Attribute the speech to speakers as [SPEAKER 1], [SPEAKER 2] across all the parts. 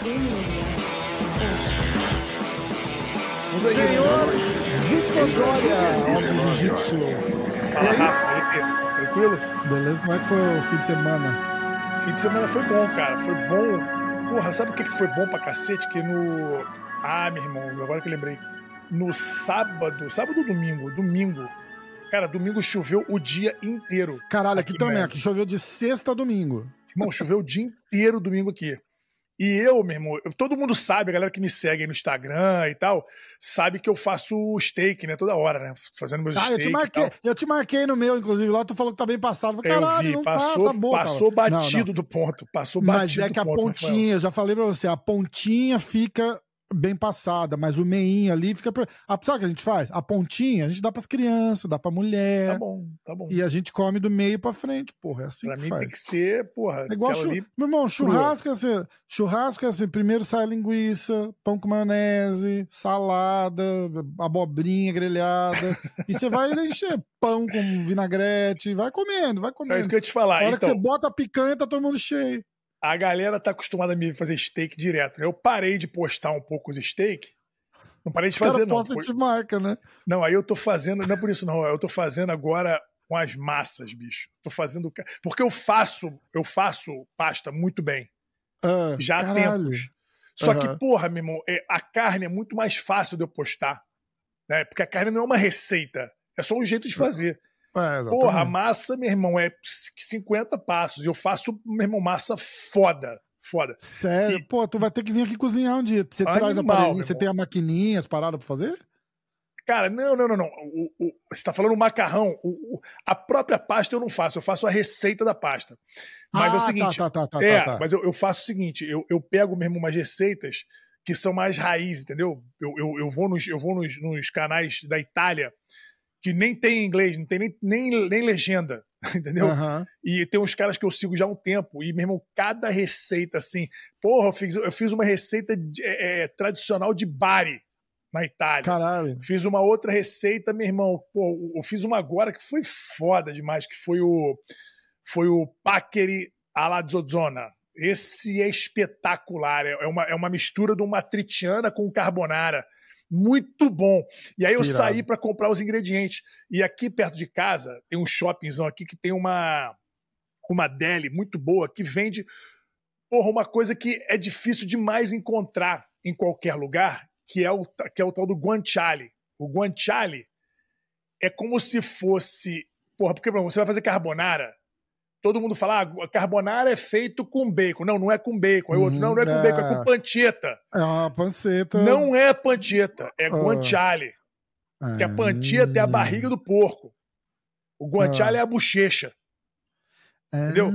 [SPEAKER 1] Senhor Victor Dória, homem do jiu-jitsu.
[SPEAKER 2] Fala, Rafa, tranquilo?
[SPEAKER 1] Beleza? Como é que foi o fim de semana?
[SPEAKER 2] Fim de semana foi bom, cara. Foi bom. Porra, sabe o que foi bom pra cacete? Que no. Ah, meu irmão, agora que eu lembrei. No sábado, sábado ou domingo? Domingo. Cara, domingo choveu o dia inteiro.
[SPEAKER 1] Caralho, aqui, aqui também. Aqui choveu de sexta a domingo.
[SPEAKER 2] Irmão, choveu o dia inteiro domingo aqui. E eu, meu irmão, eu, todo mundo sabe, a galera que me segue no Instagram e tal, sabe que eu faço steak, né? Toda hora, né? Fazendo meus ah, steak.
[SPEAKER 1] Eu te, marquei, eu te marquei no meu, inclusive, lá tu falou que tá bem passado. Caralho,
[SPEAKER 2] eu vi, passou, tá, tá bom,
[SPEAKER 1] passou
[SPEAKER 2] batido não, não. do ponto. Passou
[SPEAKER 1] Mas
[SPEAKER 2] batido.
[SPEAKER 1] Mas é que a ponto, pontinha, eu já falei pra você, a pontinha fica bem passada, mas o meinho ali fica. Ah, sabe o que a gente faz? A pontinha a gente dá pras crianças, dá pra mulher.
[SPEAKER 2] Tá bom, tá bom.
[SPEAKER 1] E a gente come do meio pra frente, porra. É assim
[SPEAKER 2] pra
[SPEAKER 1] que
[SPEAKER 2] mim
[SPEAKER 1] faz.
[SPEAKER 2] tem que ser, porra.
[SPEAKER 1] É igual chu... ali... Meu irmão, churrasco é assim. Churrasco é assim: primeiro sai linguiça, pão com maionese, salada, abobrinha grelhada. e você vai encher pão com vinagrete, vai comendo, vai comendo.
[SPEAKER 2] É isso que eu ia te falar.
[SPEAKER 1] A hora
[SPEAKER 2] então...
[SPEAKER 1] que você bota a picanha, tá todo mundo cheio
[SPEAKER 2] a galera tá acostumada a me fazer steak direto. Eu parei de postar um pouco os steak. Não parei de fazer, não.
[SPEAKER 1] Posta de marca, né?
[SPEAKER 2] Não, aí eu tô fazendo, não é por isso, não. Eu tô fazendo agora com as massas, bicho. Tô fazendo. Porque eu faço, eu faço pasta muito bem.
[SPEAKER 1] Ah,
[SPEAKER 2] já há
[SPEAKER 1] caralho.
[SPEAKER 2] tempos. Só uhum. que, porra, meu irmão, é, a carne é muito mais fácil de eu postar. Né? Porque a carne não é uma receita. É só um jeito de fazer.
[SPEAKER 1] É,
[SPEAKER 2] Porra, a massa, meu irmão, é 50 passos. Eu faço, meu irmão, massa foda. Foda.
[SPEAKER 1] Sério? E... Pô, tu vai ter que vir aqui cozinhar um dia. Você Animal, traz a panelinha, você tem a maquininha, as paradas pra fazer?
[SPEAKER 2] Cara, não, não, não, não. O, o, você tá falando macarrão. O, a própria pasta eu não faço, eu faço a receita da pasta. Mas
[SPEAKER 1] ah,
[SPEAKER 2] é o seguinte.
[SPEAKER 1] Tá, tá, tá,
[SPEAKER 2] é,
[SPEAKER 1] tá, tá.
[SPEAKER 2] mas eu, eu, faço o seguinte: eu, eu pego mesmo umas receitas que são mais raiz, entendeu? Eu, eu, eu vou, nos, eu vou nos, nos canais da Itália que nem tem inglês, não tem nem, nem, nem legenda, entendeu?
[SPEAKER 1] Uhum.
[SPEAKER 2] E tem uns caras que eu sigo já há um tempo, e, meu irmão, cada receita, assim, porra, eu fiz, eu fiz uma receita de, é, é, tradicional de Bari, na Itália.
[SPEAKER 1] Caralho.
[SPEAKER 2] Fiz uma outra receita, meu irmão, pô, eu fiz uma agora que foi foda demais, que foi o, foi o Paccheri alla Zozona. Esse é espetacular, é uma, é uma mistura de uma tritiana com carbonara muito bom. E aí eu Tirado. saí para comprar os ingredientes. E aqui perto de casa tem um shoppingzão aqui que tem uma uma deli muito boa que vende porra, uma coisa que é difícil demais encontrar em qualquer lugar, que é o que é o tal do guanciale. O guanciale é como se fosse, porra, porque você vai fazer carbonara, todo mundo fala, ah, carbonara é feito com bacon. Não, não é com bacon. Uhum, outro, não, não é com é... bacon, é com panceta.
[SPEAKER 1] É uma panceta.
[SPEAKER 2] Não é panceta, é guanciale. Ah. Que a panceta é a barriga do porco. O guanciale ah. é a bochecha. Entendeu?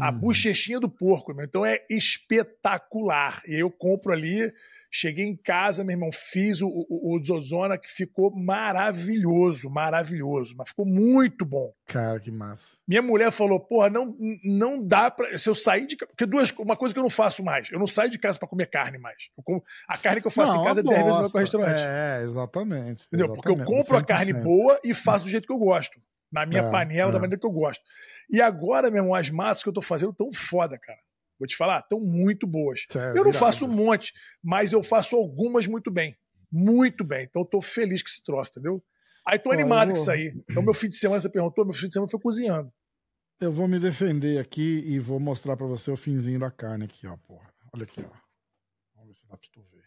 [SPEAKER 2] A bochechinha do porco, meu. Então é espetacular. E eu compro ali Cheguei em casa, meu irmão, fiz o, o, o Zozona que ficou maravilhoso, maravilhoso, mas ficou muito bom.
[SPEAKER 1] Cara, que massa.
[SPEAKER 2] Minha mulher falou: porra, não, não dá pra. Se eu sair de Porque duas, uma coisa que eu não faço mais, eu não saio de casa para comer carne mais. Como, a carne que eu faço não, em casa é 10 vezes melhor que o restaurante.
[SPEAKER 1] É, exatamente.
[SPEAKER 2] Entendeu?
[SPEAKER 1] Exatamente,
[SPEAKER 2] Porque eu compro 100%. a carne boa e faço do jeito que eu gosto. Na minha é, panela, é. da maneira que eu gosto. E agora, meu irmão, as massas que eu tô fazendo tão foda, cara. Vou te falar, estão muito boas.
[SPEAKER 1] É,
[SPEAKER 2] eu não faço um monte, mas eu faço algumas muito bem. Muito bem. Então estou feliz com esse troço, entendeu? Aí tô animado vou... com isso aí. Então, meu fim de semana, você perguntou, meu fim de semana foi cozinhando.
[SPEAKER 1] Eu vou me defender aqui e vou mostrar para você o finzinho da carne aqui, ó, porra. Olha aqui, ó. Vamos ver se dá pra tu ver.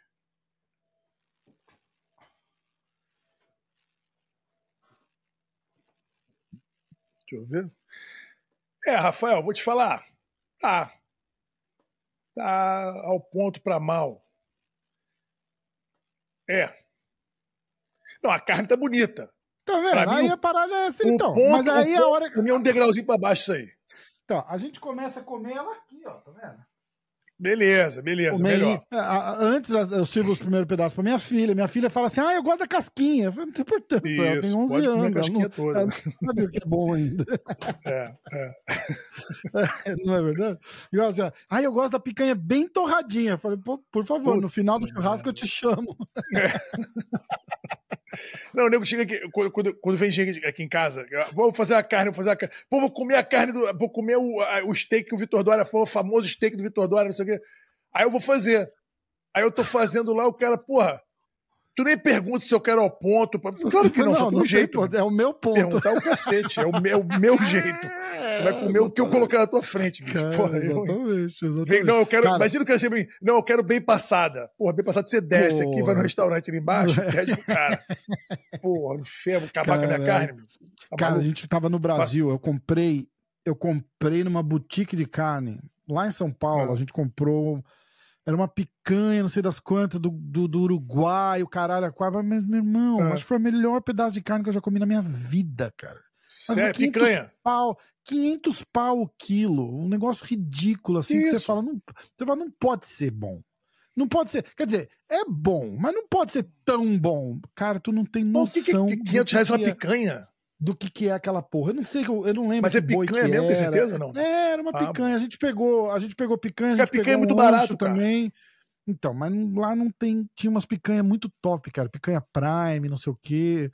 [SPEAKER 2] Deixa eu ver. É, Rafael, vou te falar. Tá, tá ao ponto para mal. É. Não, a carne tá bonita.
[SPEAKER 1] Tá vendo? Pra aí mim, a parada é assim, então.
[SPEAKER 2] Ponto,
[SPEAKER 1] Mas aí a hora.
[SPEAKER 2] Comer um degrauzinho para baixo isso aí.
[SPEAKER 1] Então, a gente começa a comer ela aqui, ó, tá vendo?
[SPEAKER 2] Beleza, beleza, melhor.
[SPEAKER 1] Antes eu sirvo os primeiros pedaços para minha filha. Minha filha fala assim: ah, eu gosto da casquinha. Eu falei, não tem importância, Isso, ela tem 11 anos. A casquinha
[SPEAKER 2] não, toda. Ela
[SPEAKER 1] não sabe o que é bom ainda.
[SPEAKER 2] É, é.
[SPEAKER 1] é não é verdade? E ela assim, ah, eu gosto da picanha bem torradinha. Eu falei, por favor, no final do churrasco eu te chamo. É.
[SPEAKER 2] Não, o nego chega aqui, quando, quando vem gente aqui em casa, vou fazer a carne, vou fazer a carne. Pô, vou comer a carne do. Vou comer o, a, o steak que o Vitor Dória falou, o famoso steak do Vitor Dória, não sei o quê. Aí eu vou fazer. Aí eu tô fazendo lá, o cara, porra, Tu nem pergunta se eu quero ao ponto. Claro que não, não só tem um jeito.
[SPEAKER 1] Tem, é o meu ponto.
[SPEAKER 2] Perguntar o cacete, é o meu, o meu jeito. Você vai comer o que eu colocar na tua frente, bicho. Cara, Porra,
[SPEAKER 1] exatamente, exatamente.
[SPEAKER 2] Não, eu quero. Cara... Imagina o que eu achei Não, eu quero bem passada. Porra, bem passada, você desce Porra. aqui, vai no restaurante ali embaixo, pede pro cara. Porra, no ferro, acabar com a minha carne.
[SPEAKER 1] Tá cara, a gente tava no Brasil, eu comprei, eu comprei numa boutique de carne. Lá em São Paulo, ah. a gente comprou era uma picanha, não sei das quantas, do, do, do Uruguai, o caralho, a. Mas, meu irmão, é. acho que foi o melhor pedaço de carne que eu já comi na minha vida, cara.
[SPEAKER 2] Sério, picanha?
[SPEAKER 1] Pau, 500 pau o quilo. Um negócio ridículo, assim, Isso. que você fala, não, você fala, não pode ser bom. Não pode ser. Quer dizer, é bom, mas não pode ser tão bom. Cara, tu não tem noção.
[SPEAKER 2] que, que, 500 reais uma é. picanha?
[SPEAKER 1] Do que, que é aquela porra. Eu não sei, eu não lembro.
[SPEAKER 2] Mas é picanha mesmo, tem certeza? Não?
[SPEAKER 1] É, era uma ah, picanha. A gente pegou, a gente pegou picanha, a gente
[SPEAKER 2] picanha
[SPEAKER 1] é
[SPEAKER 2] muito um barato
[SPEAKER 1] também. Então, mas lá não tem. Tinha umas picanhas muito top, cara. Picanha Prime, não sei o quê.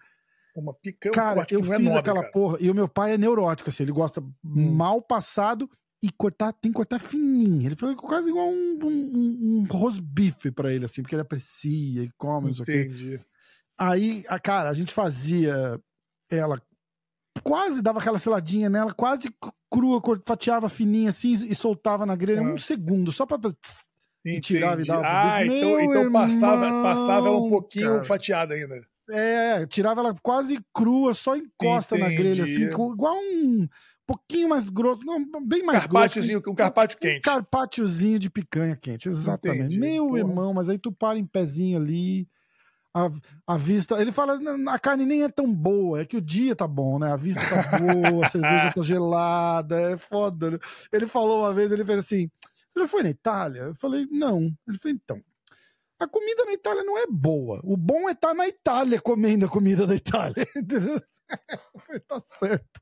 [SPEAKER 2] Uma picanha.
[SPEAKER 1] Cara, eu é fiz é nobre, aquela cara. porra. E o meu pai é neurótico, assim. Ele gosta hum. mal passado e cortar, tem que cortar fininho. Ele falou quase igual um, um, um, um rosbife pra ele, assim, porque ele aprecia e come, não sei o quê. Entendi. Aí, a, cara, a gente fazia ela quase dava aquela seladinha nela, quase crua, fatiava fininha assim e soltava na grelha ah. um segundo, só pra tss, e tirava e dava.
[SPEAKER 2] Ah, então, então passava, passava ela um pouquinho cara. fatiada ainda.
[SPEAKER 1] É, tirava ela quase crua, só encosta Entendi. na grelha, assim, igual um pouquinho mais grosso, não, bem mais
[SPEAKER 2] Carpaciozinho, grosso. Um carpaccio quente. Um
[SPEAKER 1] carpaciozinho de picanha quente, exatamente. Entendi. Meu Porra. irmão, mas aí tu para em pezinho ali, a, a vista. Ele fala, a carne nem é tão boa, é que o dia tá bom, né? A vista tá boa, a cerveja tá gelada, é foda. Né? Ele falou uma vez, ele fez assim: Você já foi na Itália? Eu falei, não. Ele falou, então. A comida na Itália não é boa. O bom é estar tá na Itália comendo a comida da Itália. Entendeu? tá certo.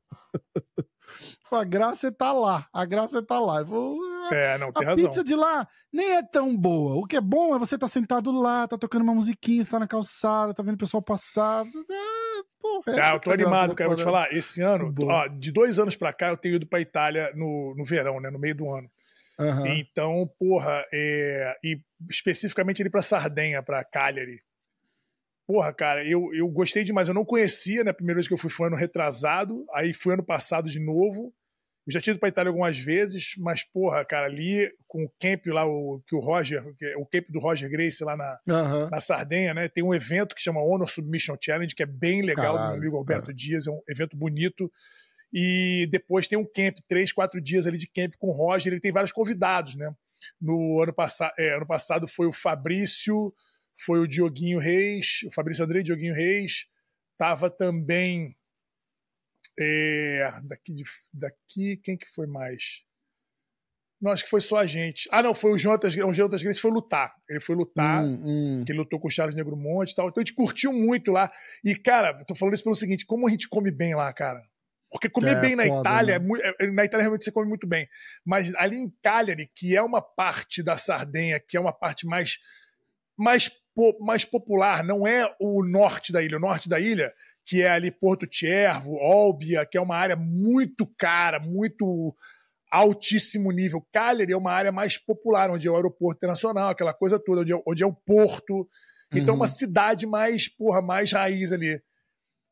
[SPEAKER 1] A graça é tá lá. A graça é tá lá. Vou,
[SPEAKER 2] é, não, tem
[SPEAKER 1] a
[SPEAKER 2] razão.
[SPEAKER 1] pizza de lá nem é tão boa. O que é bom é você tá sentado lá, tá tocando uma musiquinha, você tá na calçada, tá vendo o pessoal passar. Você, ah, porra,
[SPEAKER 2] ah, eu tô animado, cara. Vou te falar, esse ano, ó, de dois anos pra cá, eu tenho ido pra Itália no, no verão, né? No meio do ano. Uhum. Então, porra, é, e especificamente ali pra Sardenha, pra Cagliari. Porra, cara, eu, eu gostei demais. Eu não conhecia, né? A primeira vez que eu fui foi ano retrasado, aí fui ano passado de novo. Eu já tinha ido pra Itália algumas vezes, mas, porra, cara, ali com o camp lá, o, que o Roger, o camp do Roger Grace lá na, uhum. na Sardenha, né? Tem um evento que chama Honor Submission Challenge, que é bem legal, Caralho, do meu amigo Alberto é. Dias, é um evento bonito. E depois tem um camp, três, quatro dias ali de camp com o Roger. Ele tem vários convidados, né? No ano, pass é, ano passado foi o Fabrício, foi o Dioguinho Reis, o Fabrício André Dioguinho Reis, tava também é, daqui, de, daqui, quem que foi mais? Não, acho que foi só a gente. Ah, não, foi o Jonatas, o Jonatas Grace foi lutar. Ele foi lutar, hum, hum. que ele lutou com o Charles Negromonte e tal. Então a gente curtiu muito lá. E, cara, tô falando isso pelo seguinte: como a gente come bem lá, cara? Porque comer é, bem na foda, Itália, né? é, é, na Itália realmente você come muito bem. Mas ali em Cagliari, que é uma parte da Sardenha, que é uma parte mais mais, mais popular, não é o norte da ilha. O norte da ilha, que é ali Porto Cervo, Olbia, que é uma área muito cara, muito altíssimo nível. Cagliari é uma área mais popular, onde é o aeroporto internacional, aquela coisa toda, onde é, onde é o porto. Então, uhum. uma cidade mais, porra, mais raiz ali.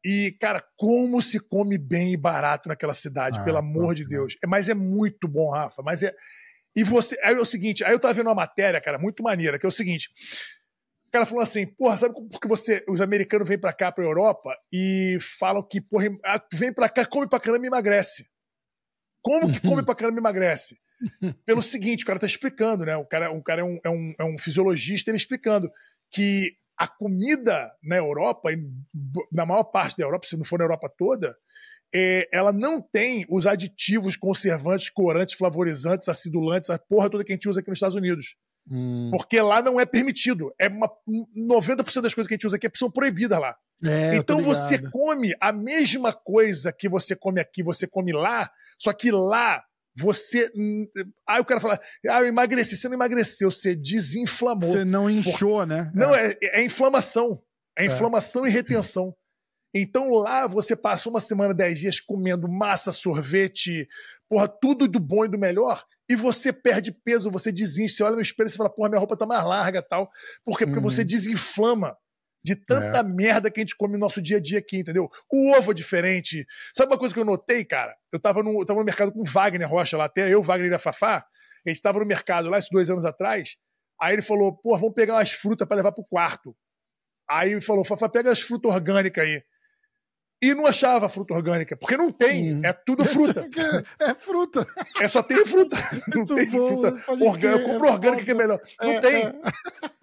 [SPEAKER 2] E, cara, como se come bem e barato naquela cidade, ah, pelo amor de Deus. É, mas é muito bom, Rafa. Mas é, e você. Aí é o seguinte, aí eu tava vendo uma matéria, cara, muito maneira, que é o seguinte. O cara falou assim, porra, sabe por que você, os americanos vêm para cá, pra Europa, e falam que, porra, ah, vem para cá, come pra caramba e emagrece. Como que come pra caramba e emagrece? Pelo seguinte, o cara tá explicando, né? O cara, o cara é, um, é, um, é um fisiologista, ele explicando que a comida na Europa, na maior parte da Europa, se não for na Europa toda, é, ela não tem os aditivos conservantes, corantes, flavorizantes, acidulantes, a porra toda que a gente usa aqui nos Estados Unidos. Hum. Porque lá não é permitido. É uma, 90% das coisas que a gente usa aqui são proibidas lá. É, então você come a mesma coisa que você come aqui, você come lá, só que lá você. Aí o cara fala, ah, eu emagreci. Você não emagreceu, você desinflamou.
[SPEAKER 1] Você não inchou, né?
[SPEAKER 2] Não, é, é, é inflamação. É, é inflamação e retenção. Então lá você passa uma semana, dez dias comendo massa, sorvete, porra, tudo do bom e do melhor, e você perde peso, você desincha, você olha no espelho e você fala, porra, minha roupa tá mais larga tal. Por quê? Porque uhum. você desinflama de tanta é. merda que a gente come no nosso dia a dia aqui, entendeu? O ovo é diferente. Sabe uma coisa que eu notei, cara? Eu tava no, eu tava no mercado com o Wagner Rocha lá, até eu, Wagner e a Fafá, a gente tava no mercado lá, esses dois anos atrás, aí ele falou, pô, vamos pegar umas frutas para levar pro quarto. Aí ele falou, Fafá, pega as frutas orgânicas aí e não achava fruta orgânica, porque não tem, hum. é tudo fruta.
[SPEAKER 1] É, é, fruta.
[SPEAKER 2] É só tem fruta. Não tem bom, fruta orgânica. Eu compro é orgânica que é melhor. Não é, tem. É.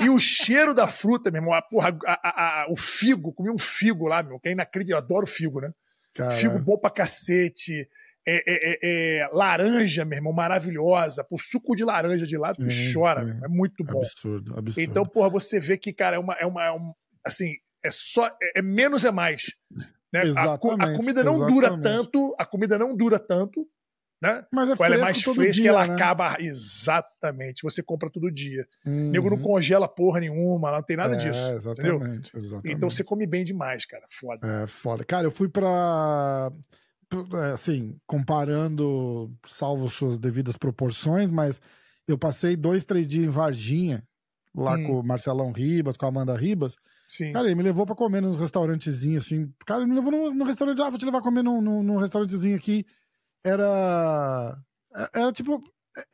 [SPEAKER 2] E o cheiro da fruta, meu irmão, a, porra, a, a, o figo, comi um figo lá, meu, que é inacreditável. Eu adoro figo, né? Caramba. Figo bom pra cacete. É, é, é, laranja, meu irmão, maravilhosa. O suco de laranja de lá, tu chora, é muito bom.
[SPEAKER 1] Absurdo, absurdo.
[SPEAKER 2] Então, porra, você vê que, cara, é uma. É uma, é uma assim, é só. É, menos é mais. Né?
[SPEAKER 1] Exatamente,
[SPEAKER 2] a, a, comida não exatamente. dura tanto, a comida não dura tanto, né?
[SPEAKER 1] Mas é
[SPEAKER 2] ela é mais fresca
[SPEAKER 1] dia,
[SPEAKER 2] ela
[SPEAKER 1] né?
[SPEAKER 2] acaba. Exatamente. Você compra todo dia. Uhum. O nego não congela porra nenhuma, não tem nada
[SPEAKER 1] é,
[SPEAKER 2] disso.
[SPEAKER 1] Exatamente,
[SPEAKER 2] entendeu?
[SPEAKER 1] exatamente.
[SPEAKER 2] Então você come bem demais, cara. Foda.
[SPEAKER 1] É, foda. Cara, eu fui pra. É, assim, comparando, salvo suas devidas proporções, mas eu passei dois, três dias em Varginha, lá hum. com o Marcelão Ribas, com a Amanda Ribas.
[SPEAKER 2] Sim.
[SPEAKER 1] Cara, ele me levou pra comer nos restaurantezinhos, assim. Cara, ele me levou num, restaurante. Ah, vou te levar a comer num, num, num restaurantezinho aqui. Era. É, era tipo.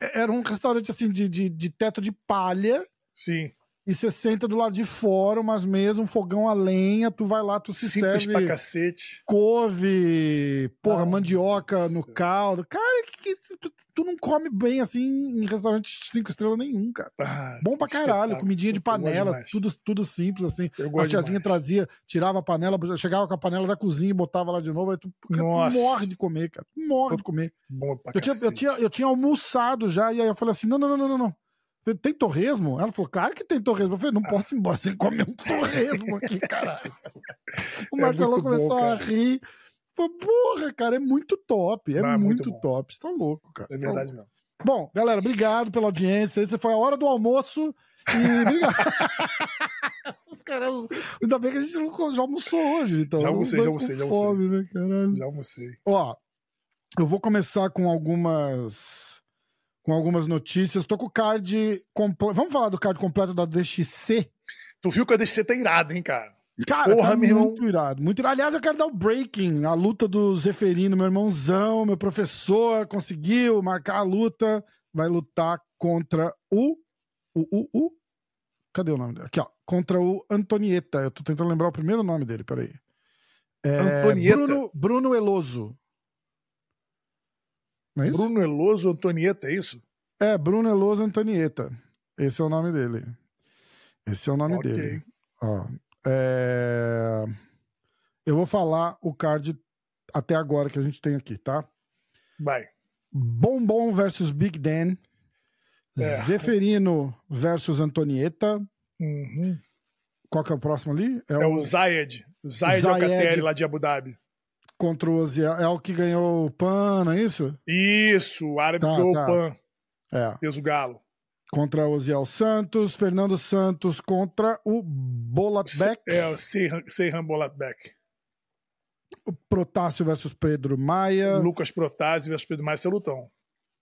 [SPEAKER 1] É, era um restaurante assim de, de, de teto de palha.
[SPEAKER 2] Sim.
[SPEAKER 1] E você senta do lado de fora, mas mesmo um fogão a lenha, tu vai lá, tu se
[SPEAKER 2] Simples
[SPEAKER 1] serve.
[SPEAKER 2] pra cacete.
[SPEAKER 1] Couve, porra, ah, mandioca nossa. no caldo. Cara, que, que, tu não come bem assim em restaurante cinco estrelas nenhum, cara. Ah, Bom pra caralho, comidinha de panela, tudo, tudo simples, assim. A tiazinha trazia, tirava a panela, chegava com a panela da cozinha e botava lá de novo. Aí tu, cara, tu morre de comer, cara. Tu morre de comer.
[SPEAKER 2] Bom pra
[SPEAKER 1] eu, tinha, eu, tinha, eu tinha almoçado já, e aí eu falei assim: não, não, não, não, não. Tem torresmo? Ela falou, claro que tem torresmo. Eu falei, não posso ir embora sem comer um torresmo aqui, caralho. O é Marcelo começou bom, a rir. Porra, cara, é muito top. É, Não, é muito, muito top. Você tá louco, cara.
[SPEAKER 2] É
[SPEAKER 1] tá
[SPEAKER 2] verdade mesmo.
[SPEAKER 1] Bom, galera, obrigado pela audiência. Essa foi a hora do almoço. E obrigado. Os caras, ainda bem que a gente não, já almoçou hoje. Então,
[SPEAKER 2] já almocei, já almocei, já
[SPEAKER 1] almocei. Né, caralho?
[SPEAKER 2] Já almocei.
[SPEAKER 1] Ó, eu vou começar com algumas com algumas notícias. Tô com o card completo. Vamos falar do card completo da DXC?
[SPEAKER 2] Tu viu que a DXC tá irada, hein, cara?
[SPEAKER 1] Cara, Porra, tá meu muito irmão. irado, muito irado. Aliás, eu quero dar o breaking, a luta do Zeferino, meu irmãozão, meu professor, conseguiu marcar a luta, vai lutar contra o... o, o, o... Cadê o nome dele? Aqui, ó. Contra o Antonieta. Eu tô tentando lembrar o primeiro nome dele, peraí. É, Antonieta? Bruno, Bruno Eloso.
[SPEAKER 2] Não é isso? Bruno Eloso Antonieta, é isso?
[SPEAKER 1] É, Bruno Eloso Antonieta. Esse é o nome dele. Esse é o nome okay. dele. Ó, é... Eu vou falar o card até agora que a gente tem aqui, tá?
[SPEAKER 2] Vai.
[SPEAKER 1] Bombom versus Big Dan. É. Zeferino versus Antonieta.
[SPEAKER 2] Uhum.
[SPEAKER 1] Qual que é o próximo ali?
[SPEAKER 2] É, é o, o Zayed. Zayed, Zayed Alcateri, lá de Abu Dhabi.
[SPEAKER 1] Contra o Oziel. É o que ganhou o PAN, não é isso?
[SPEAKER 2] Isso, o árabe tá, ganhou tá. o PAN.
[SPEAKER 1] É.
[SPEAKER 2] Peso galo
[SPEAKER 1] contra o Osiel Santos, Fernando Santos contra o Bolatbeck.
[SPEAKER 2] É, o Seyhan Bolatbeck.
[SPEAKER 1] O Protásio versus Pedro Maia.
[SPEAKER 2] Lucas Protásio versus Pedro Maia, seu lutão.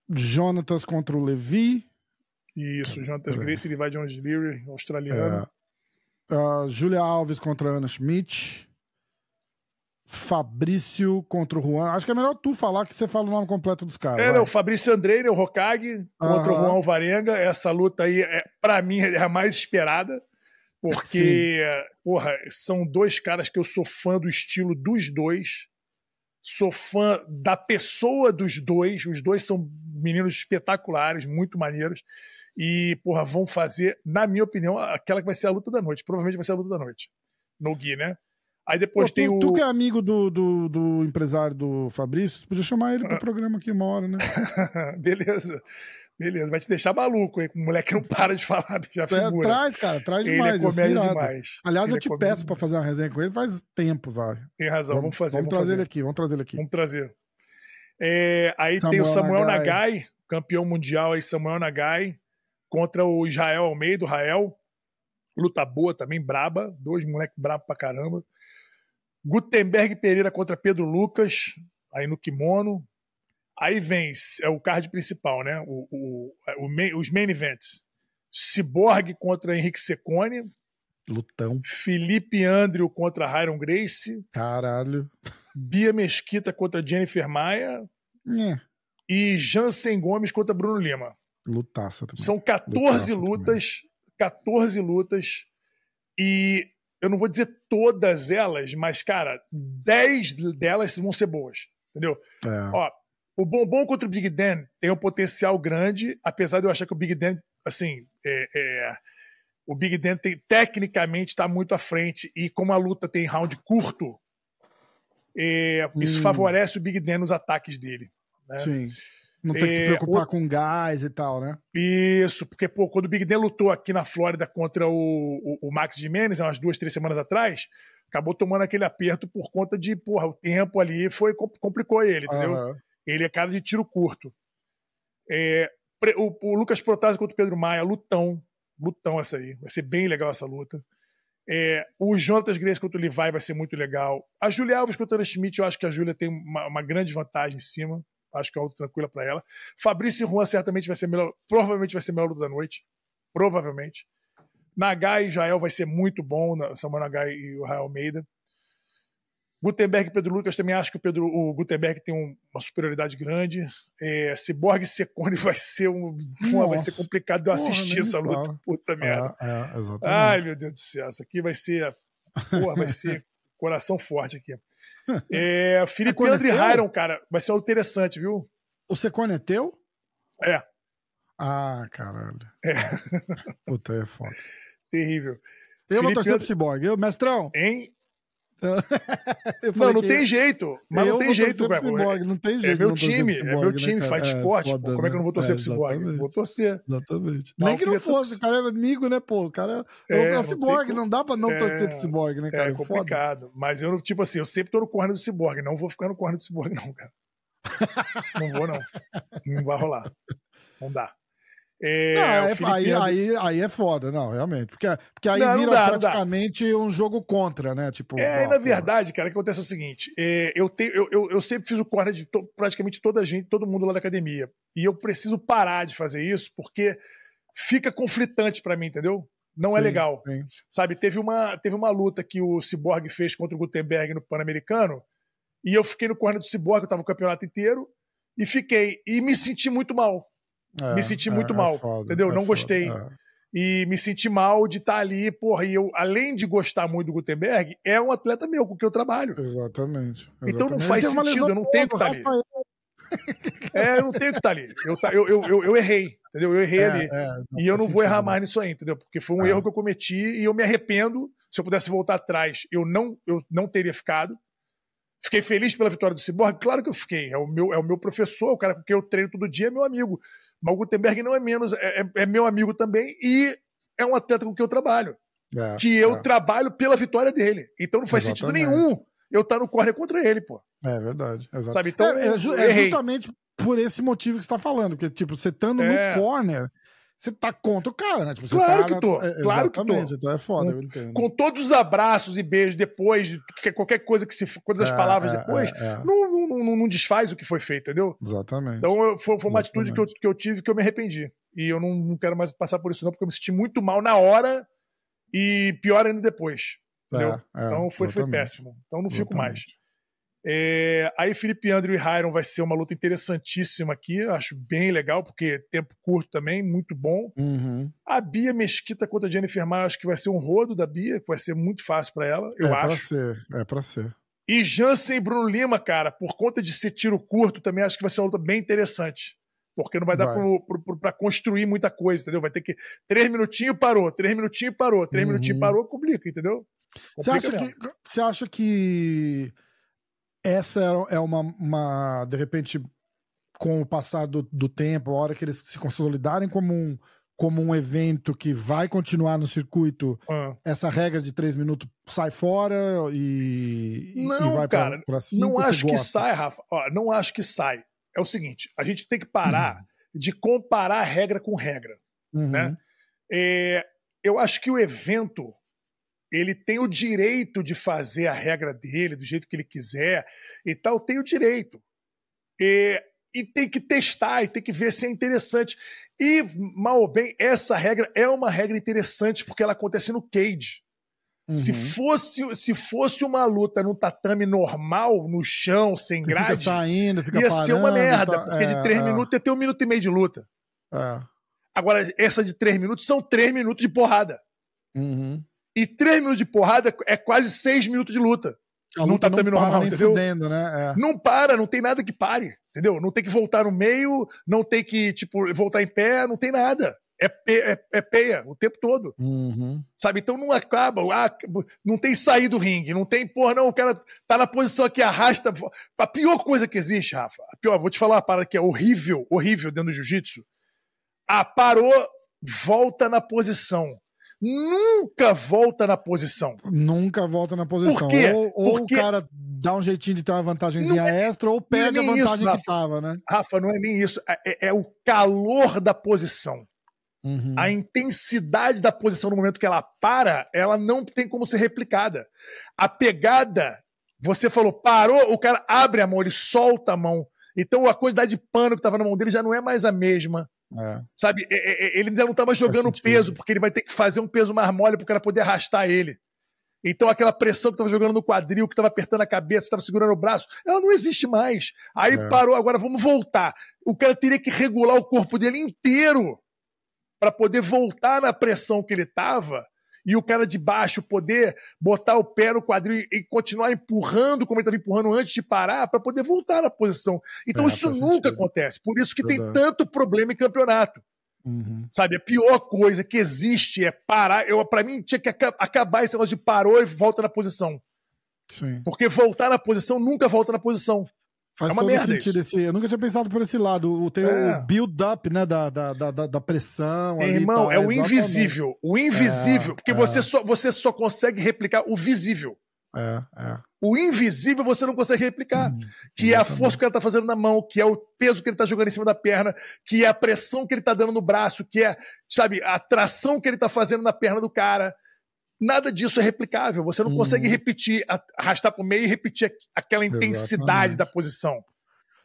[SPEAKER 1] Jonatas contra o Levi.
[SPEAKER 2] Isso, Jonatas Grace, ele vai de Jones Leary, australiano.
[SPEAKER 1] É. Uh, Julia Alves contra Ana Schmidt. Fabrício contra o Juan. Acho que é melhor tu falar que você fala o nome completo dos caras.
[SPEAKER 2] É, o Fabrício Andrei, né, o Hokage, contra o Juan Varenga. Essa luta aí, é, para mim, é a mais esperada. Porque, Sim. porra, são dois caras que eu sou fã do estilo dos dois. Sou fã da pessoa dos dois. Os dois são meninos espetaculares, muito maneiros. E, porra, vão fazer, na minha opinião, aquela que vai ser a luta da noite. Provavelmente vai ser a luta da noite. No Gui, né? Aí depois Pô, tem
[SPEAKER 1] tu,
[SPEAKER 2] o.
[SPEAKER 1] Tu que é amigo do, do, do empresário do Fabrício, podia chamar ele pro programa aqui uma hora, né?
[SPEAKER 2] Beleza. Beleza, vai te deixar maluco, hein? O moleque não para de falar, já é, figura.
[SPEAKER 1] Traz, cara, traz demais.
[SPEAKER 2] Ele é comédia demais.
[SPEAKER 1] Aliás,
[SPEAKER 2] ele
[SPEAKER 1] eu te é peço para fazer uma resenha com ele faz tempo, vai.
[SPEAKER 2] Tem razão, vamos, vamos fazer.
[SPEAKER 1] Vamos,
[SPEAKER 2] vamos
[SPEAKER 1] trazer
[SPEAKER 2] fazer.
[SPEAKER 1] ele aqui, vamos trazer ele aqui.
[SPEAKER 2] Vamos trazer. É, aí Samuel tem o Samuel Nagai. Nagai, campeão mundial aí, Samuel Nagai, contra o Israel Almeida, o Rael. Luta boa também, braba. Dois moleques brabos pra caramba. Gutenberg Pereira contra Pedro Lucas, aí no kimono. Aí vem é o card principal, né? O, o, o main, os main events. Cyborg contra Henrique Secone.
[SPEAKER 1] Lutão.
[SPEAKER 2] Felipe Andrew contra Hyron Grace.
[SPEAKER 1] Caralho.
[SPEAKER 2] Bia Mesquita contra Jennifer Maia.
[SPEAKER 1] É.
[SPEAKER 2] E Jansen Gomes contra Bruno Lima.
[SPEAKER 1] Lutaça também.
[SPEAKER 2] São 14 Lutaça lutas. Também. 14 lutas. E eu não vou dizer todas elas, mas, cara, 10 delas vão ser boas. Entendeu?
[SPEAKER 1] É.
[SPEAKER 2] Ó, o Bombom contra o Big Dan tem um potencial grande, apesar de eu achar que o Big Dan, assim, é, é, o Big Dan tem, tecnicamente está muito à frente e como a luta tem round curto, é, isso hum. favorece o Big Dan nos ataques dele. Né?
[SPEAKER 1] Sim. Não tem que se é, preocupar o... com gás e tal, né?
[SPEAKER 2] Isso, porque pô, quando o Big Dan lutou aqui na Flórida contra o, o, o Max Jimenez, umas duas, três semanas atrás, acabou tomando aquele aperto por conta de, porra, o tempo ali foi complicou ele, entendeu? Uhum. Ele é cara de tiro curto. É, o, o, Lucas Protásio contra o Pedro Maia, lutão, lutão essa aí, vai ser bem legal essa luta. É, o Jonatas Grace contra o Levi vai ser muito legal. A Julia Alves contra a Schmidt, eu acho que a Júlia tem uma, uma grande vantagem em cima. Acho que é uma luta tranquila para ela. Fabrício Juan certamente vai ser melhor, provavelmente vai ser a melhor luta da noite. Provavelmente. Nagai e Jael vai ser muito bom, Samuel Nagai e o Rael Almeida. Gutenberg e Pedro Lucas também acho que o, Pedro, o Gutenberg tem um, uma superioridade grande. É, Cyborg e Secone vai ser um. Nossa, vai ser complicado de eu assistir essa luta. Fala. Puta merda.
[SPEAKER 1] É, é,
[SPEAKER 2] Ai, meu Deus do céu. Isso aqui vai ser. Porra, vai ser coração forte aqui. É, Felipe é André Hiron, cara, vai ser interessante, viu?
[SPEAKER 1] O Secone é teu?
[SPEAKER 2] É.
[SPEAKER 1] Ah, caralho.
[SPEAKER 2] É.
[SPEAKER 1] Puta, é foda.
[SPEAKER 2] Terrível.
[SPEAKER 1] Eu Felipe vou torcer pro Cyborg. Eu, mestrão.
[SPEAKER 2] Hein? Não, não tem jeito. Mas não tem jeito,
[SPEAKER 1] velho. Não tem jeito.
[SPEAKER 2] É meu time, é meu time, né, faz esporte. É, Como é que eu não vou torcer é, pro Cyborg? Vou torcer.
[SPEAKER 1] Exatamente. Não, Nem que não fosse, o cara é amigo, né, pô? O cara é, é Cyborg, não, dá pra não é, torcer pro Cyborg, né, cara?
[SPEAKER 2] É complicado. Foda. Mas eu, tipo assim, eu sempre tô no corner do Cyborg. Não vou ficar no corner do Cyborg, não, cara. não vou, não. Não vai rolar. Não dá.
[SPEAKER 1] É, não, é, aí, aí, aí é foda, não, realmente. Porque, porque aí não, vira não dá, praticamente um jogo contra, né? Tipo,
[SPEAKER 2] é, ó, na verdade, cara, o que acontece é o seguinte: é, eu, tenho, eu, eu, eu, sempre fiz o corner de to, praticamente toda a gente, todo mundo lá da academia. E eu preciso parar de fazer isso porque fica conflitante para mim, entendeu? Não é sim, legal. Sim. Sabe, teve uma, teve uma luta que o Cyborg fez contra o Gutenberg no Pan-Americano, e eu fiquei no corner do Cyborg, eu tava o campeonato inteiro, e fiquei. E me senti muito mal é, me senti muito é, mal, é foda, entendeu? Não gostei. É. E me senti mal de estar tá ali, porra, e eu, além de gostar muito do Gutenberg, é um atleta meu com que eu trabalho.
[SPEAKER 1] Exatamente. exatamente.
[SPEAKER 2] Então não faz sentido, eu não tenho que estar tá ali. É, eu não tenho que estar tá ali. Eu, eu, eu, eu, errei, entendeu? Eu errei ali. e eu não vou errar mais nisso aí, entendeu? Porque foi um erro que eu cometi e eu me arrependo. Se eu pudesse voltar atrás, eu não, eu não teria ficado. Fiquei feliz pela vitória do Cyborg? Claro que eu fiquei. É o meu, é o meu professor, o cara com quem eu treino todo dia, é meu amigo. Mas o Gutenberg não é menos, é, é, é meu amigo também e é um atleta com quem eu trabalho. É, que eu é. trabalho pela vitória dele. Então não faz Exatamente. sentido nenhum eu estar no corner contra ele, pô.
[SPEAKER 1] É verdade. Exatamente.
[SPEAKER 2] Sabe? Então,
[SPEAKER 1] é, é, justamente por esse motivo que você está falando, porque, tipo, você estando no corner, você tá contra o cara, né? Tipo,
[SPEAKER 2] claro
[SPEAKER 1] tá
[SPEAKER 2] que tô. É, claro que tô.
[SPEAKER 1] Então é foda, com, eu
[SPEAKER 2] entendo. Com todos os abraços e beijos depois, qualquer coisa que se. Todas as é, palavras é, depois, é, é. não, não, não, não, desfaz o que foi feito, entendeu?
[SPEAKER 1] Exatamente.
[SPEAKER 2] Então foi, foi uma Exatamente. atitude que eu, que eu tive que eu me arrependi. E eu não, não quero mais passar por isso, não, porque eu me senti muito mal na hora e pior ainda depois. Entendeu? É, então foi, foi péssimo. Então não fico mais. É, aí Felipe Andrew e Hyron vai ser uma luta interessantíssima aqui, acho bem legal, porque tempo curto também, muito bom.
[SPEAKER 1] Uhum.
[SPEAKER 2] A Bia Mesquita contra a Jennifer Maia, acho que vai ser um rodo da Bia, que vai ser muito fácil para ela, eu
[SPEAKER 1] é
[SPEAKER 2] acho.
[SPEAKER 1] Pra ser, é pra ser.
[SPEAKER 2] E Jansen e Bruno Lima, cara, por conta de ser tiro curto, também acho que vai ser uma luta bem interessante. Porque não vai dar para construir muita coisa, entendeu? Vai ter que. Três minutinhos parou, três minutinhos parou, três uhum. minutinhos parou, complica, entendeu?
[SPEAKER 1] Você acha, que, você acha que essa é, é uma, uma, de repente, com o passar do, do, tempo, a hora que eles se consolidarem como um, como um evento que vai continuar no circuito,
[SPEAKER 2] ah.
[SPEAKER 1] essa regra de três minutos sai fora e,
[SPEAKER 2] não,
[SPEAKER 1] e vai
[SPEAKER 2] cara,
[SPEAKER 1] pra, pra cinco,
[SPEAKER 2] não acho que sai, Rafa. Ó, não acho que sai. É o seguinte, a gente tem que parar uhum. de comparar regra com regra,
[SPEAKER 1] uhum.
[SPEAKER 2] né? É, eu acho que o evento ele tem o direito de fazer a regra dele do jeito que ele quiser e tal, tem o direito. E, e tem que testar e tem que ver se é interessante. E, mal ou bem, essa regra é uma regra interessante porque ela acontece no cage. Uhum. Se, fosse, se fosse uma luta no tatame normal, no chão, sem grade,
[SPEAKER 1] fica saindo, fica
[SPEAKER 2] ia
[SPEAKER 1] parando,
[SPEAKER 2] ser uma merda,
[SPEAKER 1] tá...
[SPEAKER 2] porque
[SPEAKER 1] é,
[SPEAKER 2] de três
[SPEAKER 1] é.
[SPEAKER 2] minutos ia ter um minuto e meio de luta.
[SPEAKER 1] É.
[SPEAKER 2] Agora, essa de três minutos são três minutos de porrada.
[SPEAKER 1] Uhum.
[SPEAKER 2] E três minutos de porrada é quase seis minutos de luta.
[SPEAKER 1] A
[SPEAKER 2] Não
[SPEAKER 1] luta não para
[SPEAKER 2] normal,
[SPEAKER 1] nem
[SPEAKER 2] entendeu?
[SPEAKER 1] fudendo, né? É.
[SPEAKER 2] Não para, não tem nada que pare, entendeu? Não tem que voltar no meio, não tem que, tipo, voltar em pé, não tem nada. É, pe é, é peia o tempo todo,
[SPEAKER 1] Uhum.
[SPEAKER 2] sabe? Então não acaba, ah, não tem sair do ringue, não tem, porra, não, o cara tá na posição aqui, arrasta. A pior coisa que existe, Rafa, a pior, vou te falar uma parada que é horrível, horrível dentro do jiu-jitsu. Ah, parou, volta na posição. Nunca volta na posição.
[SPEAKER 1] Nunca volta na posição.
[SPEAKER 2] Por quê?
[SPEAKER 1] Ou, ou
[SPEAKER 2] Porque-
[SPEAKER 1] o cara dá um jeitinho de ter uma vantagemzinha
[SPEAKER 2] é-
[SPEAKER 1] extra, ou
[SPEAKER 2] não é
[SPEAKER 1] perde a
[SPEAKER 2] isso,
[SPEAKER 1] vantagem
[SPEAKER 2] Rafa.
[SPEAKER 1] que tava, né?
[SPEAKER 2] Rafa, não é nem isso, é, é o calor da posição.
[SPEAKER 1] Uhum.
[SPEAKER 2] A intensidade da posição no momento que ela para, ela não tem como ser replicada. A pegada, você falou, parou, o cara abre a mão, ele solta a mão. Então a quantidade de pano que estava na mão dele já não é mais a mesma.
[SPEAKER 1] É.
[SPEAKER 2] Sabe? É, é, é, Ele já não tá mais jogando peso, porque ele vai ter que fazer um peso mais mole para o cara poder arrastar ele. Então aquela pressão que estava jogando no quadril, que estava apertando a cabeça, estava segurando o braço, ela não existe mais. Aí
[SPEAKER 1] É.
[SPEAKER 2] parou, agora vamos voltar. O cara teria que regular o corpo dele inteiro para poder voltar na pressão que ele estava e o cara de baixo poder botar o pé no quadril e- e continuar empurrando como ele estava empurrando antes de parar para poder voltar na posição. Então
[SPEAKER 1] É,
[SPEAKER 2] isso nunca
[SPEAKER 1] sentido.
[SPEAKER 2] acontece. Por isso que tem
[SPEAKER 1] Verdade.
[SPEAKER 2] tanto problema em campeonato.
[SPEAKER 1] Uhum.
[SPEAKER 2] Sabe, a pior coisa que existe é parar. Eu, para mim, tinha que aca- acabar esse negócio de parou e volta na posição.
[SPEAKER 1] Sim.
[SPEAKER 2] Porque voltar na posição nunca volta na posição.
[SPEAKER 1] Faz
[SPEAKER 2] É uma
[SPEAKER 1] todo
[SPEAKER 2] merda
[SPEAKER 1] sentido esse. Eu nunca tinha pensado por esse lado. O, tem
[SPEAKER 2] É.
[SPEAKER 1] o build-up, né? Da, da, da, da- pressão. ali
[SPEAKER 2] Irmão,
[SPEAKER 1] tal.
[SPEAKER 2] é o
[SPEAKER 1] exatamente.
[SPEAKER 2] invisível. O invisível.
[SPEAKER 1] É,
[SPEAKER 2] porque
[SPEAKER 1] é.
[SPEAKER 2] Você, só, você só consegue replicar o visível.
[SPEAKER 1] É, é.
[SPEAKER 2] O invisível você não consegue replicar.
[SPEAKER 1] Hum,
[SPEAKER 2] que é a força que ele tá fazendo na mão, que é o peso que ele tá jogando em cima da perna, que é a pressão que ele tá dando no braço, que é, sabe, a tração que ele tá fazendo na perna do cara. Nada disso é replicável. Você não
[SPEAKER 1] Uhum.
[SPEAKER 2] consegue repetir, a- arrastar pro meio e repetir aqu- aquela intensidade
[SPEAKER 1] Exatamente.
[SPEAKER 2] da posição.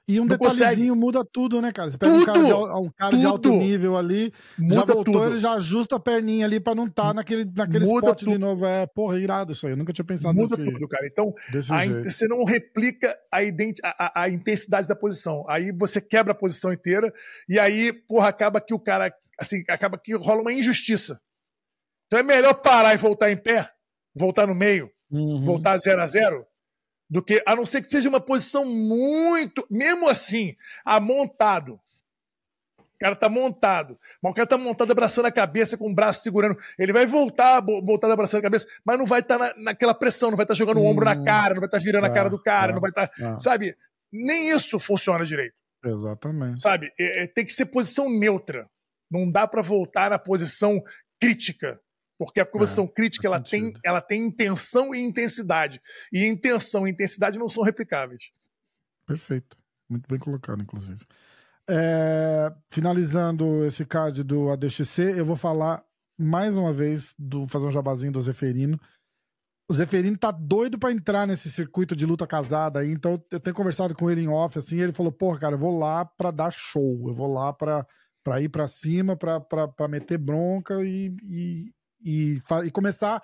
[SPEAKER 1] E um
[SPEAKER 2] Não
[SPEAKER 1] detalhezinho muda tudo, né, cara? Você pega um cara,
[SPEAKER 2] Tudo!
[SPEAKER 1] de, um cara de alto
[SPEAKER 2] Tudo!
[SPEAKER 1] nível ali, já
[SPEAKER 2] Muda
[SPEAKER 1] voltou,
[SPEAKER 2] tudo.
[SPEAKER 1] ele já ajusta a perninha ali pra não estar naquele, naquele
[SPEAKER 2] Muda
[SPEAKER 1] spot
[SPEAKER 2] tudo.
[SPEAKER 1] de novo. É, porra, irado isso aí. Eu nunca tinha pensado
[SPEAKER 2] Muda
[SPEAKER 1] nesse,
[SPEAKER 2] tudo, cara. Então,
[SPEAKER 1] desse
[SPEAKER 2] a você não replica a, identi- a- a- a intensidade da posição. Aí você quebra a posição inteira e aí, porra, acaba que o cara, assim, acaba que rola uma injustiça. Então é melhor parar e voltar em pé, voltar no meio,
[SPEAKER 1] Uhum.
[SPEAKER 2] voltar 0 a 0 do que, a não ser que seja uma posição muito, mesmo assim, amontado. O cara tá montado, mas o cara tá montado abraçando a cabeça com o braço segurando. Ele vai voltar, voltado abraçando a cabeça, mas não vai estar na, naquela pressão, não vai estar jogando o ombro na
[SPEAKER 1] Hum.
[SPEAKER 2] cara, não vai estar virando a
[SPEAKER 1] É,
[SPEAKER 2] cara do cara,
[SPEAKER 1] é,
[SPEAKER 2] não vai estar,
[SPEAKER 1] é.
[SPEAKER 2] sabe? Nem isso funciona direito,
[SPEAKER 1] Exatamente.
[SPEAKER 2] sabe? É- é- tem que ser posição neutra. Não dá pra voltar na posição crítica. Porque a posição crítica
[SPEAKER 1] faz
[SPEAKER 2] ela tem, ela tem intenção e intensidade. E intenção e intensidade não são replicáveis.
[SPEAKER 1] Perfeito. Muito bem colocado, inclusive. É, finalizando esse card do ADXC, eu vou falar mais uma vez do fazer um jabazinho do Zeferino. O Zeferino tá doido pra entrar nesse circuito de luta casada aí, então eu tenho conversado com ele em off assim, e ele falou: "Porra, cara, eu vou lá pra dar show, eu vou lá pra, pra ir pra cima, pra, pra, pra meter bronca e, e, e, e começar a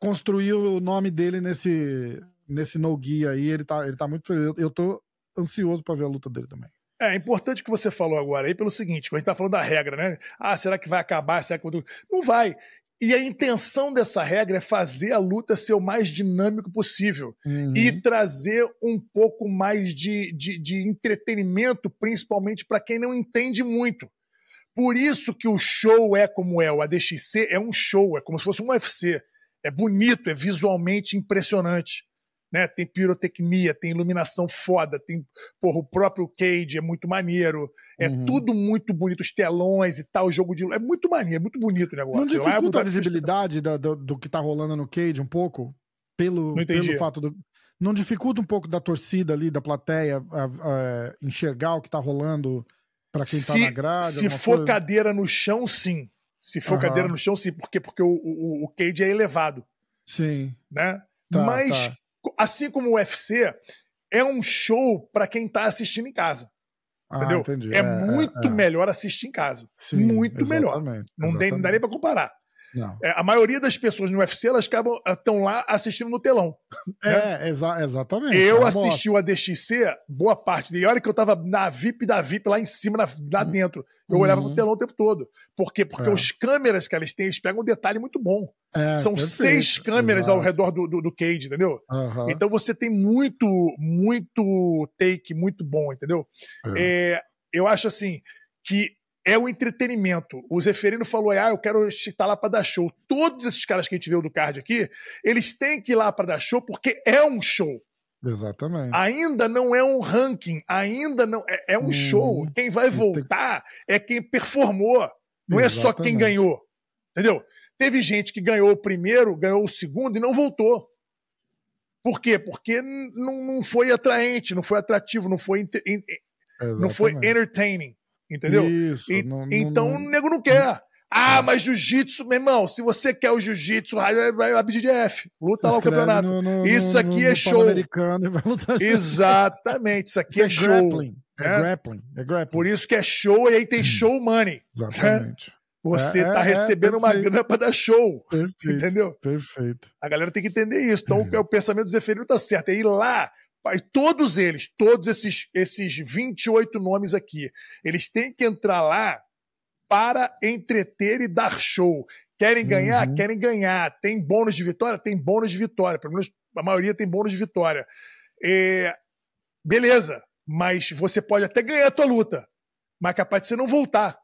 [SPEAKER 1] construir o nome dele nesse nesse no guia aí, ele tá, ele tá muito feliz. Eu, tô ansioso pra ver a luta dele também.
[SPEAKER 2] É, é importante que você falou agora aí pelo seguinte, quando a gente tá falando da regra, né? Ah, será que vai acabar? Será que... Não vai. E a intenção dessa regra é fazer a luta ser o mais dinâmico possível.
[SPEAKER 1] Uhum.
[SPEAKER 2] e trazer um pouco mais de, de, de entretenimento, principalmente para quem não entende muito. Por isso que o show é como é. O ADXC é um show, é como se fosse um UFC. É bonito, é visualmente impressionante. Né? Tem pirotecnia, tem iluminação foda, tem porra, o próprio cage é muito maneiro. É
[SPEAKER 1] Uhum.
[SPEAKER 2] tudo muito bonito, os telões e tal, o jogo de. É muito maneiro, é muito bonito o negócio.
[SPEAKER 1] Não
[SPEAKER 2] Abu
[SPEAKER 1] dificulta a visibilidade da- do, do que tá rolando no Cage um pouco? Pelo, pelo fato do. Não dificulta um pouco da torcida ali, da plateia, a- a- enxergar o que tá rolando pra quem tá
[SPEAKER 2] se,
[SPEAKER 1] na grade?
[SPEAKER 2] Se for
[SPEAKER 1] coisa?
[SPEAKER 2] cadeira no chão, sim. Se for
[SPEAKER 1] Aham.
[SPEAKER 2] cadeira no chão, sim. Por quê? Porque o, o, o cage é elevado.
[SPEAKER 1] Sim.
[SPEAKER 2] Né? Tá, Mas, tá. assim como o UFC, é um show para quem tá assistindo em casa. Ah, entendeu? É, é, muito é, melhor assistir em casa. Sim, muito melhor. Não, exatamente. não dá nem para comparar. É, a maioria das pessoas no UFC, elas acabam estão lá assistindo no telão.
[SPEAKER 1] É, né? exa exatamente.
[SPEAKER 2] Eu é assisti o ADXC, boa parte. E olha que eu tava na VIP da VIP lá em cima, lá, lá uhum. dentro. Eu uhum. olhava no telão o tempo todo. Por quê? Porque é. os câmeras que elas têm, eles pegam um detalhe muito bom. É, São perfeito. seis câmeras Exato. ao redor do, do, do cage, entendeu? Uhum. Então você tem muito, muito take muito bom, entendeu? É. é eu acho assim que é o entretenimento. O Zeferino falou: ah, eu quero estar lá para dar show. Todos esses caras que a gente viu do card aqui, eles têm que ir lá para dar show porque é um show.
[SPEAKER 1] Exatamente.
[SPEAKER 2] Ainda não é um ranking, ainda não é, é um hum, show. Quem vai voltar tem... é quem performou, não Exatamente. é só quem ganhou. Entendeu? Teve gente que ganhou o primeiro, ganhou o segundo e não voltou. Por quê? Porque não, não foi atraente, não foi atrativo, não foi, não foi entertaining. Entendeu? Isso, e, não, então não, o nego não quer. Ah, mas jiu-jitsu, meu irmão, se você quer o jiu-jitsu, vai, vai a BDF, luta lá o campeonato. No, no, isso aqui no, é show. Exatamente, isso aqui isso é, é show. Grappling.
[SPEAKER 1] É, é grappling, é grappling.
[SPEAKER 2] Por isso que é show e aí tem show money.
[SPEAKER 1] Exatamente.
[SPEAKER 2] Você é, tá é, recebendo uma grana pra dar show. Perfeito, entendeu?
[SPEAKER 1] Perfeito.
[SPEAKER 2] A galera tem que entender isso. Então, o pensamento do Zeferino tá certo. É ir lá todos eles, todos esses, esses 28 nomes aqui, eles têm que entrar lá para entreter e dar show. Querem ganhar? Uhum. Querem ganhar. Tem bônus de vitória? Tem bônus de vitória. Pelo menos a maioria tem bônus de vitória. É... Beleza, mas você pode até ganhar a tua luta, mas é capaz de você não voltar.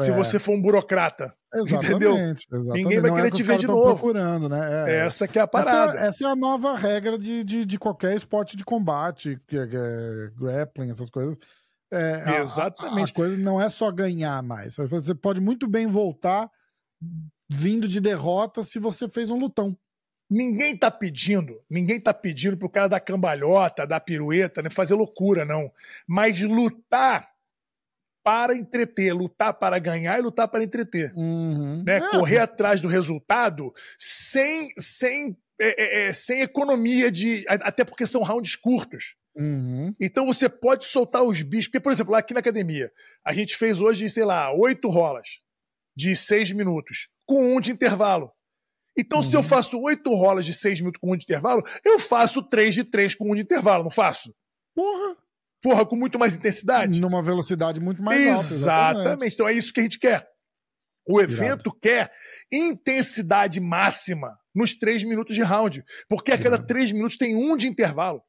[SPEAKER 2] É. Se você for um burocrata. Exatamente, entendeu? Exatamente. Ninguém vai querer é que te ver de novo.
[SPEAKER 1] Procurando, né?
[SPEAKER 2] É, essa que é a parada.
[SPEAKER 1] Essa, essa, é a nova regra de, de, de qualquer esporte de combate, que é, que é grappling, essas coisas. É,
[SPEAKER 2] Exatamente.
[SPEAKER 1] A, a, coisa não é só ganhar mais. Você pode muito bem voltar vindo de derrota se você fez um lutão.
[SPEAKER 2] Ninguém tá pedindo, ninguém tá pedindo pro cara dar cambalhota, dar pirueta, né, fazer loucura, não. Mas lutar para entreter, lutar para ganhar e lutar para entreter.
[SPEAKER 1] Uhum.
[SPEAKER 2] Né? Correr atrás do resultado sem, sem, é, é, é, sem economia de. Até porque são rounds curtos.
[SPEAKER 1] Uhum.
[SPEAKER 2] Então você pode soltar os bichos. Porque, por exemplo, lá aqui na academia, a gente fez hoje, sei lá, oito rolas de seis minutos, com um de intervalo. Então, uhum. se eu uhum. faço oito rolas de seis minutos com um de intervalo, eu faço três de três com um de intervalo, não faço?
[SPEAKER 1] Porra!
[SPEAKER 2] Porra, com muito mais intensidade.
[SPEAKER 1] Numa velocidade muito mais
[SPEAKER 2] exatamente. alta. Exatamente. Então é isso que a gente quer. O evento quer intensidade máxima nos três minutos de round. Porque a cada três minutos tem um de intervalo.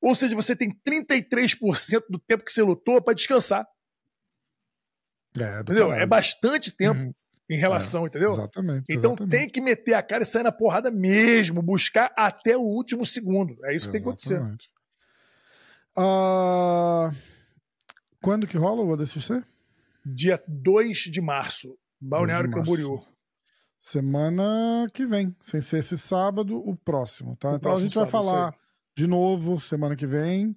[SPEAKER 2] Ou seja, você tem 33% do tempo que você lutou para descansar. É, entendeu? É bastante tempo uhum. em relação, é, entendeu?
[SPEAKER 1] Exatamente.
[SPEAKER 2] Então
[SPEAKER 1] exatamente.
[SPEAKER 2] tem que meter a cara e sair na porrada mesmo, buscar até o último segundo. É isso que tem que acontecer.
[SPEAKER 1] Uh... Quando que rola o ADCC?
[SPEAKER 2] Dia 2 de março, Balneário Camboriú.
[SPEAKER 1] Semana que vem, sem ser esse sábado, o próximo, tá? O então próximo a gente vai falar de novo semana que vem.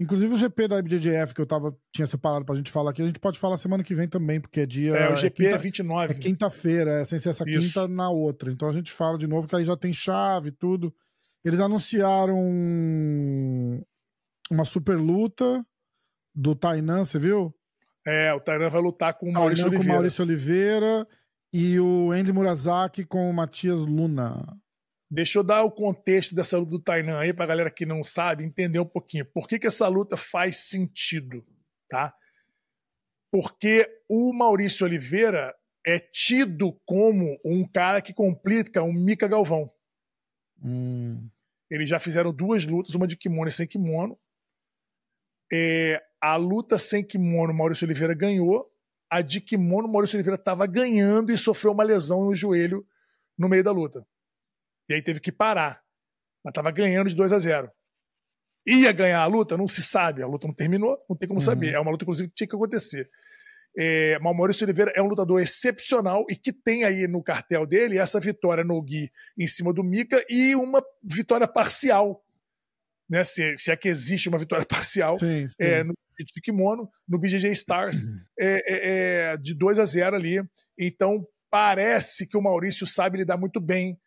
[SPEAKER 1] Inclusive o GP da IBJJF que eu tava, tinha separado pra gente falar aqui, a gente pode falar semana que vem também, porque é dia.
[SPEAKER 2] É, o GP é, quinta, é 29.
[SPEAKER 1] É quinta-feira, é sem ser essa Isso. quinta na outra. Então a gente fala de novo, que aí já tem chave e tudo. Eles anunciaram uma super luta do Tainan, você viu?
[SPEAKER 2] É, o Tainan vai lutar com o Maurício Oliveira. com
[SPEAKER 1] o Maurício Oliveira e o Andy Murazaki com o Matias Luna.
[SPEAKER 2] Deixa eu dar o contexto dessa luta do Tainan aí pra galera que não sabe entender um pouquinho. Por que, que essa luta faz sentido, tá? Porque o Maurício Oliveira é tido como um cara que complica um Mika Galvão.
[SPEAKER 1] Hum.
[SPEAKER 2] Eles já fizeram duas lutas, uma de kimono e sem kimono. É, a luta sem kimono, Maurício Oliveira ganhou. A de kimono, Maurício Oliveira estava ganhando e sofreu uma lesão no joelho no meio da luta. E aí teve que parar. Mas estava ganhando de 2 a 0 Ia ganhar a luta? Não se sabe. A luta não terminou, não tem como uhum. saber. É uma luta, inclusive, que tinha que acontecer. É, mas o Maurício Oliveira é um lutador excepcional e que tem aí no cartel dele essa vitória no Gui em cima do Mika e uma vitória parcial né, se, se é que existe uma vitória parcial
[SPEAKER 1] sim, sim.
[SPEAKER 2] É, no de kimono, no BJJ Stars, uhum. é, é, é, de 2 a 0 ali. Então, parece que o Maurício sabe lidar muito bem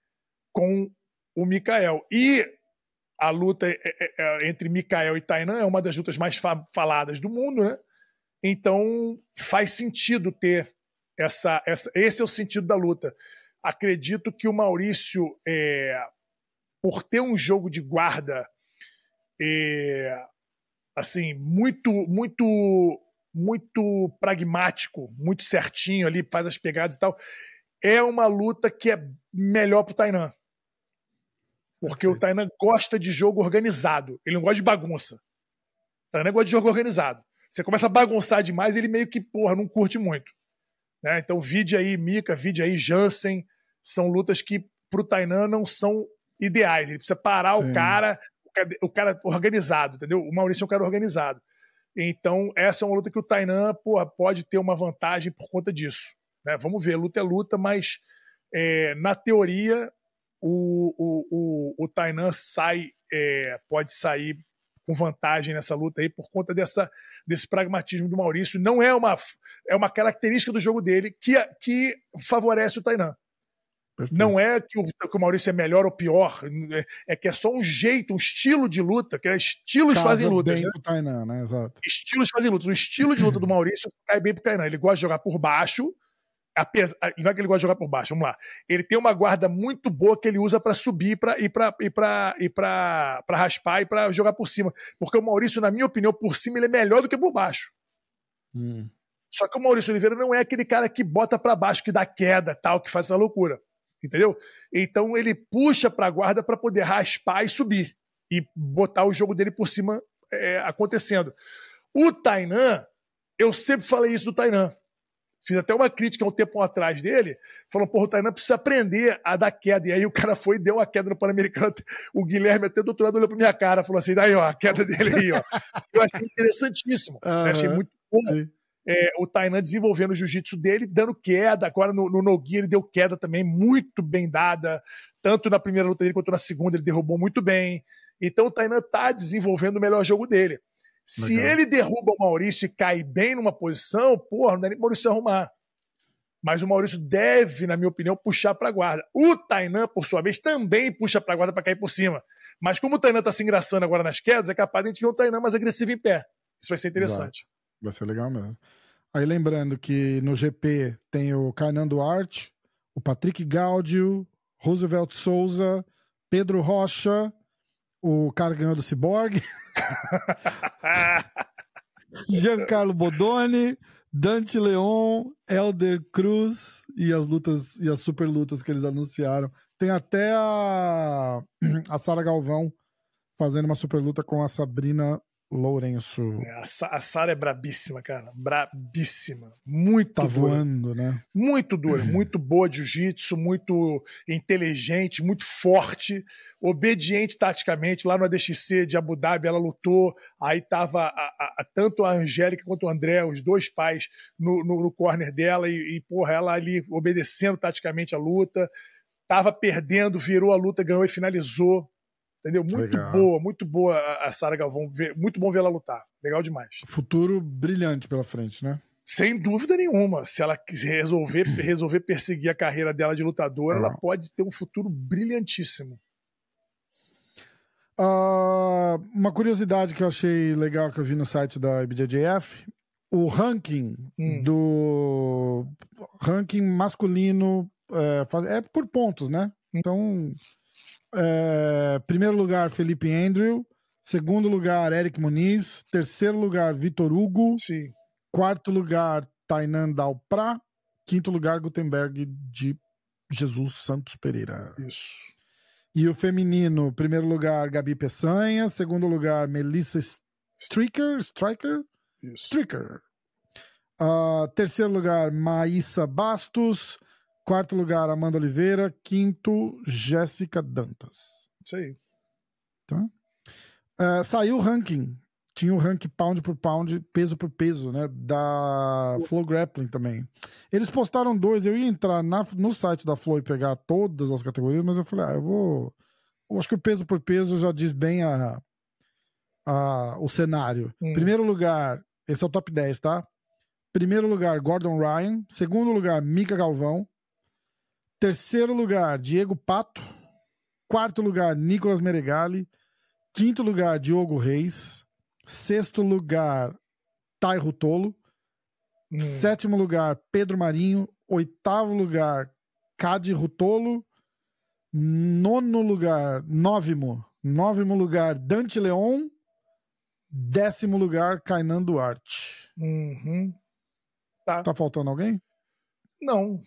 [SPEAKER 2] com o Mikael. E a luta é, é, é, entre Mikael e Tainan é uma das lutas mais fa faladas do mundo, né? Então faz sentido ter essa, essa. Esse é o sentido da luta. Acredito que o Maurício, é, por ter um jogo de guarda é, assim muito, muito, muito pragmático, muito certinho ali, faz as pegadas e tal, é uma luta que é melhor pro Tainan. Porque o Tainan gosta de jogo organizado. Ele não gosta de bagunça. O Tainan gosta de jogo organizado. Você começa a bagunçar demais, ele meio que, porra, não curte muito. Né? Então, vide aí Mika, vide aí Jansen. São lutas que pro Tainan não são ideais. Ele precisa parar Sim. o cara, o cara organizado, entendeu? O Maurício é um cara organizado. Então, essa é uma luta que o Tainan porra, pode ter uma vantagem por conta disso. Né? Vamos ver, luta é luta, mas é, na teoria o, o, o, o Tainan sai, é, pode sair com vantagem nessa luta aí por conta dessa, desse pragmatismo do Maurício. Não é uma, é uma característica do jogo dele que, que favorece o Tainan. Perfeito. Não é que o, que o, Maurício é melhor ou pior, é, é, que é só um jeito, um estilo de luta, que é estilos Casa fazem lutas. Né?
[SPEAKER 1] Tainan, né? Exato.
[SPEAKER 2] Estilos fazem lutas. O estilo de luta do Maurício cai bem pro Tainan. Ele gosta de jogar por baixo, apesar, não é que ele gosta de jogar por baixo, vamos lá. Ele tem uma guarda muito boa que ele usa para subir pra, e para e pra, e pra, pra raspar e para jogar por cima. Porque o Maurício, na minha opinião, por cima ele é melhor do que por baixo. Hum. Só que o Maurício Oliveira não é aquele cara que bota para baixo, que dá queda, tal, que faz essa loucura. Entendeu? Então ele puxa para a guarda para poder raspar e subir. E botar o jogo dele por cima é, acontecendo. O Tainan, eu sempre falei isso do Tainan. Fiz até uma crítica um tempo atrás dele, falando, porra, o Tainan precisa aprender a dar queda. E aí o cara foi e deu uma queda no Pan-Americano. O Guilherme, até do outro lado, olhou pra minha cara, falou assim, daí, ó, a queda dele aí, ó. Eu achei interessantíssimo. Uhum. Eu achei muito bom. É, o Tainan desenvolvendo o jiu-jitsu dele, dando queda. Agora no, no Nogi ele deu queda também, muito bem dada. Tanto na primeira luta dele quanto na segunda, ele derrubou muito bem. Então o Tainan tá desenvolvendo o melhor jogo dele. Se Legal. ele derruba o Maurício e cai bem numa posição, porra, não dá nem Maurício arrumar. Mas o Maurício deve, na minha opinião, puxar para a guarda. O Tainan, por sua vez, também puxa para a guarda para cair por cima. Mas como o Tainan está se engraçando agora nas quedas, é capaz de a gente ver um Tainan mais agressivo em pé. Isso vai ser interessante.
[SPEAKER 1] Exato. Vai ser legal mesmo. Aí lembrando que no GP tem o Kainan Duarte, o Patrick Gaudio, Roosevelt Souza, Pedro Rocha, o cara ganhou do Cyborg. Giancarlo Bodoni, Dante Leon, Elder Cruz e as lutas e as super lutas que eles anunciaram. Tem até a, a Sara Galvão fazendo uma super luta com a Sabrina Lourenço.
[SPEAKER 2] É, a Sara é brabíssima, cara. Brabíssima. Muito
[SPEAKER 1] tá voando, né?
[SPEAKER 2] Muito dura, muito boa de jiu-jitsu, muito inteligente, muito forte, obediente taticamente. Lá no ADXC de Abu Dhabi, ela lutou. Aí tava a, a, a, tanto a Angélica quanto o André, os dois pais, no, no, no corner dela. E, e, porra, ela ali obedecendo taticamente a luta. Tava perdendo, virou a luta, ganhou e finalizou Entendeu? Muito Legal. boa, muito boa a Sara Galvão. Muito bom ver ela lutar. Legal demais.
[SPEAKER 1] Futuro brilhante pela frente, né?
[SPEAKER 2] Sem dúvida nenhuma. Se ela quiser resolver, resolver perseguir a carreira dela de lutadora, ela pode ter um futuro brilhantíssimo.
[SPEAKER 1] Uh, uma curiosidade que eu achei legal que eu vi no site da IBJJF, o ranking hum. do ranking masculino é, é, por pontos, né? Então é, primeiro lugar, Felipe Andrew. Segundo lugar, Eric Muniz. Terceiro lugar, Vitor Hugo.
[SPEAKER 2] Sim.
[SPEAKER 1] Quarto lugar, Tainan Dalprá. Quinto lugar, Gutenberg de Jesus Santos Pereira.
[SPEAKER 2] Isso.
[SPEAKER 1] E o feminino, primeiro lugar, Gabi Peçanha. Segundo lugar, Melissa Stricker. Striker?
[SPEAKER 2] Isso.
[SPEAKER 1] Stricker. Uh, terceiro lugar, Maísa Bastos. Quarto lugar, Amanda Oliveira. Quinto, Jéssica Dantas.
[SPEAKER 2] Isso aí.
[SPEAKER 1] Tá? Uh, saiu o ranking. Tinha o ranking pound por pound, peso por peso, né? Da Flow Grappling também. Eles postaram dois. Eu ia entrar na, no site da Flow e pegar todas as categorias, mas eu falei, ah, eu vou. Eu acho que o peso por peso já diz bem a, a, o cenário. Hum. Primeiro lugar, esse é o top 10, tá? Primeiro lugar, Gordon Ryan. Segundo lugar, Mika Galvão. Terceiro lugar, Diego Pato. Quarto lugar, Nicolas Meregali. Quinto lugar, Diogo Reis. Sexto lugar, Tai Rutolo. Hum. Sétimo lugar, Pedro Marinho. Oitavo lugar, Cade Rutolo. Nono lugar, Novimo. Novimo lugar, Dante Leon. Décimo lugar, Kainan Duarte.
[SPEAKER 2] Uhum.
[SPEAKER 1] Tá. tá faltando alguém?
[SPEAKER 2] Não,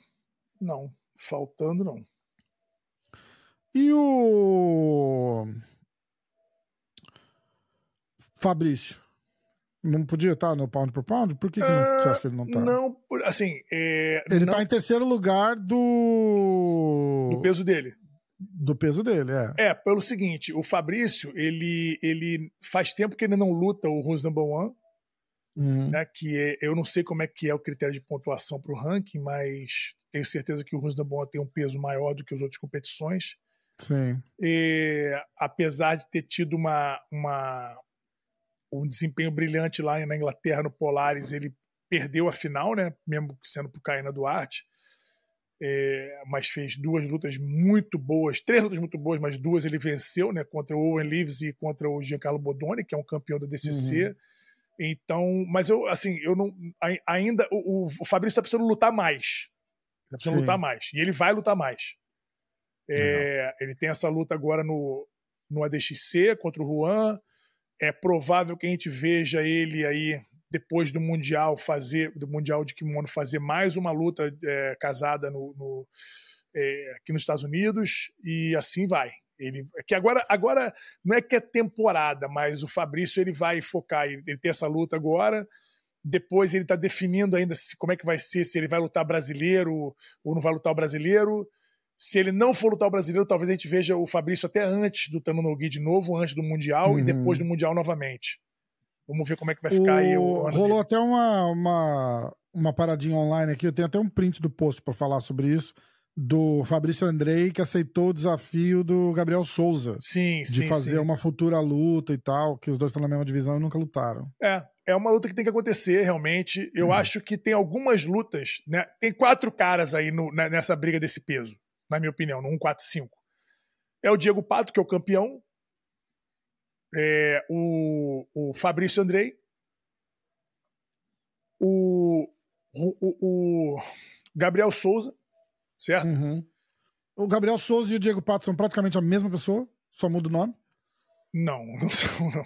[SPEAKER 2] não. Faltando não.
[SPEAKER 1] E o. Fabrício? Não podia estar no pound por pound? Por que, que uh, você acha que ele não tá?
[SPEAKER 2] Não, assim. É,
[SPEAKER 1] ele
[SPEAKER 2] não...
[SPEAKER 1] tá em terceiro lugar do.
[SPEAKER 2] Do peso dele.
[SPEAKER 1] Do peso dele, é.
[SPEAKER 2] É, pelo seguinte, o Fabrício, ele, ele faz tempo que ele não luta o Who's Number One, uhum. né, que é, eu não sei como é que é o critério de pontuação para o ranking, mas tenho certeza que o One tem um peso maior do que as outras competições.
[SPEAKER 1] Sim.
[SPEAKER 2] E, apesar de ter tido uma, uma, um desempenho brilhante lá na Inglaterra, no Polaris, ele perdeu a final, né, mesmo sendo para o Caína Duarte é, mas fez duas lutas muito boas, três lutas muito boas, mas duas ele venceu, né, contra o Owen Leaves e contra o Giancarlo Bodoni, que é um campeão da DCC. Uhum. Então, mas eu, assim, eu não, ainda, o, o Fabrício está precisando lutar mais. Está precisando Sim. lutar mais. E ele vai lutar mais. É, ele tem essa luta agora no, no ADXC contra o Juan. É provável que a gente veja ele aí depois do Mundial fazer do Mundial de Kimono fazer mais uma luta é, casada no, no é, aqui nos Estados Unidos e assim vai. Ele é que agora agora não é que é temporada, mas o Fabrício ele vai focar, ele, ele tem essa luta agora. Depois ele está definindo ainda se, como é que vai ser, se ele vai lutar brasileiro ou não vai lutar o brasileiro. Se ele não for lutar o brasileiro, talvez a gente veja o Fabrício até antes do Tano Nogi de novo, antes do Mundial uhum. e depois do Mundial novamente. Vamos ver como é que vai ficar o... aí o
[SPEAKER 1] ano Rolou dele. até uma, uma, uma paradinha online aqui, eu tenho até um print do post para falar sobre isso, do Fabrício Andrei, que aceitou o desafio do Gabriel Souza.
[SPEAKER 2] Sim,
[SPEAKER 1] de
[SPEAKER 2] sim.
[SPEAKER 1] De fazer
[SPEAKER 2] sim.
[SPEAKER 1] uma futura luta e tal, que os dois estão na mesma divisão e nunca lutaram.
[SPEAKER 2] É, é uma luta que tem que acontecer, realmente. Eu hum. acho que tem algumas lutas, né? Tem quatro caras aí no, né, nessa briga desse peso, na minha opinião, no 145. É o Diego Pato, que é o campeão, é, o, o Fabrício Andrei, o, o, o Gabriel Souza, certo?
[SPEAKER 1] Uhum. O Gabriel Souza e o Diego Pato são praticamente a mesma pessoa, só muda o nome?
[SPEAKER 2] Não, não são, não.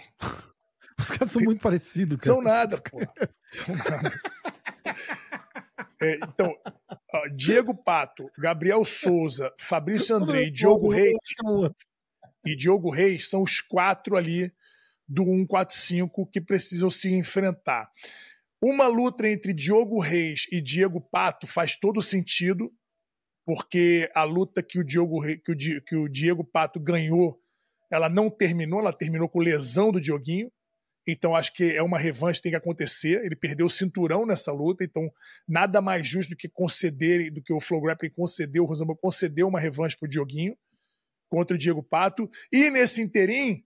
[SPEAKER 1] Os caras são muito parecidos, cara.
[SPEAKER 2] São nada, pô. São nada. É, então, ó, Diego Pato, Gabriel Souza, Fabrício Andrei, Diogo Reis e Diogo Reis são os quatro ali do 145 que precisam se enfrentar. Uma luta entre Diogo Reis e Diego Pato faz todo sentido, porque a luta que o Diogo, que o, que o Diego Pato ganhou, ela não terminou, ela terminou com lesão do Dioguinho. Então acho que é uma revanche que tem que acontecer. Ele perdeu o cinturão nessa luta, então nada mais justo do que conceder, do que o Flow Grappling concedeu, o Rosamba concedeu uma revanche pro Dioguinho contra o Diego Pato. E nesse interim,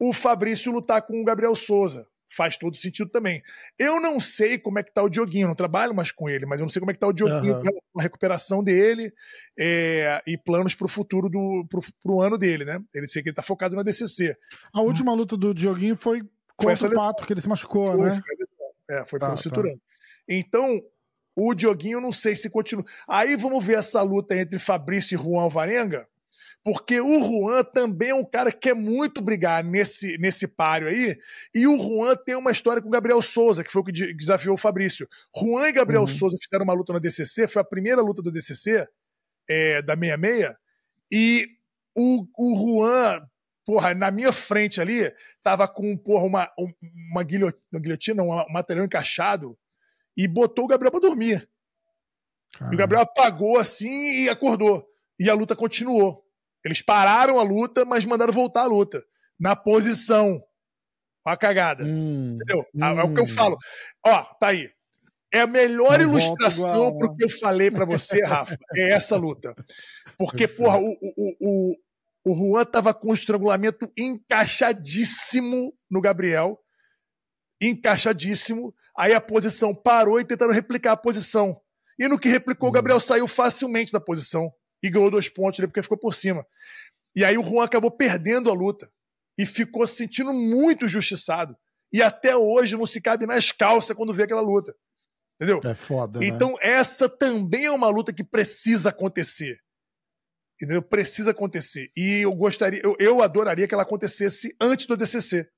[SPEAKER 2] o Fabrício lutar com o Gabriel Souza. Faz todo sentido também. Eu não sei como é que tá o Dioguinho, não trabalho mais com ele, mas eu não sei como é que tá o Dioguinho uhum. a recuperação dele é, e planos para o futuro do pro, pro ano dele, né? Ele sei que ele tá focado na DCC.
[SPEAKER 1] A última luta do Dioguinho foi contra foi o Pato, que ele se machucou, foi, né?
[SPEAKER 2] Foi, é, foi tá, pelo tá. cinturão. Então, o Dioguinho, não sei se continua. Aí vamos ver essa luta entre Fabrício e Juan Varenga porque o Juan também é um cara que quer muito brigar nesse, nesse páreo aí, e o Juan tem uma história com o Gabriel Souza, que foi o que desafiou o Fabrício. Juan e Gabriel uhum. Souza fizeram uma luta na DCC, foi a primeira luta do DCC, é, da 66, e o, o Juan, porra, na minha frente ali, tava com, porra, uma, uma, guilhotina, um material encaixado, e botou o Gabriel pra dormir. Caramba. E o Gabriel apagou assim e acordou. E a luta continuou. Eles pararam a luta, mas mandaram voltar a luta. Na posição. Olha a cagada. Hum, Entendeu? Hum. É o que eu hum. falo. Ó, tá aí. É a melhor Não ilustração pro que eu falei para você, Rafa. É essa luta. Porque, porra, o, o, o, o Juan tava com o estrangulamento encaixadíssimo no Gabriel. Encaixadíssimo. Aí a posição parou e tentaram replicar a posição. E no que replicou, o hum. Gabriel saiu facilmente da posição e ganhou dois pontos ali porque ficou por cima. E aí o Juan acabou perdendo a luta e ficou se sentindo muito injustiçado. E até hoje não se cabe nas calças quando vê aquela luta. Entendeu?
[SPEAKER 1] É foda. Né?
[SPEAKER 2] Então, essa também é uma luta que precisa acontecer. Entendeu? Precisa acontecer. E eu gostaria, eu, eu adoraria que ela acontecesse antes do DCC.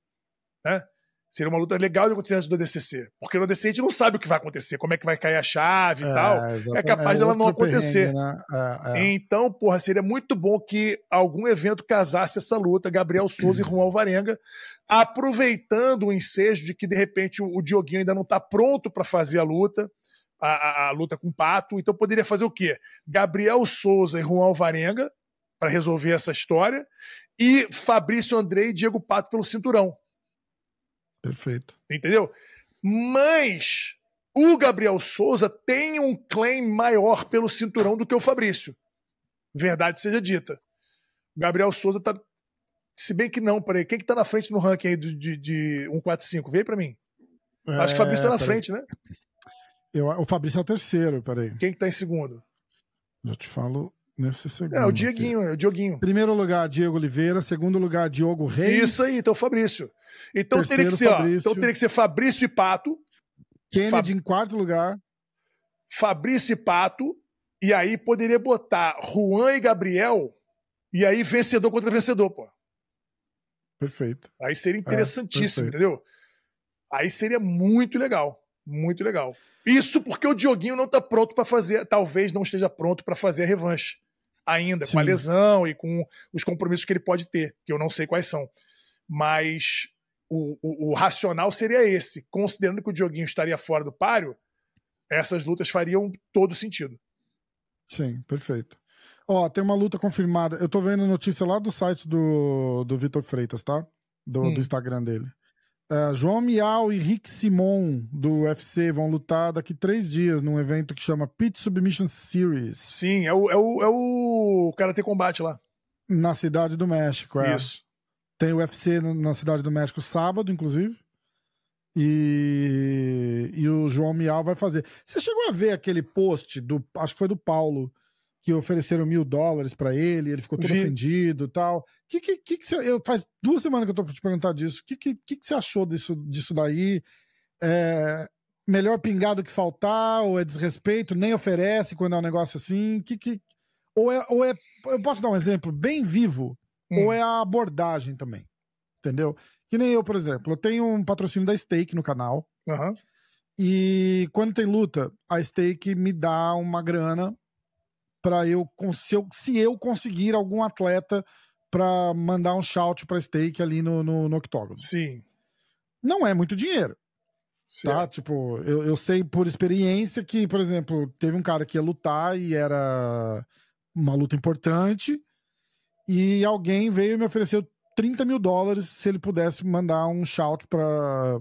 [SPEAKER 2] Né? Seria uma luta legal de acontecer antes do DCC. Porque no DCC a gente não sabe o que vai acontecer, como é que vai cair a chave e é, tal. É capaz é dela não acontecer. Né? É, é, então, porra, seria muito bom que algum evento casasse essa luta, Gabriel Souza e Juan Alvarenga, aproveitando o ensejo de que, de repente, o, o Dioguinho ainda não está pronto para fazer a luta. A, a, a, luta com o Pato, então poderia fazer o quê? Gabriel Souza e Juan Alvarenga para resolver essa história e Fabrício Andrei e Diego Pato pelo cinturão.
[SPEAKER 1] Perfeito.
[SPEAKER 2] Entendeu? Mas o Gabriel Souza tem um claim maior pelo cinturão do que o Fabrício. Verdade seja dita. O Gabriel Souza tá. Se bem que não, peraí. Quem que tá na frente no ranking aí de, de, de 145? Vem pra mim. É, Acho que o Fabrício tá na frente, né?
[SPEAKER 1] Eu, o Fabrício é o terceiro, peraí.
[SPEAKER 2] Quem que tá em segundo?
[SPEAKER 1] Já te falo nesse segundo.
[SPEAKER 2] É, o Dieguinho, é o Dioguinho.
[SPEAKER 1] Primeiro lugar, Diego Oliveira. Segundo lugar, Diogo Reis.
[SPEAKER 2] Isso aí, então Fabrício. Então teria que ser, ó, então teria que ser Fabrício e Pato.
[SPEAKER 1] Kennedy Fab... em quarto lugar.
[SPEAKER 2] Fabrício e Pato. E aí poderia botar Juan e Gabriel. E aí vencedor contra vencedor, pô.
[SPEAKER 1] Perfeito.
[SPEAKER 2] Aí seria é, interessantíssimo, é, entendeu? Aí seria muito legal. Muito legal. Isso porque o Dioguinho não está pronto para fazer, talvez não esteja pronto para fazer a revanche ainda, Sim. com a lesão e com os compromissos que ele pode ter, que eu não sei quais são. Mas o, o, o racional seria esse. Considerando que o Dioguinho estaria fora do páreo, essas lutas fariam todo sentido.
[SPEAKER 1] Sim, perfeito. Ó, tem uma luta confirmada. Eu tô vendo notícia lá do site do, do Vitor Freitas, tá? Do, hum. do Instagram dele. Uh, João Miau e Rick Simon do UFC vão lutar daqui três dias num evento que chama Pit Submission Series.
[SPEAKER 2] Sim, é o, é o, é o Karate Combate lá.
[SPEAKER 1] Na Cidade do México, é.
[SPEAKER 2] Isso.
[SPEAKER 1] Tem o UFC na Cidade do México sábado, inclusive. E, e o João Miau vai fazer. Você chegou a ver aquele post do. Acho que foi do Paulo que ofereceram mil dólares para ele, ele ficou todo ofendido e tal. Que, que, que, que você, eu, faz duas semanas que eu tô pra te perguntar disso. O que, que, que, que você achou disso, disso daí? É, melhor pingar do que faltar, ou é desrespeito, nem oferece quando é um negócio assim? Que, que, ou, é, ou é. Eu posso dar um exemplo bem vivo, hum. ou é a abordagem também. Entendeu? Que nem eu, por exemplo, eu tenho um patrocínio da Stake no canal.
[SPEAKER 2] Uhum.
[SPEAKER 1] E quando tem luta, a Stake me dá uma grana para eu se, eu se eu conseguir algum atleta para mandar um shout para stake ali no, no, no octógono.
[SPEAKER 2] Sim.
[SPEAKER 1] Não é muito dinheiro. Certo. Tá? Tipo, eu, eu sei por experiência que, por exemplo, teve um cara que ia lutar e era uma luta importante e alguém veio e me ofereceu 30 mil dólares se ele pudesse mandar um shout para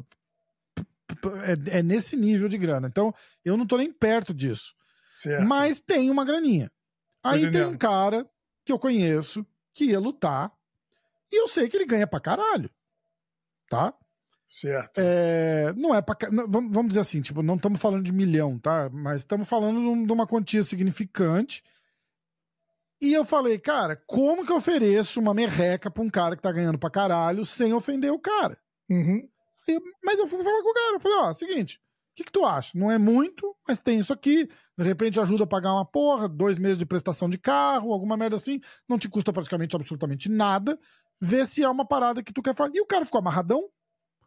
[SPEAKER 1] é, é, nesse nível de grana. Então, eu não tô nem perto disso.
[SPEAKER 2] Certo.
[SPEAKER 1] Mas tem uma graninha. Aí tem um cara que eu conheço que ia lutar e eu sei que ele ganha pra caralho. Tá?
[SPEAKER 2] Certo.
[SPEAKER 1] É, não é pra. Vamos dizer assim, tipo, não estamos falando de milhão, tá? Mas estamos falando de uma quantia significante. E eu falei, cara, como que eu ofereço uma merreca pra um cara que tá ganhando pra caralho sem ofender o cara?
[SPEAKER 2] Uhum.
[SPEAKER 1] mas eu fui falar com o cara, eu falei, ó, seguinte, que, que tu acha? Não é muito, mas tem isso aqui. De repente ajuda a pagar uma porra, dois meses de prestação de carro, alguma merda assim. Não te custa praticamente absolutamente nada. Vê se é uma parada que tu quer fazer. E o cara ficou amarradão.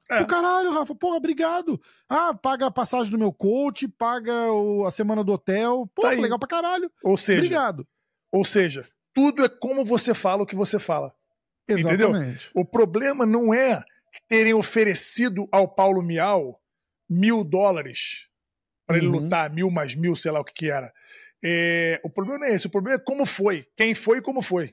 [SPEAKER 1] É. caralho, Rafa, porra, obrigado. Ah, paga a passagem do meu coach, paga o, a semana do hotel. Pô, tá legal pra caralho.
[SPEAKER 2] Ou seja,
[SPEAKER 1] obrigado.
[SPEAKER 2] Ou seja, tudo é como você fala o que você fala. Exatamente. Entendeu? O problema não é terem oferecido ao Paulo Miau mil dólares para ele uhum. lutar, mil mais mil, sei lá o que que era. É, o problema não é esse, o problema é como foi, quem foi e como foi.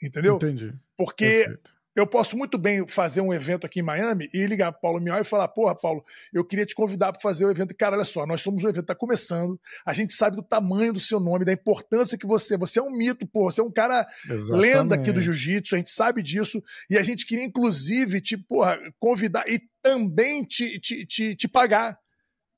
[SPEAKER 2] Entendeu?
[SPEAKER 1] Entendi.
[SPEAKER 2] Porque Perfeito. Eu posso muito bem fazer um evento aqui em Miami e ligar para Paulo Miau e falar: Porra, Paulo, eu queria te convidar para fazer o evento. Cara, olha só, nós somos um evento, está começando, a gente sabe do tamanho do seu nome, da importância que você é. Você é um mito, pô, você é um cara Exatamente. lenda aqui do jiu-jitsu, a gente sabe disso, e a gente queria, inclusive, te porra, convidar e também te, te, te, te pagar.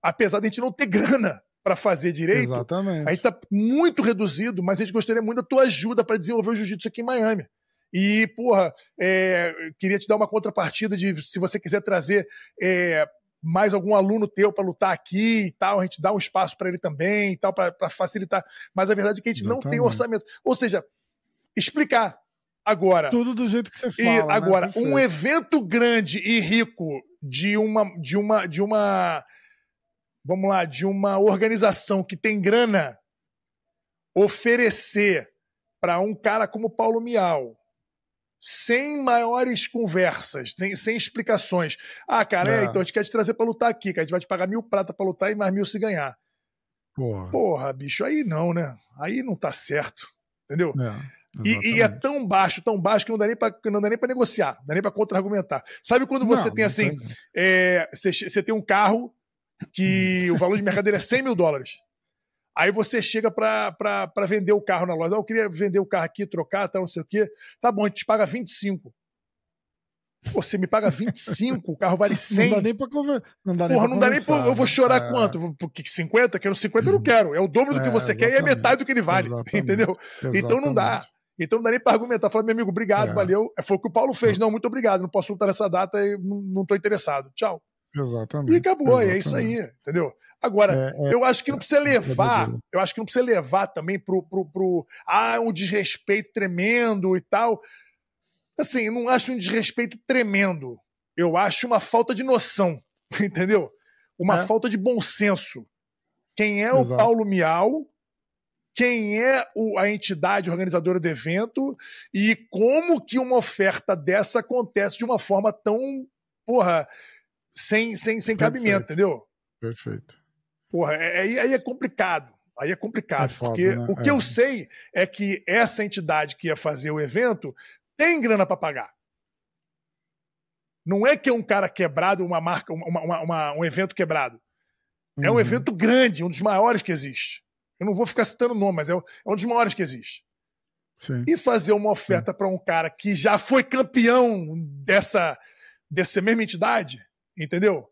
[SPEAKER 2] Apesar de a gente não ter grana para fazer direito,
[SPEAKER 1] Exatamente.
[SPEAKER 2] a gente está muito reduzido, mas a gente gostaria muito da tua ajuda para desenvolver o jiu-jitsu aqui em Miami. E, porra, é, queria te dar uma contrapartida de se você quiser trazer é, mais algum aluno teu para lutar aqui e tal, a gente dá um espaço para ele também e tal, para facilitar. Mas a verdade é que a gente Exatamente. não tem orçamento. Ou seja, explicar agora.
[SPEAKER 1] Tudo do jeito que você fala.
[SPEAKER 2] E né? agora, né? um evento grande e rico de uma de uma de uma vamos lá, de uma organização que tem grana oferecer para um cara como Paulo Miau sem maiores conversas, sem, sem explicações. Ah, cara, é. É, então a gente quer te trazer para lutar aqui, que a gente vai te pagar mil prata para lutar e mais mil se ganhar. Porra. Porra, bicho, aí não, né? Aí não tá certo, entendeu? É. E, e, é tão baixo, tão baixo que não dá nem para não dá nem para negociar, não dá nem para contra-argumentar. Sabe quando você não, tem assim, é, você, você tem um carro que o valor de mercado dele é 100 mil dólares. Aí você chega para vender o carro na loja. Ah, eu queria vender o carro aqui, trocar, tal, não sei o quê. Tá bom, a gente te paga 25. Você me paga 25, o carro vale 100.
[SPEAKER 1] Não dá nem pra conversar.
[SPEAKER 2] Não dá nem Porra, não dá nem pra. Eu vou chorar é. quanto? Porque 50? Quero 50, eu não quero. É o dobro do que é, você exatamente. quer e é metade do que ele vale. Exatamente. Entendeu? Exatamente. Então não dá. Então não dá nem para argumentar. Falar, meu amigo, obrigado, é. valeu. Foi o que o Paulo fez. Não, muito obrigado. Não posso lutar nessa data e não estou interessado. Tchau.
[SPEAKER 1] Exatamente.
[SPEAKER 2] E acabou, Exatamente. é isso aí, entendeu? Agora, é, é, eu acho que não precisa é levar, eu acho que não precisa levar também pro, pro, pro ah, um desrespeito tremendo e tal. Assim, eu não acho um desrespeito tremendo. Eu acho uma falta de noção, entendeu? Uma é. falta de bom senso. Quem é Exato. o Paulo Miau quem é o, a entidade organizadora do evento e como que uma oferta dessa acontece de uma forma tão, porra, sem, sem, sem cabimento, entendeu?
[SPEAKER 1] Perfeito.
[SPEAKER 2] Porra, é, aí, aí é complicado. Aí é complicado, é foda, porque né? o que é. eu sei é que essa entidade que ia fazer o evento tem grana para pagar. Não é que é um cara quebrado, uma marca, uma, uma, uma, um evento quebrado. É um uhum. evento grande, um dos maiores que existe. Eu não vou ficar citando o nome, mas é, é um dos maiores que existe. Sim. E fazer uma oferta para um cara que já foi campeão dessa, dessa mesma entidade, entendeu?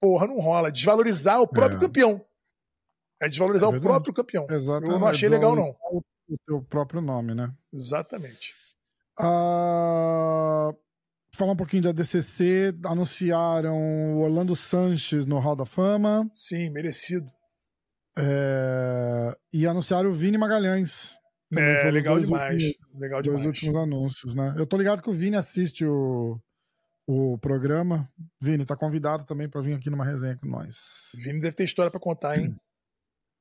[SPEAKER 2] Porra, não rola. Desvalorizar o próprio é. campeão. É desvalorizar é o próprio campeão. Exatamente. Eu não achei legal, não.
[SPEAKER 1] O teu próprio nome, né?
[SPEAKER 2] Exatamente.
[SPEAKER 1] Uh, falar um pouquinho da DCC. Anunciaram o Orlando Sanches no Hall da Fama.
[SPEAKER 2] Sim, merecido.
[SPEAKER 1] É, e anunciaram o Vini Magalhães.
[SPEAKER 2] É, legal demais.
[SPEAKER 1] Últimos,
[SPEAKER 2] legal demais.
[SPEAKER 1] últimos anúncios, né? Eu tô ligado que o Vini assiste o, o programa. Vini, tá convidado também para vir aqui numa resenha com nós.
[SPEAKER 2] Vini deve ter história para contar, hein?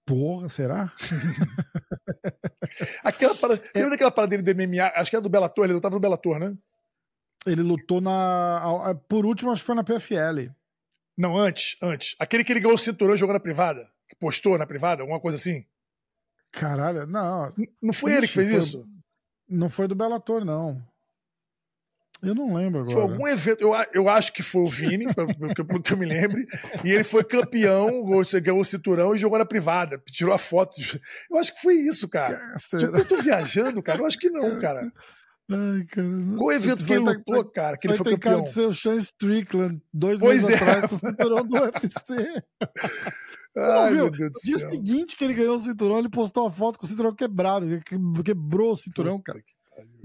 [SPEAKER 1] Porra, será?
[SPEAKER 2] aquela parada, é... Lembra daquela parada dele do MMA? Acho que era do Bellator, ele lutava no Bellator, né?
[SPEAKER 1] Ele lutou na. Por último, acho que foi na PFL.
[SPEAKER 2] Não, antes, antes. Aquele que ele ganhou o cinturão jogando na privada que postou na privada, alguma coisa assim?
[SPEAKER 1] Caralho, não.
[SPEAKER 2] Não foi Ixi, ele que fez foi, isso?
[SPEAKER 1] Não foi do Bellator, não. Eu não lembro agora.
[SPEAKER 2] Foi algum evento, eu, eu acho que foi o Vini, pelo que eu me lembre, e ele foi campeão, ganhou o cinturão e jogou na privada, tirou a foto. Eu acho que foi isso, cara. Tipo, eu tô viajando, cara? Eu acho que não, cara.
[SPEAKER 1] Ai, cara.
[SPEAKER 2] Qual evento que ele tá lutou, cara? Que ele foi tem campeão? cara
[SPEAKER 1] de ser o Sean Strickland dois pois meses é. atrás com o cinturão do UFC.
[SPEAKER 2] Ai, viu? No
[SPEAKER 1] dia
[SPEAKER 2] céu.
[SPEAKER 1] seguinte que ele ganhou o cinturão, ele postou uma foto com o cinturão quebrado. Ele quebrou o cinturão, cara.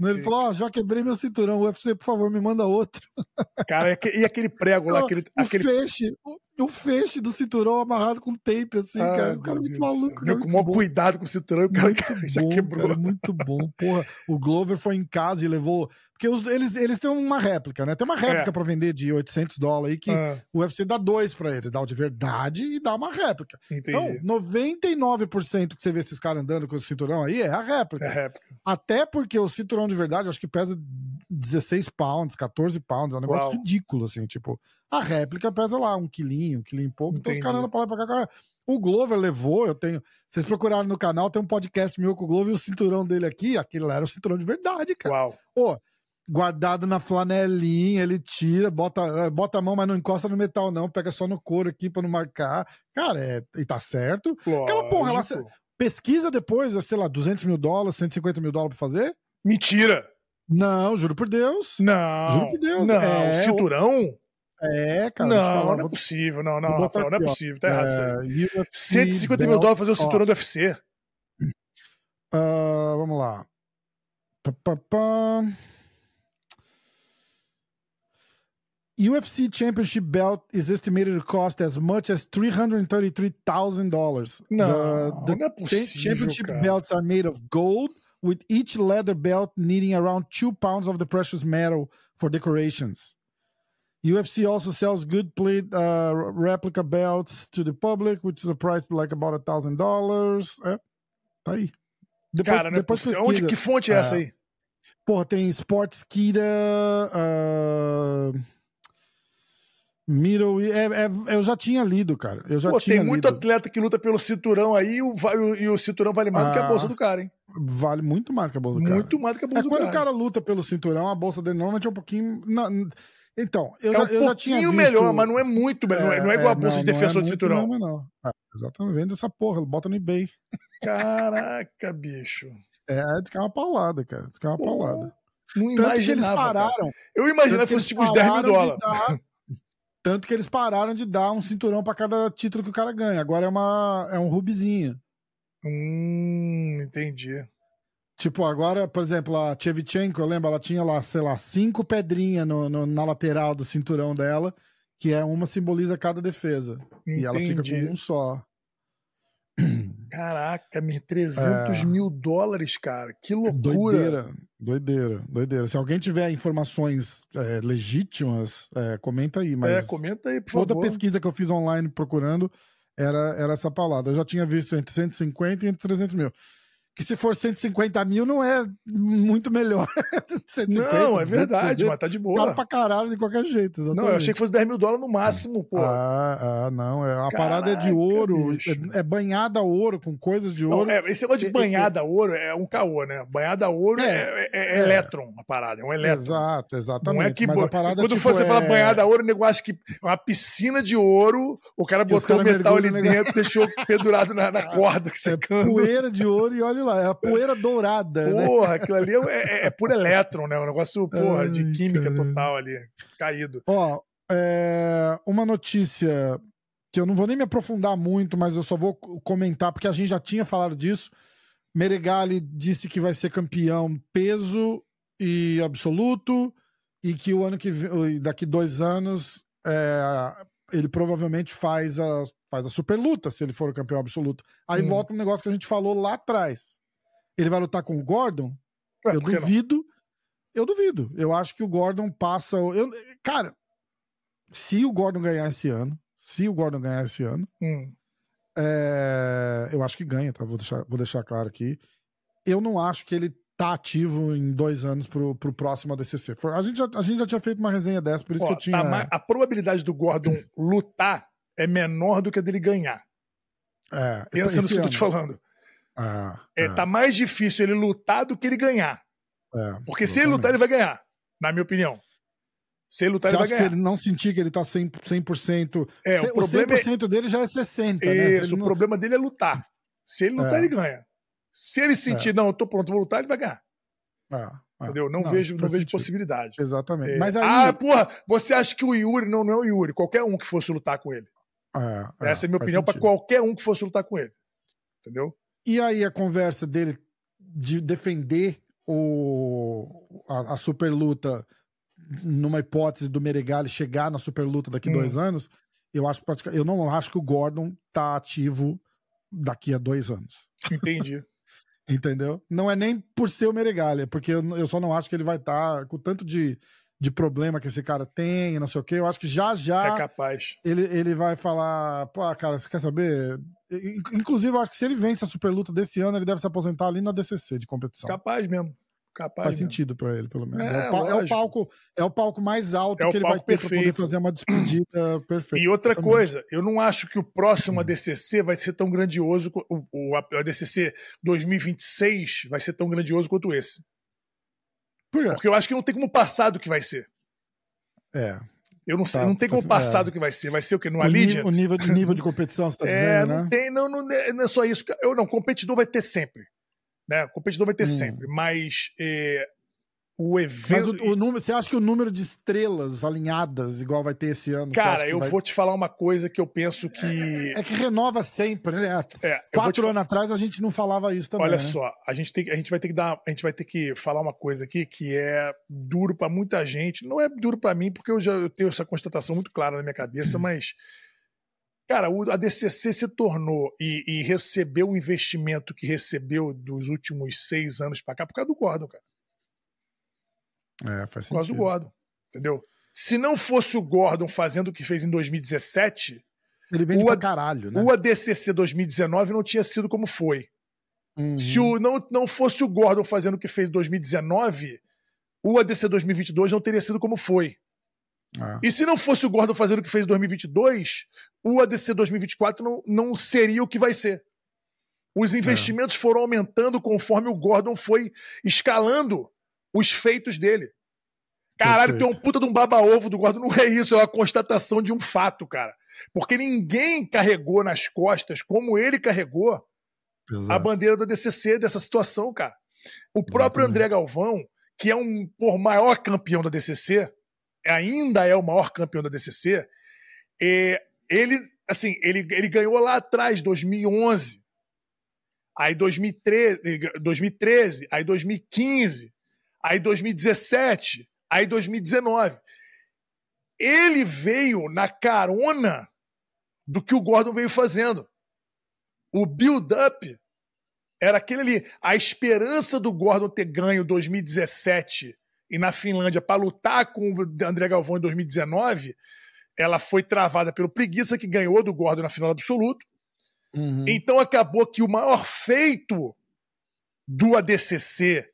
[SPEAKER 1] Ele falou: ah, já quebrei meu cinturão, UFC, por favor, me manda outro.
[SPEAKER 2] Cara, e aquele prego lá? Aquele,
[SPEAKER 1] o, aquele... Feixe, o, o, feixe do cinturão amarrado com tape, assim, cara. O cara é muito maluco.
[SPEAKER 2] Meu, com o maior cuidado com o cinturão, o cara muito já
[SPEAKER 1] bom,
[SPEAKER 2] quebrou.
[SPEAKER 1] Cara, muito bom. Porra, o Glover foi em casa e levou porque os, eles, eles têm uma réplica, né? Tem uma réplica é. para vender de 800 dólares aí que ah. o UFC dá dois para eles. Dá o de verdade e dá uma réplica. Entendi. Então, 99% que você vê esses caras andando com o cinturão aí é a réplica. É a réplica. Até porque o cinturão de verdade, acho que pesa 16 pounds, 14 pounds. É um negócio Uau. ridículo, assim. Tipo, a réplica pesa lá um quilinho, um quilinho e pouco. Entendi. Então os caras andam pra lá e pra cá. O Glover levou, eu tenho. Vocês procuraram no canal, tem um podcast meu com o Glover e o cinturão dele aqui, aquele lá era o cinturão de verdade, cara. Uau. Pô, guardado na flanelinha, ele tira, bota, eh, bota a mão, mas não encosta no metal, não, pega só no couro aqui pra não marcar. Cara, é, e tá certo. Lógico. Aquela porra lá, pesquisa depois, sei lá, 200 mil dólares, 150 mil dólares pra fazer?
[SPEAKER 2] Mentira!
[SPEAKER 1] Não, juro por Deus.
[SPEAKER 2] Não.
[SPEAKER 1] Juro por Deus.
[SPEAKER 2] Não, é, cinturão?
[SPEAKER 1] É, cara.
[SPEAKER 2] Não, falar, não é possível. Não, não, Rafael, não é possível. Tá errado é, isso aí. 150 mil dólares fazer o cinturão do UFC.
[SPEAKER 1] Uh, vamos lá. Pá, pá, pá. UFC Championship belt is estimated to cost as much as $333,000.
[SPEAKER 2] Não,
[SPEAKER 1] the,
[SPEAKER 2] não é possível,
[SPEAKER 1] championship
[SPEAKER 2] cara.
[SPEAKER 1] belts are made of gold, with each leather belt needing around two pounds of the precious metal for decorations. UFC also sells good plate uh, replica belts to the public, which is a price like about a thousand dollars. Tá aí. Depois,
[SPEAKER 2] Cara, não é
[SPEAKER 1] depois.
[SPEAKER 2] Onde, que fonte é essa aí?
[SPEAKER 1] Porra, tem Sportskida, uh, Middle. É, é- eu já tinha lido, cara. Eu já
[SPEAKER 2] Pô,
[SPEAKER 1] tinha
[SPEAKER 2] tem muito
[SPEAKER 1] lido.
[SPEAKER 2] atleta que luta pelo cinturão aí e o, e o cinturão vale mais do que a
[SPEAKER 1] Ah.
[SPEAKER 2] bolsa do cara, hein?
[SPEAKER 1] Vale muito mais que a bolsa do cara.
[SPEAKER 2] Muito mais do que a bolsa
[SPEAKER 1] É
[SPEAKER 2] do
[SPEAKER 1] quando
[SPEAKER 2] cara.
[SPEAKER 1] o cara luta pelo cinturão, a bolsa dele normalmente é um pouquinho. na- Então, eu,
[SPEAKER 2] é um
[SPEAKER 1] já, eu já tinha
[SPEAKER 2] pouquinho
[SPEAKER 1] visto...
[SPEAKER 2] melhor, mas não é muito melhor. não, é, não é igual a bolsa
[SPEAKER 1] não,
[SPEAKER 2] de
[SPEAKER 1] não é
[SPEAKER 2] defensor de cinturão.
[SPEAKER 1] mesmo, não. Ah, exatamente, vende essa porra, bota no eBay.
[SPEAKER 2] Caraca, bicho.
[SPEAKER 1] É, diz que é uma paulada, cara. Diz que é uma
[SPEAKER 2] Pô,
[SPEAKER 1] paulada.
[SPEAKER 2] Não
[SPEAKER 1] Tanto que eles
[SPEAKER 2] imaginava. cara.
[SPEAKER 1] pararam.
[SPEAKER 2] Eu imaginava
[SPEAKER 1] tanto
[SPEAKER 2] que fosse tipo uns 10 mil
[SPEAKER 1] pararam de
[SPEAKER 2] dólares.
[SPEAKER 1] Tanto que eles pararam de dar um cinturão pra cada título que o cara ganha. Agora é, uma, é um rubizinho.
[SPEAKER 2] Hum, entendi.
[SPEAKER 1] Tipo, agora, por exemplo, a Chevchenko, eu lembro, ela tinha lá, sei lá, cinco pedrinhas no, no- na lateral do cinturão dela, que é uma simboliza cada defesa. E ela fica
[SPEAKER 2] Entendi.
[SPEAKER 1] com um só.
[SPEAKER 2] Caraca, me 300
[SPEAKER 1] É.
[SPEAKER 2] mil dólares, cara. Que loucura.
[SPEAKER 1] Doideira, doideira, doideira. Se alguém tiver informações é, legítimas, é, comenta aí. Mas
[SPEAKER 2] É, comenta aí, por
[SPEAKER 1] outra
[SPEAKER 2] favor.
[SPEAKER 1] pesquisa que eu fiz online procurando era, era essa palavra. Eu já tinha visto entre 150 e entre 300 mil. Que se for 150 mil não é muito melhor. 150,
[SPEAKER 2] Não, é
[SPEAKER 1] 200,
[SPEAKER 2] verdade,
[SPEAKER 1] 300,
[SPEAKER 2] mas tá de
[SPEAKER 1] Caro
[SPEAKER 2] boa.
[SPEAKER 1] pra caralho de qualquer jeito.
[SPEAKER 2] Não, eu
[SPEAKER 1] exatamente.
[SPEAKER 2] achei que fosse 10 mil dólares no máximo, pô.
[SPEAKER 1] Ah, ah, não. É, a parada é de
[SPEAKER 2] Caraca,
[SPEAKER 1] ouro.
[SPEAKER 2] bicho.
[SPEAKER 1] É, é banhada a ouro, com coisas de
[SPEAKER 2] Não,
[SPEAKER 1] ouro.
[SPEAKER 2] é, esse negócio de banhada a ouro é um caô, né? Banhada a ouro é,
[SPEAKER 1] É,
[SPEAKER 2] é- é elétron a parada, é um elétron.
[SPEAKER 1] Exato, exatamente.
[SPEAKER 2] Não é que
[SPEAKER 1] Mas a parada,
[SPEAKER 2] quando
[SPEAKER 1] tipo,
[SPEAKER 2] você fala banhada a ouro, o negócio que é uma piscina de ouro, o cara botou o
[SPEAKER 1] cara
[SPEAKER 2] metal ali dentro, deixou pendurado na, na corda que
[SPEAKER 1] É
[SPEAKER 2] secando.
[SPEAKER 1] poeira de ouro e olha lá, é a poeira dourada, né?
[SPEAKER 2] Porra, aquilo ali é, é, é por elétron, né? Um negócio, porra, de
[SPEAKER 1] Ai,
[SPEAKER 2] química
[SPEAKER 1] caralho.
[SPEAKER 2] total ali, caído.
[SPEAKER 1] Ó, é, uma notícia que eu não vou nem me aprofundar muito, mas eu só vou comentar, porque a gente já tinha falado disso. Meregali disse que vai ser campeão peso e absoluto, e que o ano que vem, daqui dois anos, é, ele provavelmente faz a, faz a super luta, se ele for o campeão absoluto. Aí
[SPEAKER 2] Hum.
[SPEAKER 1] volta um negócio que a gente falou lá atrás. Ele vai lutar com o Gordon?
[SPEAKER 2] Ué,
[SPEAKER 1] eu
[SPEAKER 2] que não?
[SPEAKER 1] duvido. Eu duvido. Eu acho que o Gordon passa. Eu, cara, se o Gordon ganhar esse ano, se o Gordon ganhar esse ano,
[SPEAKER 2] Hum.
[SPEAKER 1] é, eu acho que ganha, tá? Vou deixar, vou deixar claro aqui. Eu não acho que ele tá ativo em dois anos pro, pro próximo ADCC. Foi- a, gente já, a gente já tinha feito uma resenha dessa, por isso
[SPEAKER 2] Ó,
[SPEAKER 1] que eu tinha.
[SPEAKER 2] tá mais- a probabilidade do Gordon lutar é menor do que a dele ganhar.
[SPEAKER 1] é,
[SPEAKER 2] Pensa nisso
[SPEAKER 1] esse
[SPEAKER 2] que eu tô te falando.
[SPEAKER 1] Ah,
[SPEAKER 2] É,
[SPEAKER 1] ah,
[SPEAKER 2] Tá mais difícil ele lutar do que ele ganhar.
[SPEAKER 1] é,
[SPEAKER 2] Porque se ele lutar, ele vai ganhar, na minha opinião. Se ele lutar,
[SPEAKER 1] Você
[SPEAKER 2] ele vai
[SPEAKER 1] que se
[SPEAKER 2] ganhar.
[SPEAKER 1] ele não sentir que ele tá 100%, 100%
[SPEAKER 2] É,
[SPEAKER 1] se-
[SPEAKER 2] o problema é-
[SPEAKER 1] 100% dele já é 60%, né?
[SPEAKER 2] Isso, o
[SPEAKER 1] não-
[SPEAKER 2] problema dele é lutar. Se ele lutar,
[SPEAKER 1] É.
[SPEAKER 2] ele ganha. Se ele sentir, não, eu tô pronto, vou lutar, ele vai ganhar.
[SPEAKER 1] Ah, ah.
[SPEAKER 2] Entendeu? Não,
[SPEAKER 1] Não,
[SPEAKER 2] vejo, não vejo
[SPEAKER 1] sentido.
[SPEAKER 2] possibilidade.
[SPEAKER 1] Exatamente.
[SPEAKER 2] É,
[SPEAKER 1] Mas aí.
[SPEAKER 2] Ah, porra, você acha que o Yuri não, não é o Yuri? Qualquer um que fosse lutar com ele.
[SPEAKER 1] é,
[SPEAKER 2] Essa é a minha opinião para qualquer um que fosse lutar com ele. Entendeu?
[SPEAKER 1] E aí a conversa dele de defender o, a, a super luta numa hipótese do Meregali chegar na super luta daqui
[SPEAKER 2] Hum.
[SPEAKER 1] dois anos, eu acho eu não acho que o Gordon tá ativo daqui a dois anos.
[SPEAKER 2] Entendi.
[SPEAKER 1] Entendeu? Não é nem por ser o Meregali, é porque eu, eu só não acho que ele vai estar com tanto de, de problema que esse cara tem, não sei o quê. Eu acho que já já
[SPEAKER 2] é capaz.
[SPEAKER 1] ele, ele vai falar, pô, cara, você quer saber? In- Inclusive, eu acho que se ele vence a super luta desse ano, ele deve se aposentar ali na DCC de competição.
[SPEAKER 2] Capaz mesmo. Capaz
[SPEAKER 1] Faz
[SPEAKER 2] mesmo.
[SPEAKER 1] sentido pra ele, pelo menos.
[SPEAKER 2] É,
[SPEAKER 1] É, o, é o palco, é o palco mais alto
[SPEAKER 2] É
[SPEAKER 1] que ele vai ter pra poder fazer uma despedida perfeita.
[SPEAKER 2] E outra coisa, eu não acho que o próximo ADCC vai ser tão grandioso, o, o ADCC 2026 vai ser tão grandioso quanto esse.
[SPEAKER 1] Por quê?
[SPEAKER 2] Porque eu acho que não tem como passar do que vai ser.
[SPEAKER 1] É.
[SPEAKER 2] Eu não sei,
[SPEAKER 1] Tá,
[SPEAKER 2] não tem como
[SPEAKER 1] assim,
[SPEAKER 2] passar
[SPEAKER 1] é.
[SPEAKER 2] do que vai ser. Vai ser o quê? No Allegiant?
[SPEAKER 1] o nível de nível de competição, você tá
[SPEAKER 2] É,
[SPEAKER 1] dizendo,
[SPEAKER 2] não
[SPEAKER 1] né?
[SPEAKER 2] tem, não, não, é- não é só isso. Eu não, competidor vai ter sempre. Né? Competidor vai ter
[SPEAKER 1] Hum.
[SPEAKER 2] sempre. Mas é, o evento.
[SPEAKER 1] Mas o, o, número, você acha que o número de estrelas alinhadas, igual vai ter esse ano?
[SPEAKER 2] Cara, eu
[SPEAKER 1] vai...
[SPEAKER 2] vou te falar uma coisa que eu penso que.
[SPEAKER 1] É, é que renova sempre, né? É, Quatro anos atrás a gente não falava isso também.
[SPEAKER 2] Olha
[SPEAKER 1] né?
[SPEAKER 2] só, a gente, tem, a gente vai ter que dar. A gente vai ter que falar uma coisa aqui que é duro para muita gente. Não é duro para mim, porque eu já eu tenho essa constatação muito clara na minha cabeça, uhum. mas. Cara, a DCC se tornou e, e recebeu o investimento que recebeu dos últimos seis anos para cá por causa do Gordon, cara.
[SPEAKER 1] É, faz
[SPEAKER 2] sentido. Por causa do Gordon. Entendeu? Se não fosse o Gordon fazendo o que fez em 2017.
[SPEAKER 1] Ele vende o, pra caralho, né?
[SPEAKER 2] O ADCC 2019 não tinha sido como foi. Uhum. Se o, não, não fosse o Gordon fazendo o que fez em 2019, o ADC 2022 não teria sido como foi. Ah. E se não fosse o Gordon fazendo o que fez em 2022, o ADC 2024 não, não seria o que vai ser. Os investimentos é. foram aumentando conforme o Gordon foi escalando os feitos dele. Caralho, tem um puta de um baba-ovo do Gordon. Não é isso, é uma constatação de um fato, cara. Porque ninguém carregou nas costas, como ele carregou, Exato. a bandeira do DCC dessa situação, cara. O próprio Exatamente. André Galvão, que é um por maior campeão da DCC, ainda é o maior campeão da DCC, é, ele, assim, ele, ele ganhou lá atrás, 2011, aí 2013, 2013 aí 2015, aí 2017, aí 2019. Ele veio na carona do que o Gordon veio fazendo. O build-up era aquele ali. A esperança do Gordon ter ganho 2017 e na Finlândia para lutar com o André Galvão em 2019, ela foi travada pelo preguiça que ganhou do Gordon na final absoluto. Uhum. Então acabou que o maior feito do ADCC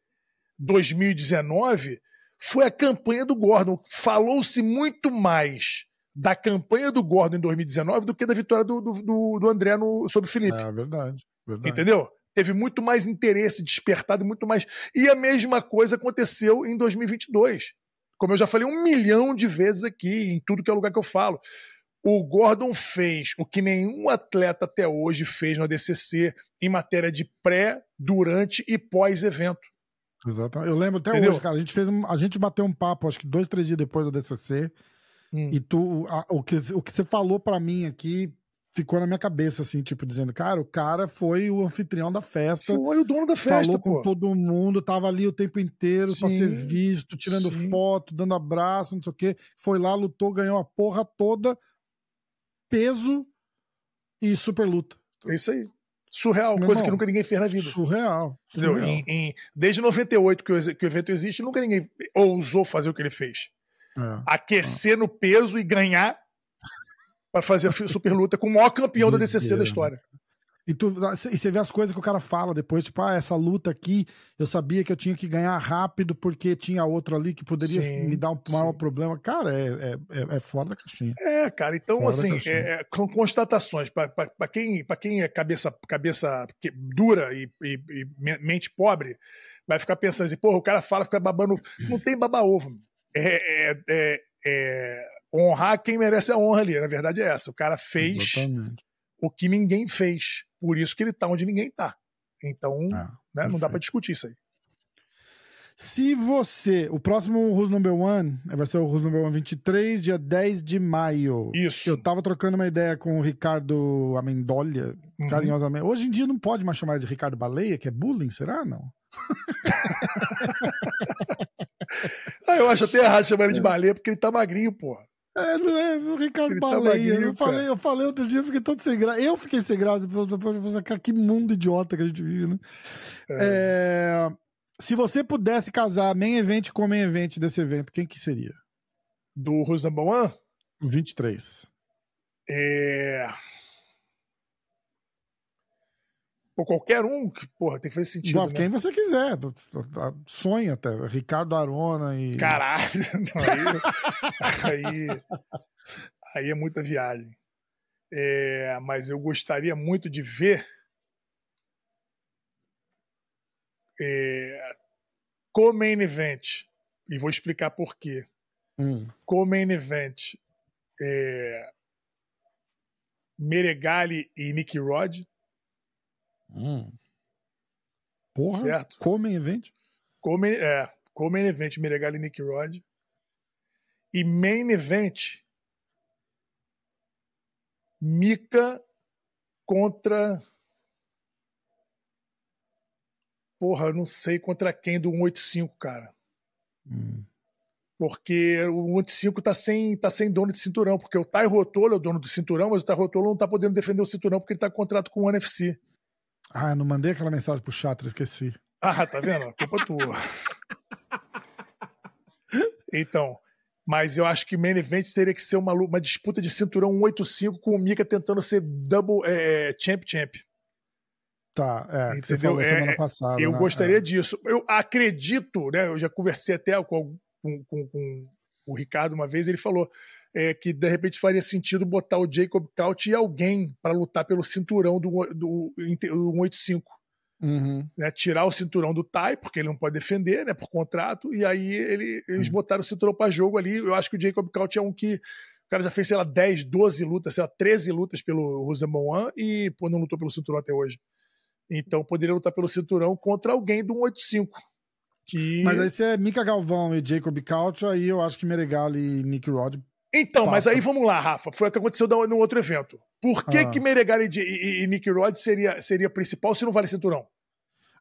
[SPEAKER 2] 2019 foi a campanha do Gordon. Falou-se muito mais da campanha do Gordon em 2019 do que da vitória do, do, do André no, sobre o Felipe.
[SPEAKER 1] É verdade, verdade.
[SPEAKER 2] Entendeu? Teve muito mais interesse despertado, muito mais. E a mesma coisa aconteceu em 2022. Como eu já falei um milhão de vezes aqui, em tudo que é lugar que eu falo. O Gordon fez o que nenhum atleta até hoje fez no ADCC em matéria de pré, durante e pós-evento.
[SPEAKER 1] Exato. Eu lembro até Entendeu? hoje, cara. A gente fez um, a gente bateu um papo, acho que dois, três dias depois do DCC. Hum. E tu, a, o, que, o que você falou para mim aqui ficou na minha cabeça, assim, tipo, dizendo, cara, o cara foi o anfitrião da festa.
[SPEAKER 2] Foi o dono da festa,
[SPEAKER 1] Falou
[SPEAKER 2] pô.
[SPEAKER 1] com todo mundo, tava ali o tempo inteiro sim, pra ser visto, tirando sim. foto, dando abraço, não sei o quê. Foi lá, lutou, ganhou a porra toda, peso e super luta.
[SPEAKER 2] É isso aí. Surreal, Meu coisa irmão, que nunca ninguém fez na vida.
[SPEAKER 1] Surreal. surreal.
[SPEAKER 2] Em, em, desde 98 que o, que o evento existe, nunca ninguém ousou fazer o que ele fez. É, Aquecer é. no peso e ganhar para fazer a super luta com o maior campeão da DCC da história.
[SPEAKER 1] E, tu, e você vê as coisas que o cara fala depois, tipo, ah, essa luta aqui, eu sabia que eu tinha que ganhar rápido porque tinha outro ali que poderia sim, me dar um maior sim. problema. Cara, é, é, é, é fora da caixinha.
[SPEAKER 2] É, cara, então, fora assim, é, é, com constatações, para quem, quem é cabeça, cabeça dura e, e, e, mente pobre, vai ficar pensando assim, porra, o cara fala, fica babando. Não tem baba-ovo. É, é, é, é, honrar quem merece a honra ali. Na verdade é essa. O cara fez Exatamente. o que ninguém fez. Por isso que ele tá onde ninguém tá. Então, ah, né, não dá para discutir isso aí.
[SPEAKER 1] Se você. O próximo Who's Number One vai ser o Who's Number One 23, dia 10 de maio.
[SPEAKER 2] Isso.
[SPEAKER 1] Eu tava trocando uma ideia com o Ricardo Amendolia, uhum. carinhosamente. Hoje em dia não pode mais chamar de Ricardo Baleia, que é bullying, será? Não.
[SPEAKER 2] ah, eu acho até errado chamar ele de baleia, porque ele tá magrinho, porra.
[SPEAKER 1] É, não é, o Ricardo ele tá Baleia. Tá eu, falei, eu falei outro dia, eu fiquei todo sem graça. Eu fiquei sem graça depois, depois, que mundo idiota que a gente vive, né? É. É, se você pudesse casar main event com main event desse evento, quem que seria?
[SPEAKER 2] Do Who's Number One?
[SPEAKER 1] 23.
[SPEAKER 2] É. Ou qualquer um, que, porra, tem que fazer sentido. Não,
[SPEAKER 1] né? Quem você quiser. Sonha até. Ricardo Arona e.
[SPEAKER 2] Caralho! aí, aí, aí, é muita viagem. É, mas eu gostaria muito de ver. É, main event. E vou explicar por quê. Hum. main event. É, Meregali e Nick Rod
[SPEAKER 1] Hum. Porra, certo? Comem evento?
[SPEAKER 2] Come, é, Co-main event, Meregali e Nick Rod. E main event, Mika contra. Porra, eu não sei contra quem do 185, cara.
[SPEAKER 1] Hum.
[SPEAKER 2] Porque o 185 tá sem, tá sem dono de cinturão, porque o Tai Rotolo é o dono do cinturão, mas o Tai Rotolo não tá podendo defender o cinturão porque ele tá com contrato com o NFC.
[SPEAKER 1] Ah, não mandei aquela mensagem pro Chatra, esqueci.
[SPEAKER 2] Ah, tá vendo? Culpa tua. Então, mas eu acho que main event teria que ser uma, uma disputa de cinturão 185 com o Mika tentando ser double é, champ champ.
[SPEAKER 1] Tá, é, você falou
[SPEAKER 2] É,
[SPEAKER 1] semana
[SPEAKER 2] é,
[SPEAKER 1] passada.
[SPEAKER 2] Eu
[SPEAKER 1] né?
[SPEAKER 2] gostaria
[SPEAKER 1] É.
[SPEAKER 2] disso. Eu acredito, né? Eu já conversei até com, com, com- com o Ricardo uma vez, ele falou é, que de repente faria sentido botar o Jacob Couch e alguém para lutar pelo cinturão do, do, do 185
[SPEAKER 1] Uhum.
[SPEAKER 2] né, tirar o cinturão do Tai, porque ele não pode defender, né, por contrato, e aí ele- eles
[SPEAKER 1] Hum.
[SPEAKER 2] botaram o cinturão para jogo ali. Eu acho que o Jacob Couch é um que o cara já fez, sei lá, 10, 12 lutas, sei lá, 13 lutas pelo Rosemont One e pô, não lutou pelo cinturão até hoje. Então poderia lutar pelo cinturão contra alguém do 185. Que...
[SPEAKER 1] Mas aí se é Mika Galvão e Jacob Couch, aí eu acho que Meregali e Nick Rod.
[SPEAKER 2] Então, mas
[SPEAKER 1] Passa.
[SPEAKER 2] aí vamos lá, Rafa. Foi o que aconteceu no outro evento. Por que,
[SPEAKER 1] Ah.
[SPEAKER 2] que Meregali e, e, e Nick Rod seria, seria principal se não vale cinturão?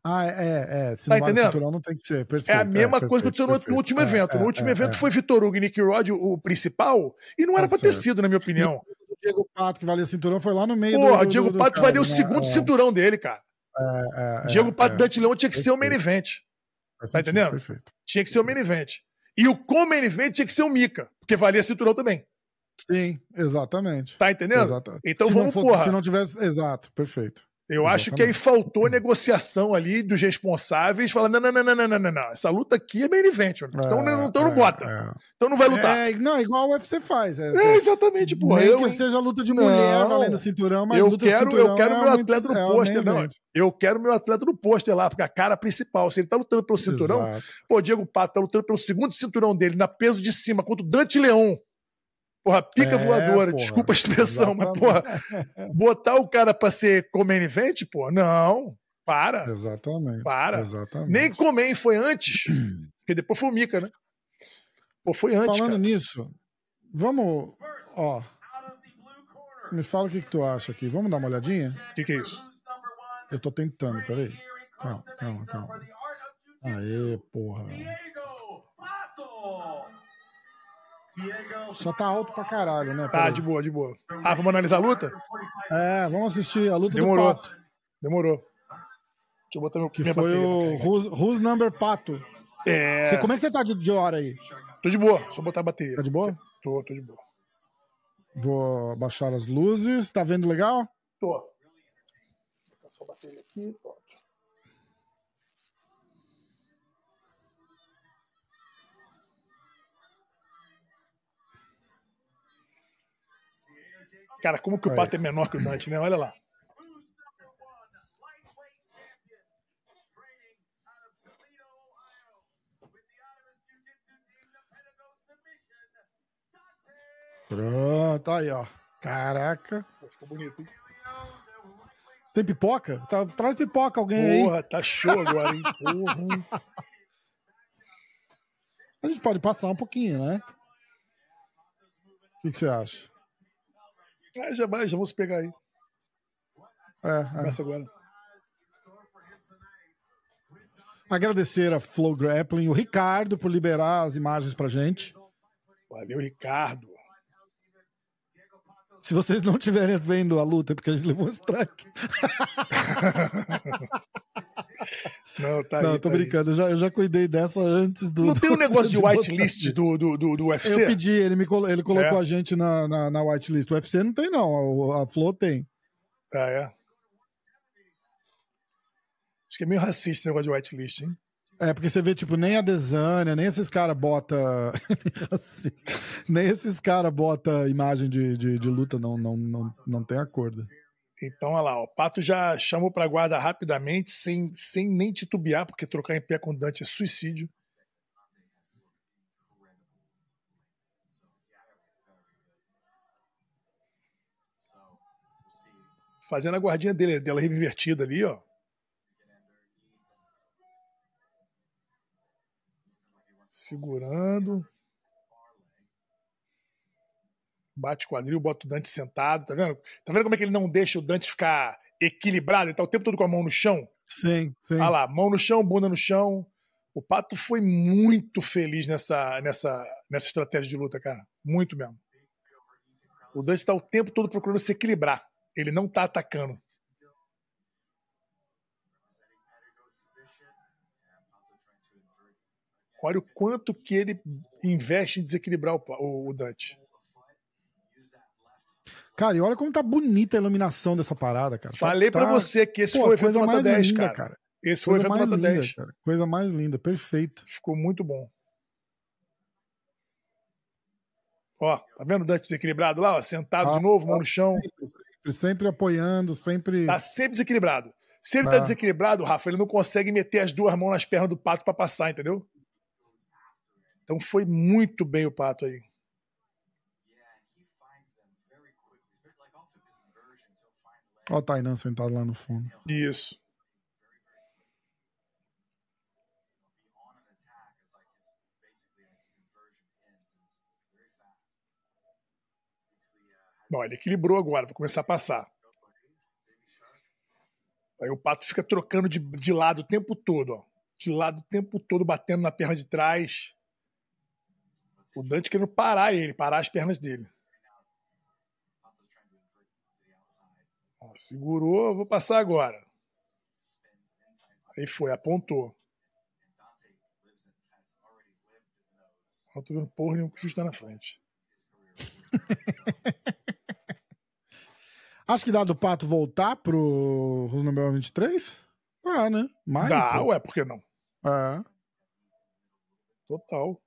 [SPEAKER 1] Ah, é, é. é. Se
[SPEAKER 2] Tá
[SPEAKER 1] não vale
[SPEAKER 2] entendendo?
[SPEAKER 1] cinturão, não tem que ser.
[SPEAKER 2] É
[SPEAKER 1] Perfeito,
[SPEAKER 2] a mesma
[SPEAKER 1] perfeito,
[SPEAKER 2] coisa que aconteceu no, no
[SPEAKER 1] perfeito.
[SPEAKER 2] último
[SPEAKER 1] É,
[SPEAKER 2] evento.
[SPEAKER 1] é,
[SPEAKER 2] no último
[SPEAKER 1] é,
[SPEAKER 2] evento
[SPEAKER 1] é.
[SPEAKER 2] foi Vitor Hugo e Nick Rod o, principal, e não era
[SPEAKER 1] Tá
[SPEAKER 2] pra ter
[SPEAKER 1] certo.
[SPEAKER 2] sido, na minha opinião.
[SPEAKER 1] O Diego Pato, que valia cinturão, foi lá no meio
[SPEAKER 2] Porra,
[SPEAKER 1] do. do
[SPEAKER 2] Diego
[SPEAKER 1] do
[SPEAKER 2] Pato valia o
[SPEAKER 1] né?
[SPEAKER 2] segundo
[SPEAKER 1] É,
[SPEAKER 2] cinturão dele, cara.
[SPEAKER 1] é, é,
[SPEAKER 2] Diego
[SPEAKER 1] é,
[SPEAKER 2] Pato
[SPEAKER 1] é.
[SPEAKER 2] Dante Leão tinha que ser o main
[SPEAKER 1] Perfeito.
[SPEAKER 2] event. Tá entendendo?
[SPEAKER 1] Perfeito.
[SPEAKER 2] Tinha que ser o main event. E o co-main event tinha que ser o Mika, porque valia cinturão também.
[SPEAKER 1] Sim, exatamente.
[SPEAKER 2] Tá entendendo?
[SPEAKER 1] Exato.
[SPEAKER 2] Então
[SPEAKER 1] se
[SPEAKER 2] vamos,
[SPEAKER 1] for-
[SPEAKER 2] porra.
[SPEAKER 1] Se não tivesse. Exato, perfeito.
[SPEAKER 2] Eu acho que aí faltou negociação ali dos responsáveis, falando: não, não, não, não, não, não, não. Essa luta aqui é main event, mano. Então, não, então não
[SPEAKER 1] É,
[SPEAKER 2] bota.
[SPEAKER 1] é.
[SPEAKER 2] Então não vai lutar.
[SPEAKER 1] É, não, igual o UFC faz. É,
[SPEAKER 2] É, exatamente, porra.
[SPEAKER 1] Nem
[SPEAKER 2] Eu,
[SPEAKER 1] que seja luta de
[SPEAKER 2] Não.
[SPEAKER 1] mulher valendo cinturão, mas
[SPEAKER 2] eu
[SPEAKER 1] luta
[SPEAKER 2] quero,
[SPEAKER 1] de cinturão
[SPEAKER 2] eu quero
[SPEAKER 1] é
[SPEAKER 2] meu
[SPEAKER 1] muito-
[SPEAKER 2] atleta no
[SPEAKER 1] é
[SPEAKER 2] pôster, não. Eu quero meu atleta no pôster lá, porque a cara principal, se ele tá lutando pelo cinturão,
[SPEAKER 1] Exato.
[SPEAKER 2] pô, Diego Pato tá lutando pelo segundo cinturão dele, na peso de cima, contra o Dante Leão. Porra, pica
[SPEAKER 1] É,
[SPEAKER 2] voadora,
[SPEAKER 1] porra.
[SPEAKER 2] desculpa a expressão, mas, porra, botar o cara pra ser comer event, pô, não, para.
[SPEAKER 1] Exatamente.
[SPEAKER 2] Para.
[SPEAKER 1] Exatamente.
[SPEAKER 2] Nem comer foi antes, porque depois foi o Mika, né? Pô, foi antes,
[SPEAKER 1] Falando
[SPEAKER 2] cara.
[SPEAKER 1] nisso, vamos. Ó. Me fala o que, que tu acha aqui. Vamos dar uma olhadinha?
[SPEAKER 2] O que, que é isso?
[SPEAKER 1] Eu tô tentando, peraí. Calma, calma, calma. Aê, porra. Só tá alto pra caralho, né?
[SPEAKER 2] Tá, de boa, de boa. Ah, vamos analisar a luta?
[SPEAKER 1] É, vamos assistir a luta
[SPEAKER 2] Demorou.
[SPEAKER 1] do Pato.
[SPEAKER 2] Demorou. Deixa eu botar meu
[SPEAKER 1] Que
[SPEAKER 2] minha
[SPEAKER 1] foi
[SPEAKER 2] bateria
[SPEAKER 1] o. Who's, Who's Number Pato.
[SPEAKER 2] É,
[SPEAKER 1] Você, como é que você tá de, de hora aí?
[SPEAKER 2] tô de boa, só botar a bateria.
[SPEAKER 1] Tá de boa?
[SPEAKER 2] Tô, tô de boa.
[SPEAKER 1] Vou abaixar as luzes. Tá vendo legal?
[SPEAKER 2] Tô. Vou botar só a bateria aqui, pronto. Cara, como que o
[SPEAKER 1] Aí.
[SPEAKER 2] Pato é menor que o Dante, né? Olha lá.
[SPEAKER 1] Pronto, aí, ó. Caraca.
[SPEAKER 2] Pô, ficou bonito, hein?
[SPEAKER 1] Tem pipoca? Tá, traz pipoca alguém aí.
[SPEAKER 2] Porra, tá show agora, hein? Porra.
[SPEAKER 1] A gente pode passar um pouquinho, né? O que, que você acha?
[SPEAKER 2] Ah, já vai, já vamos pegar aí.
[SPEAKER 1] É, é.
[SPEAKER 2] Começa agora.
[SPEAKER 1] Agradecer a Flow Grappling, o Ricardo, por liberar as imagens pra gente.
[SPEAKER 2] Valeu, Ricardo.
[SPEAKER 1] Se vocês não estiverem vendo a luta, é porque a gente levou um strike.
[SPEAKER 2] Não, tá
[SPEAKER 1] não,
[SPEAKER 2] aí.
[SPEAKER 1] tô
[SPEAKER 2] tá aí.
[SPEAKER 1] brincando, eu já, eu já cuidei dessa antes do.
[SPEAKER 2] Não tem um
[SPEAKER 1] do-
[SPEAKER 2] negócio de whitelist do, do, do, do UFC?
[SPEAKER 1] Eu pedi, ele, me ele colocou
[SPEAKER 2] É?
[SPEAKER 1] a gente na, na, na whitelist. O UFC não tem, não. A, a Flow tem.
[SPEAKER 2] Ah, é? Acho que é meio racista esse negócio de whitelist, hein?
[SPEAKER 1] É, porque você vê, tipo, nem a Desânia, nem esses caras bota nem esses caras bota imagem de, de, de luta, não, não, não, não tem acordo.
[SPEAKER 2] Então, olha lá, o Pato já chamou pra guarda rapidamente, sem, sem nem titubear, porque trocar em pé com o Dante é suicídio. Fazendo a guardinha dele, dela revertida ali, ó. Segurando. Bate quadril, bota o Dante sentado, tá vendo? Tá vendo como é que ele não deixa o Dante ficar equilibrado? Ele tá o tempo todo com a mão no chão.
[SPEAKER 1] Sim, sim.
[SPEAKER 2] Olha lá, mão no chão, bunda no chão. O Pato foi muito feliz nessa, nessa, nessa estratégia de luta, cara. Muito mesmo. O Dante está o tempo todo procurando se equilibrar. Ele não tá atacando. Olha o quanto que ele investe em desequilibrar o, o, Dante.
[SPEAKER 1] Cara, e olha como tá bonita a iluminação dessa parada, cara.
[SPEAKER 2] Falei
[SPEAKER 1] tá,
[SPEAKER 2] para você que esse Pô, foi o efeito nota 10, linda, cara. cara. Esse foi o efeito nota linda, 10. Cara.
[SPEAKER 1] Coisa mais linda, perfeito.
[SPEAKER 2] Ficou muito bom. Ó, tá vendo o Dante desequilibrado lá, ó, sentado ah, de novo, mão no chão.
[SPEAKER 1] Sempre, sempre, sempre, apoiando, sempre.
[SPEAKER 2] Tá sempre desequilibrado. Se ele tá. tá desequilibrado, Rafa, ele não consegue meter as duas mãos nas pernas do pato para passar, entendeu? Então foi muito bem o pato aí.
[SPEAKER 1] Olha o Tainan sentado lá no fundo.
[SPEAKER 2] Isso. Bom, ele equilibrou agora, vai começar a passar. Aí o pato fica trocando de, de lado o tempo todo, ó. De lado o tempo todo, batendo na perna de trás. O Dante querendo parar ele, parar as pernas dele. Ó, segurou, vou passar agora. Aí foi, apontou. Não tô vendo porra nenhuma que justo na frente.
[SPEAKER 1] Acho que dá do Pato voltar pro Roosevelt 23? Ah, né?
[SPEAKER 2] Mais, dá, pô. ué, por que não?
[SPEAKER 1] É.
[SPEAKER 2] Total.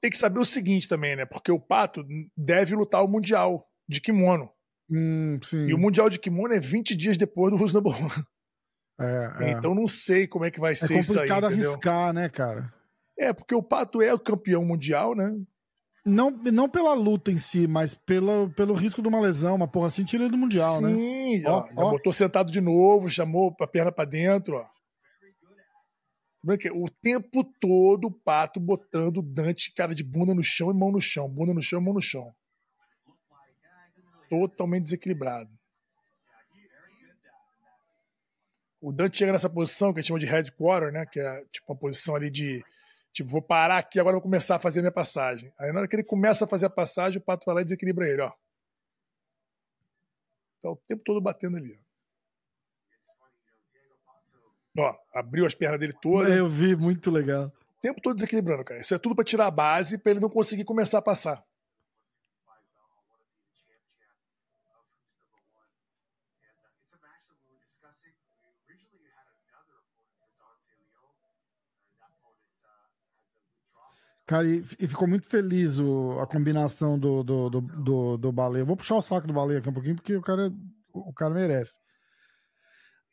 [SPEAKER 2] Tem que saber o seguinte também, né? Porque o Pato deve lutar o Mundial de kimono.
[SPEAKER 1] Hum,
[SPEAKER 2] e o Mundial de kimono é 20 dias depois do Roosevelt.
[SPEAKER 1] É,
[SPEAKER 2] é. Então não sei como é que vai
[SPEAKER 1] é
[SPEAKER 2] ser isso aí. É
[SPEAKER 1] complicado arriscar, né, cara?
[SPEAKER 2] É, porque o Pato é o campeão mundial, né?
[SPEAKER 1] Não, não pela luta em si, mas pela, pelo risco de uma lesão, uma porra assim, tira ele do Mundial,
[SPEAKER 2] Sim,
[SPEAKER 1] né?
[SPEAKER 2] Sim, botou sentado de novo, chamou a perna para dentro, ó. O tempo todo o Pato botando Dante, cara de bunda no chão e mão no chão, bunda no chão e mão no chão. Totalmente desequilibrado. O Dante chega nessa posição que a gente chama de headquarter, né? Que é tipo uma posição ali de Tipo, vou parar aqui, agora vou começar a fazer a minha passagem. Aí na hora que ele começa a fazer a passagem, o pato vai lá e desequilibra ele, ó. Tá o tempo todo batendo ali, ó. Ó, abriu as pernas dele todas.
[SPEAKER 1] Eu vi, muito legal.
[SPEAKER 2] O tempo todo desequilibrando, cara. Isso é tudo para tirar a base para ele não conseguir começar a passar.
[SPEAKER 1] Cara, e, ficou muito feliz o, a combinação do, do, do, do, do Baleia. vou puxar o saco do Baleia aqui um pouquinho, porque o cara, o cara merece.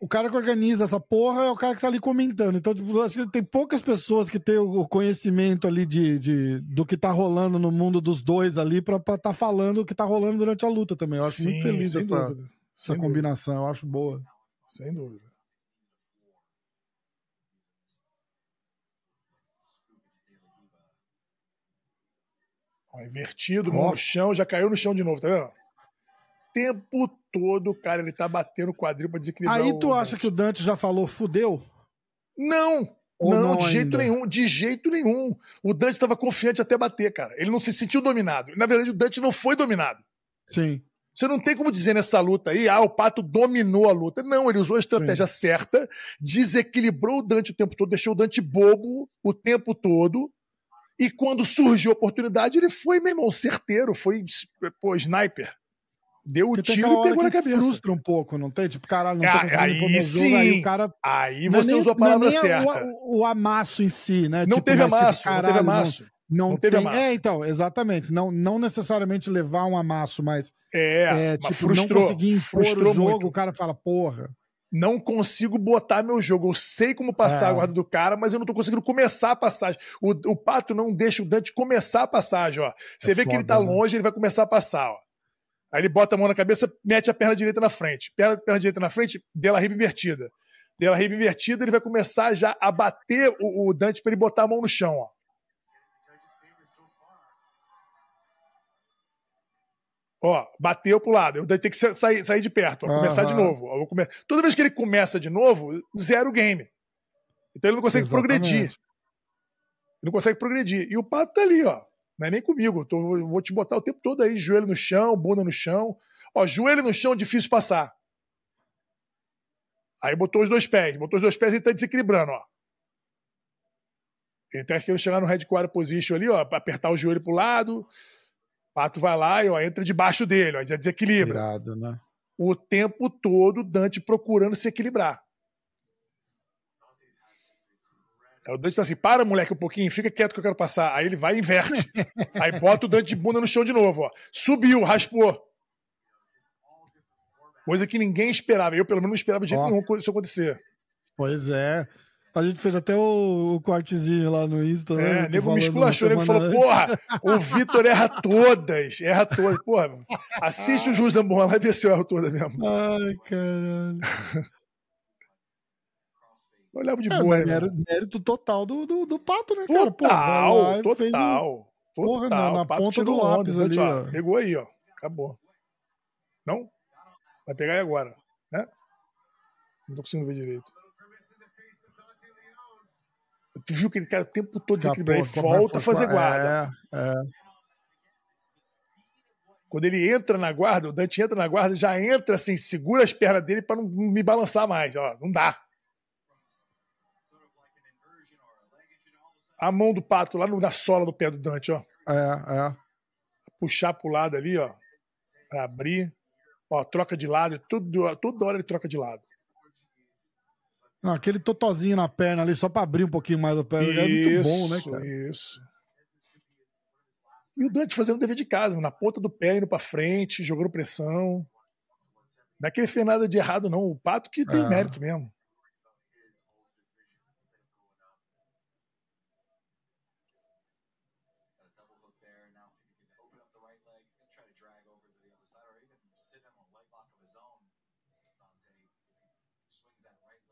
[SPEAKER 1] O cara que organiza essa porra é o cara que tá ali comentando. Então, tipo, acho que tem poucas pessoas que têm o conhecimento ali de, de, do que tá rolando no mundo dos dois ali pra estar tá falando o que tá rolando durante a luta também. Eu acho Sim, muito feliz essa, essa combinação, eu acho boa.
[SPEAKER 2] Sem dúvida. Ó, invertido, mão no chão, já caiu no chão de novo, tá vendo? Tempo todo, cara, ele tá batendo o quadril pra desequilibrar
[SPEAKER 1] Aí tu acha Dante. que o Dante já falou fudeu?
[SPEAKER 2] Não! Ou não, não de jeito nenhum, de jeito nenhum. O Dante estava confiante até bater, cara. Ele não se sentiu dominado. Na verdade, o Dante não foi dominado.
[SPEAKER 1] Sim.
[SPEAKER 2] Você não tem como dizer nessa luta aí, ah, o Pato dominou a luta. Não, ele usou a estratégia Sim. certa, desequilibrou o Dante o tempo todo, deixou o Dante bobo o tempo todo, e quando surgiu a oportunidade, ele foi, meu irmão, certeiro, foi, pô, sniper. Deu o tiro e pegou na cabeça.
[SPEAKER 1] frustra um pouco, não tem? Tipo, caralho, não tô
[SPEAKER 2] ah, aí sim. Jogo, aí o cara. Aí você nem, usou a palavra certa.
[SPEAKER 1] O, o, amasso em si, né?
[SPEAKER 2] Não
[SPEAKER 1] tipo,
[SPEAKER 2] teve mas, amasso, tipo, caralho, não teve amasso.
[SPEAKER 1] Não, não teve tem, amasso. É, então, exatamente. Não, não necessariamente levar um amasso, mas.
[SPEAKER 2] É,
[SPEAKER 1] é tipo, frustrou, não conseguir impor o jogo, muito. o cara fala, porra
[SPEAKER 2] não consigo botar meu jogo. Eu sei como passar é. a guarda do cara, mas eu não tô conseguindo começar a passagem. O, o Pato não deixa o Dante começar a passagem, ó. Você é vê foda, que ele tá né? longe, ele vai começar a passar, ó. Aí ele bota a mão na cabeça, mete a perna direita na frente. Perna, perna direita na frente, dela riba invertida. Pela rave invertida, ele vai começar já a bater o, o Dante para ele botar a mão no chão, ó. Ó, bateu pro lado. Eu tenho que sair, sair de perto, ó, começar de novo. Ó, come... Toda vez que ele começa de novo, zero game. Então ele não consegue Exatamente. progredir. Ele não consegue progredir. E o Pato tá ali, ó. Não é nem comigo. Tô, vou te botar o tempo todo aí, joelho no chão, bunda no chão. Ó, joelho no chão, difícil passar. Aí botou os dois pés. Botou os dois pés e tá desequilibrando, ó. Ele tá querendo chegar no headquarter position ali, ó, apertar o joelho pro lado. Pato vai lá e ó, entra debaixo dele, ó, já desequilibra.
[SPEAKER 1] Irado, né?
[SPEAKER 2] O tempo todo Dante procurando se equilibrar. Aí o Dante tá assim: para, moleque, um pouquinho, fica quieto que eu quero passar. Aí ele vai e inverte. Aí bota o Dante de bunda no chão de novo, ó. Subiu, raspou. Coisa que ninguém esperava. Eu, pelo menos, não esperava de jeito nenhum isso acontecer.
[SPEAKER 1] Pois é. A gente fez até o, o cortezinho lá no Insta,
[SPEAKER 2] né? É, nego me esculachou, nego falou, porra, o Vitor erra todas, erra todas. Porra, assiste o Jus da Boa lá e vê se eu erro toda mesmo.
[SPEAKER 1] Ai, caralho.
[SPEAKER 2] Eu levo de é, boa, né?
[SPEAKER 1] mérito, mérito, total do, do, do Pato, né,
[SPEAKER 2] cara? Total, Pô, total. Fez um... Porra,
[SPEAKER 1] na, na ponta do lápis ali, ó.
[SPEAKER 2] Pegou aí, ó. Acabou. Não? Vai pegar aí agora, né? Não tô conseguindo ver direito. Tu viu que ele cara o tempo todo desequilibrado. Ele volta a fazer guarda. É, é. Quando ele entra na guarda, o Dante entra na guarda, já entra assim, segura as pernas dele para não me balançar mais. Ó, não dá. A mão do pato lá na sola do pé do Dante, ó.
[SPEAKER 1] É, é.
[SPEAKER 2] Puxar pro lado ali, ó. Pra abrir. Ó, troca de lado. Tudo, toda hora ele troca de lado.
[SPEAKER 1] Não, aquele totozinho na perna ali, só para abrir um pouquinho mais a perna, isso, é muito bom, né, cara?
[SPEAKER 2] Isso. E o Dante fazendo o dever de casa, na ponta do pé, indo pra frente, jogando pressão. Não é que ele fez nada de errado, não. O Pato que tem é. mérito mesmo.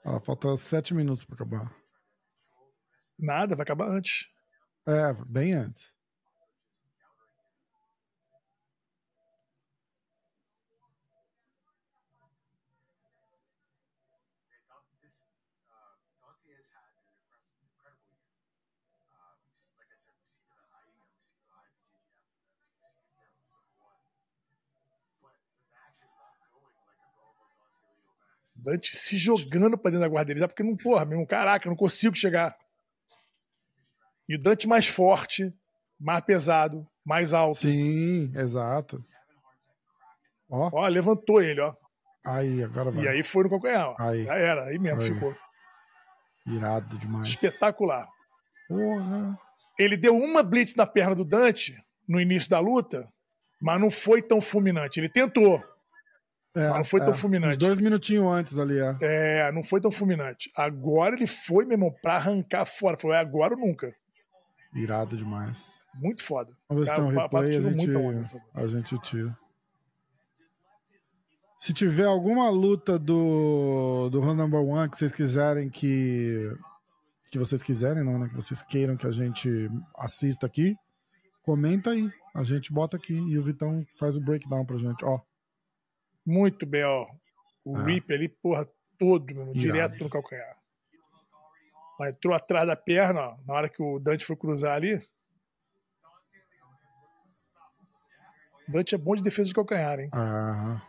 [SPEAKER 1] Ah, falta sete minutos para acabar.
[SPEAKER 2] Nada, vai acabar antes.
[SPEAKER 1] É, bem antes.
[SPEAKER 2] Dante se jogando pra dentro da guarda dele, porque não, porra, meu, caraca, não consigo chegar. E o Dante mais forte, mais pesado, mais alto.
[SPEAKER 1] Sim, exato.
[SPEAKER 2] Ó, ó levantou ele, ó.
[SPEAKER 1] Aí, agora vai.
[SPEAKER 2] E aí foi no calcanhar, ó.
[SPEAKER 1] Aí.
[SPEAKER 2] Já era, aí mesmo
[SPEAKER 1] aí.
[SPEAKER 2] ficou.
[SPEAKER 1] Irado demais.
[SPEAKER 2] Espetacular.
[SPEAKER 1] Porra.
[SPEAKER 2] Ele deu uma blitz na perna do Dante no início da luta, mas não foi tão fulminante. Ele tentou. É, não foi é, tão fulminante. Uns
[SPEAKER 1] dois minutinhos antes ali, é.
[SPEAKER 2] É, não foi tão fulminante. Agora ele foi, meu irmão, pra arrancar fora. Falou, é agora ou nunca.
[SPEAKER 1] Irado demais.
[SPEAKER 2] Muito foda.
[SPEAKER 1] Vamos ver se tem um replay, a gente, a gente tira. Se tiver alguma luta do, do Run Number One que vocês quiserem que. Que vocês quiserem, não, né? Que vocês queiram que a gente assista aqui, comenta aí. A gente bota aqui e o Vitão faz o breakdown pra gente. Ó.
[SPEAKER 2] Muito bem, ó. O ah. Rip ali, porra, todo, meu, direto no calcanhar. Mas entrou atrás da perna, ó, na hora que o Dante foi cruzar ali. O Dante é bom de defesa de calcanhar, hein?
[SPEAKER 1] Aham.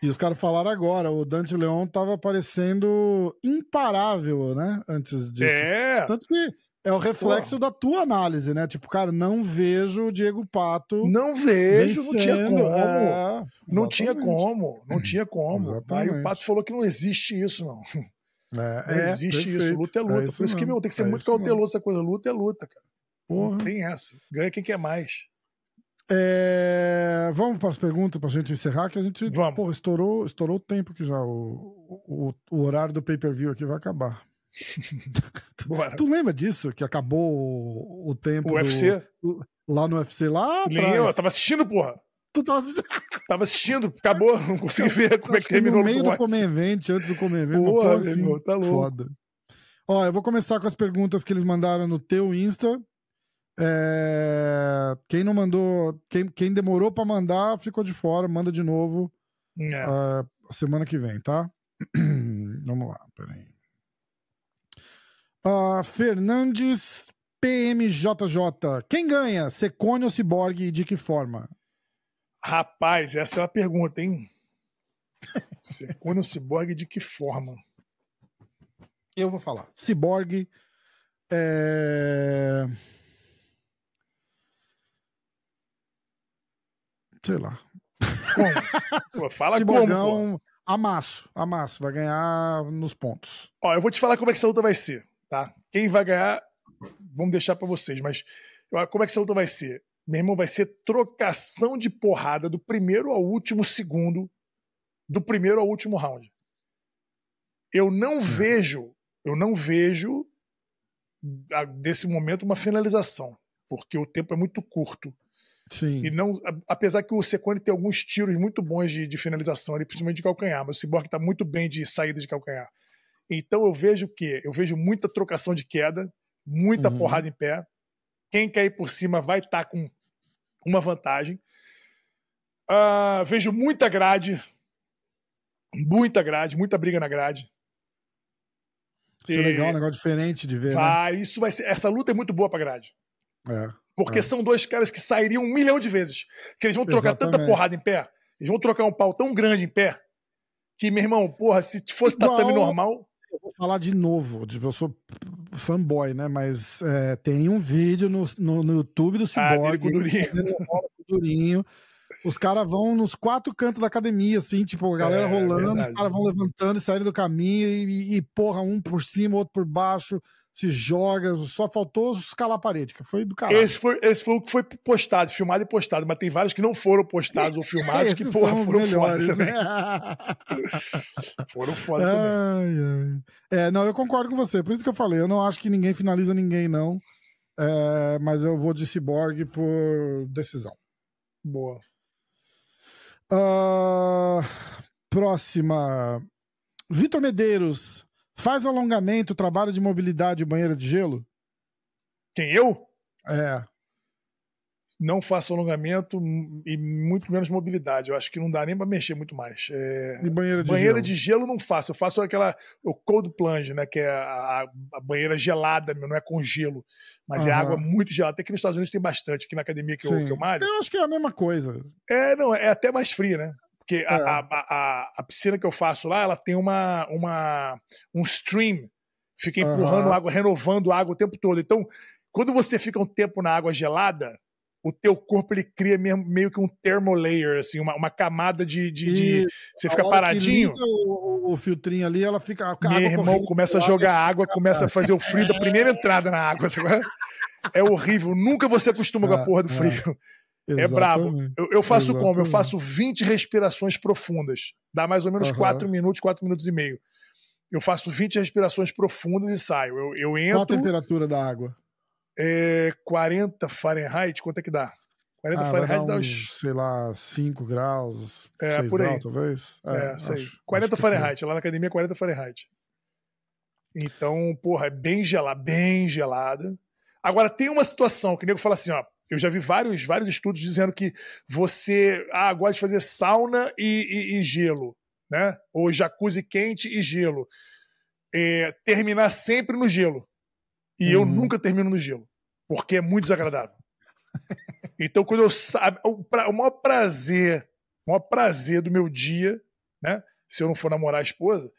[SPEAKER 1] E os caras falaram agora, o Dante Leon tava parecendo imparável, né? Antes disso.
[SPEAKER 2] É.
[SPEAKER 1] Tanto que é o reflexo Pô. da tua análise, né? Tipo, cara, não vejo o Diego Pato.
[SPEAKER 2] Não vejo, vencendo. não tinha como. É, não tinha como, não tinha como. Aí o Pato falou que não existe isso, não. É, não é, existe perfeito. isso, luta é luta. É isso Por isso mesmo. que, meu, tem que ser é muito cauteloso essa coisa. Luta é luta, cara. Porra. Não tem essa. Ganha quem quer mais.
[SPEAKER 1] É... Vamos para as perguntas para a gente encerrar, que a gente Vamos. Porra, estourou, estourou o tempo que já. O, o, o horário do pay-per-view aqui vai acabar. tu lembra disso? Que acabou o tempo.
[SPEAKER 2] O UFC?
[SPEAKER 1] Do, lá no UFC lá?
[SPEAKER 2] Atrás. Eu tava assistindo, porra.
[SPEAKER 1] Tu tava assistindo?
[SPEAKER 2] Tava assistindo, acabou, não consegui ver como é que terminou
[SPEAKER 1] no meio do Comer Event, antes do Comer Event. Porra, assim, irmão, tá louco. Foda. Ó, eu vou começar com as perguntas que eles mandaram no teu Insta. É... Quem não mandou, quem, quem demorou para mandar, ficou de fora, manda de novo é. uh, semana que vem, tá? Vamos lá, peraí. Uh, Fernandes PMJJ. Quem ganha? Secone ou Cyborg e de que forma?
[SPEAKER 2] Rapaz, essa é uma pergunta, hein? Secone ou Cyborg de que forma?
[SPEAKER 1] Eu vou falar. Cyborg. É... Sei lá.
[SPEAKER 2] Como? Pô, fala Ciborgão, como, pô.
[SPEAKER 1] Amasso, amasso. Vai ganhar nos pontos.
[SPEAKER 2] Ó, eu vou te falar como é que essa luta vai ser, tá? Quem vai ganhar, vamos deixar para vocês, mas como é que essa luta vai ser? Meu irmão, vai ser trocação de porrada do primeiro ao último segundo, do primeiro ao último round. Eu não hum. vejo, eu não vejo desse momento uma finalização, porque o tempo é muito curto.
[SPEAKER 1] Sim.
[SPEAKER 2] E não, apesar que o Secone tem alguns tiros muito bons de, de finalização, ali, principalmente de calcanhar, mas o Cyborg está muito bem de saída de calcanhar. Então eu vejo o quê? Eu vejo muita trocação de queda, muita uhum. porrada em pé. Quem cair por cima vai estar tá com uma vantagem. Uh, vejo muita grade, muita grade, muita briga na grade.
[SPEAKER 1] Isso é legal, um negócio diferente de ver. Né?
[SPEAKER 2] Vai, né? isso vai ser. Essa luta é muito boa pra grade.
[SPEAKER 1] É.
[SPEAKER 2] Porque é. são dois caras que sairiam um milhão de vezes. Que eles vão trocar Exatamente. tanta porrada em pé, eles vão trocar um pau tão grande em pé, que, meu irmão, porra, se fosse Igual, tatame normal.
[SPEAKER 1] Eu vou falar de novo, tipo, eu sou fanboy, né? Mas é, tem um vídeo no, no, no YouTube do Cyborg. Ah, com
[SPEAKER 2] o
[SPEAKER 1] Durinho. Os caras vão nos quatro cantos da academia, assim, tipo, a galera é, rolando, verdade. os caras vão levantando e saindo do caminho, e, e, porra, um por cima, outro por baixo se joga, só faltou escalar a parede, que foi do caralho.
[SPEAKER 2] Esse foi, esse foi o que foi postado, filmado e postado, mas tem vários que não foram postados ou filmados que, porra, foram melhores, foda né? também. foram foda ai, também.
[SPEAKER 1] Ai. É, não, eu concordo com você, por isso que eu falei, eu não acho que ninguém finaliza ninguém, não. É, mas eu vou de Cyborg por decisão.
[SPEAKER 2] Boa.
[SPEAKER 1] Uh, próxima. Vitor Medeiros. Faz alongamento, trabalho de mobilidade e banheira de gelo?
[SPEAKER 2] Quem, eu?
[SPEAKER 1] É.
[SPEAKER 2] Não faço alongamento e muito menos mobilidade. Eu acho que não dá nem para mexer muito mais. É...
[SPEAKER 1] E banheira de
[SPEAKER 2] banheira
[SPEAKER 1] gelo?
[SPEAKER 2] de gelo não faço. Eu faço aquela o cold plunge, né? Que é a, a banheira gelada, não é com gelo, mas uhum. é água muito gelada. Até que nos Estados Unidos tem bastante. Aqui na academia que, eu, que eu malho.
[SPEAKER 1] Eu acho que é a mesma coisa.
[SPEAKER 2] É, não, é até mais fria, né? Porque é. a, a, a, a, piscina que eu faço lá, ela tem uma, uma um stream, fica empurrando uhum. água, renovando água o tempo todo. Então, quando você fica um tempo na água gelada, o teu corpo ele cria mesmo, meio que um thermolayer, assim, uma, uma camada de, de, de você fica paradinho.
[SPEAKER 1] O, o, filtrinho ali, ela fica.
[SPEAKER 2] Meu irmão começa a jogar água, começa a fazer o frio da primeira entrada na água. É horrível. Nunca você acostuma com a é, porra do é. Frio. É brabo. Eu, eu faço Exatamente. como? Eu faço 20 respirações profundas. Dá mais ou menos uhum. 4 minutos, 4 minutos e meio. Eu faço 20 respirações profundas e saio. Eu, eu entro. Qual a
[SPEAKER 1] temperatura da água?
[SPEAKER 2] É 40 Fahrenheit. Quanto é que dá? 40 ah, Fahrenheit dá uns.
[SPEAKER 1] Sei lá, 5 graus. É, por aí. Graus, talvez.
[SPEAKER 2] É, é sei. Acho, 40 acho Fahrenheit. Lá na academia é 40 Fahrenheit. Então, porra, é bem gelada, bem gelada. Agora, tem uma situação que o nego fala assim, ó eu já vi vários, vários estudos dizendo que você ah, gosta de fazer sauna e, e, e gelo, né? Ou jacuzzi quente e gelo. É, terminar sempre no gelo. E eu uhum. nunca termino no gelo, porque é muito desagradável. Então, quando eu sabe, o, o maior prazer, o maior prazer do meu dia, né? Se eu não for namorar a esposa,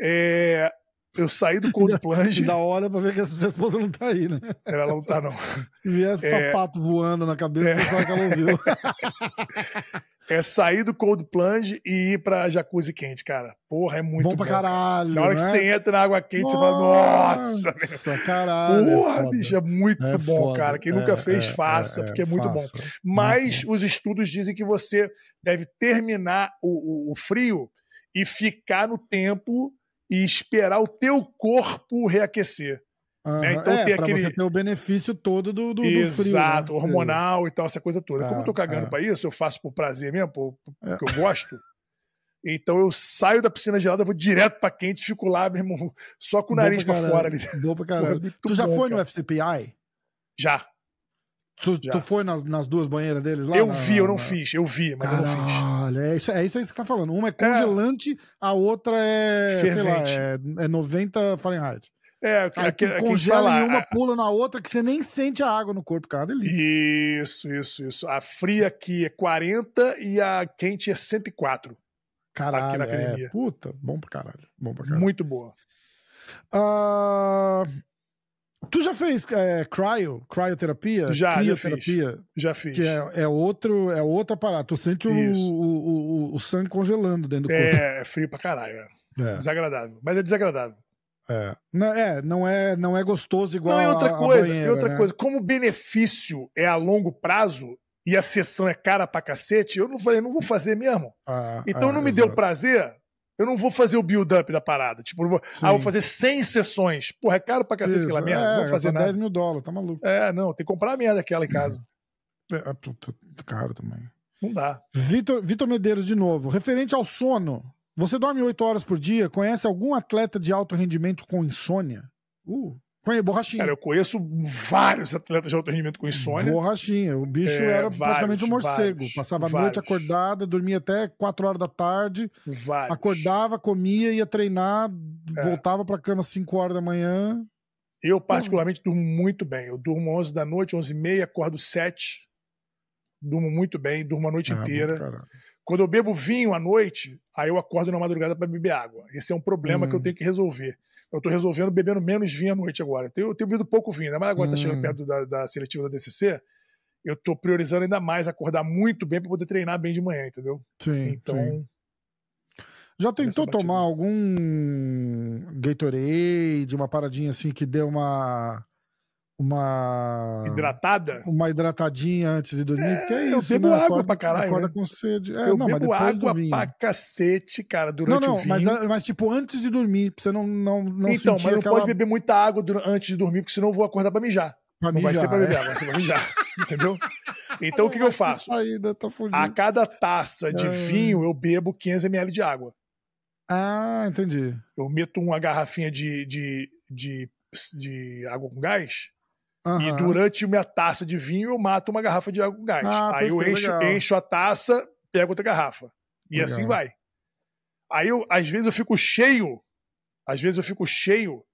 [SPEAKER 2] é eu saí do cold plunge.
[SPEAKER 1] da hora pra ver que a sua esposa não tá aí, né?
[SPEAKER 2] Ela não tá, não.
[SPEAKER 1] Se viesse é... sapato voando na cabeça, é... sabe que ela ouviu.
[SPEAKER 2] é sair do cold plunge e ir pra jacuzzi quente, cara. Porra, é muito bom.
[SPEAKER 1] Bom pra caralho.
[SPEAKER 2] Na hora
[SPEAKER 1] né?
[SPEAKER 2] que você entra na água quente, nossa, você fala, nossa,
[SPEAKER 1] meu. caralho.
[SPEAKER 2] É Porra, é bicho, é muito é bom, foda. cara. Quem nunca é, fez, é, faça, porque é muito faça. bom. Mas os estudos dizem que você deve terminar o, o, o frio e ficar no tempo e esperar o teu corpo reaquecer.
[SPEAKER 1] Uhum. Né? Então é, tem aquele. Você ter o benefício todo do, do,
[SPEAKER 2] Exato,
[SPEAKER 1] do frio,
[SPEAKER 2] né? hormonal e tal, essa coisa toda. Como eu tô é, cagando é. pra isso, eu faço por prazer mesmo, por, é. porque eu gosto. Então eu saio da piscina gelada, vou direto pra quente, fico lá, meu irmão, só com o nariz pra, pra fora ali.
[SPEAKER 1] Boa pra caralho. Porra, tu já bom, foi cara. no FCPI?
[SPEAKER 2] Já.
[SPEAKER 1] Tu, tu, foi nas, nas, duas banheiras deles lá?
[SPEAKER 2] Eu
[SPEAKER 1] na,
[SPEAKER 2] vi, eu não na... fiz. Eu vi, mas Caralho, eu não
[SPEAKER 1] fiz. É isso, é isso aí que você tá falando. Uma é, é. congelante, é. a outra é, Fervente. sei lá, é, é 90 Fahrenheit.
[SPEAKER 2] É,
[SPEAKER 1] aí tu congela em uma, pula na outra, que você nem sente a água no corpo, cara. Delícia.
[SPEAKER 2] Isso, isso, isso. A fria aqui é 40 e a quente é 104.
[SPEAKER 1] Caralho, aqui na academia. É, puta, bom pra caralho. Bom pra caralho.
[SPEAKER 2] Muito boa.
[SPEAKER 1] Uh, tu já fez é, cryo, crioterapia?
[SPEAKER 2] Já, já fiz. Já fiz.
[SPEAKER 1] Que é, é, outro, é outra parada. Tu sente o, o, o, o, sangue congelando dentro do
[SPEAKER 2] é,
[SPEAKER 1] corpo.
[SPEAKER 2] É, é frio pra caralho. É. é. Desagradável. Mas é desagradável.
[SPEAKER 1] É. Não, é, não é, não é gostoso igual
[SPEAKER 2] não, e outra
[SPEAKER 1] a,
[SPEAKER 2] coisa,
[SPEAKER 1] a banheira,
[SPEAKER 2] e outra
[SPEAKER 1] né?
[SPEAKER 2] coisa, como o benefício é a longo prazo e a sessão é cara pra cacete, eu não falei, não vou fazer mesmo. Ah, então não me exato. deu prazer, eu não vou fazer o build-up da parada. Tipo, vou, ah, vou fazer 100 sessões. Porra, é caro pra cacete Isso, aquela merda. É, não vou fazer nada.
[SPEAKER 1] 10 mil dólares, tá maluco.
[SPEAKER 2] É, não, tem que comprar a merda aquela em casa.
[SPEAKER 1] É, é caro também.
[SPEAKER 2] Não dá.
[SPEAKER 1] Vitor, Vitor Medeiros de novo. Referente ao sono, você dorme 8 horas por dia? Conhece algum atleta de alto rendimento com insônia? Uh, Conhe, borrachinha.
[SPEAKER 2] Cara, eu conheço vários atletas de alto rendimento com insônia.
[SPEAKER 1] Borrachinha. O bicho é, era vários, praticamente um morcego. Vários, Passava a noite acordada, dormia até 4 horas da tarde.
[SPEAKER 2] Vários.
[SPEAKER 1] Acordava, comia, ia treinar, é. voltava pra cama às 5 horas da manhã.
[SPEAKER 2] Eu, particularmente, durmo muito bem. Eu durmo 11 da noite, 11 e meia, acordo 7. Durmo muito bem, durmo a noite ah, inteira. Quando eu bebo vinho à noite, aí eu acordo na madrugada para beber água. Esse é um problema hum. que eu hum. tenho que resolver. Eu tô resolvendo bebendo menos vinho à noite agora. Eu tenho, eu tenho bebido pouco vinho, ainda mais agora hum. tá chegando hum. perto da, da seletiva da DCC. Eu tô priorizando ainda mais acordar muito bem para poder treinar bem de manhã, entendeu?
[SPEAKER 1] Sim.
[SPEAKER 2] Então.
[SPEAKER 1] Sim. Já tentou tomar algum Gatorade, uma paradinha assim que deu uma uma
[SPEAKER 2] hidratada?
[SPEAKER 1] Uma hidratadinha antes de dormir, é, porque é isso,
[SPEAKER 2] eu bebo
[SPEAKER 1] né?
[SPEAKER 2] água
[SPEAKER 1] acorda,
[SPEAKER 2] pra caralho.
[SPEAKER 1] Acorda
[SPEAKER 2] né?
[SPEAKER 1] com sede. É,
[SPEAKER 2] eu
[SPEAKER 1] não,
[SPEAKER 2] bebo água pra cacete, cara, durante
[SPEAKER 1] não, não,
[SPEAKER 2] o vinho.
[SPEAKER 1] Mas, mas tipo, antes de dormir, pra você não não, não
[SPEAKER 2] Então, mas não
[SPEAKER 1] aquela...
[SPEAKER 2] pode beber muita água durante, antes de dormir, porque senão eu vou acordar pra mijar.
[SPEAKER 1] Pra
[SPEAKER 2] não
[SPEAKER 1] mijar,
[SPEAKER 2] vai ser pra beber
[SPEAKER 1] é.
[SPEAKER 2] água, vai ser pra mijar. Entendeu? Então o que, que eu faço?
[SPEAKER 1] Saída, tá
[SPEAKER 2] a cada taça de é... vinho, eu bebo 500ml de água.
[SPEAKER 1] Ah, entendi.
[SPEAKER 2] Eu meto uma garrafinha de, de, de, de água com gás
[SPEAKER 1] Uhum.
[SPEAKER 2] E durante minha taça de vinho, eu mato uma garrafa de água com gás. Ah, Aí eu encho, encho, a taça, pego outra garrafa. E legal. assim vai. Aí, eu, às vezes, eu fico cheio. Às vezes, eu fico cheio.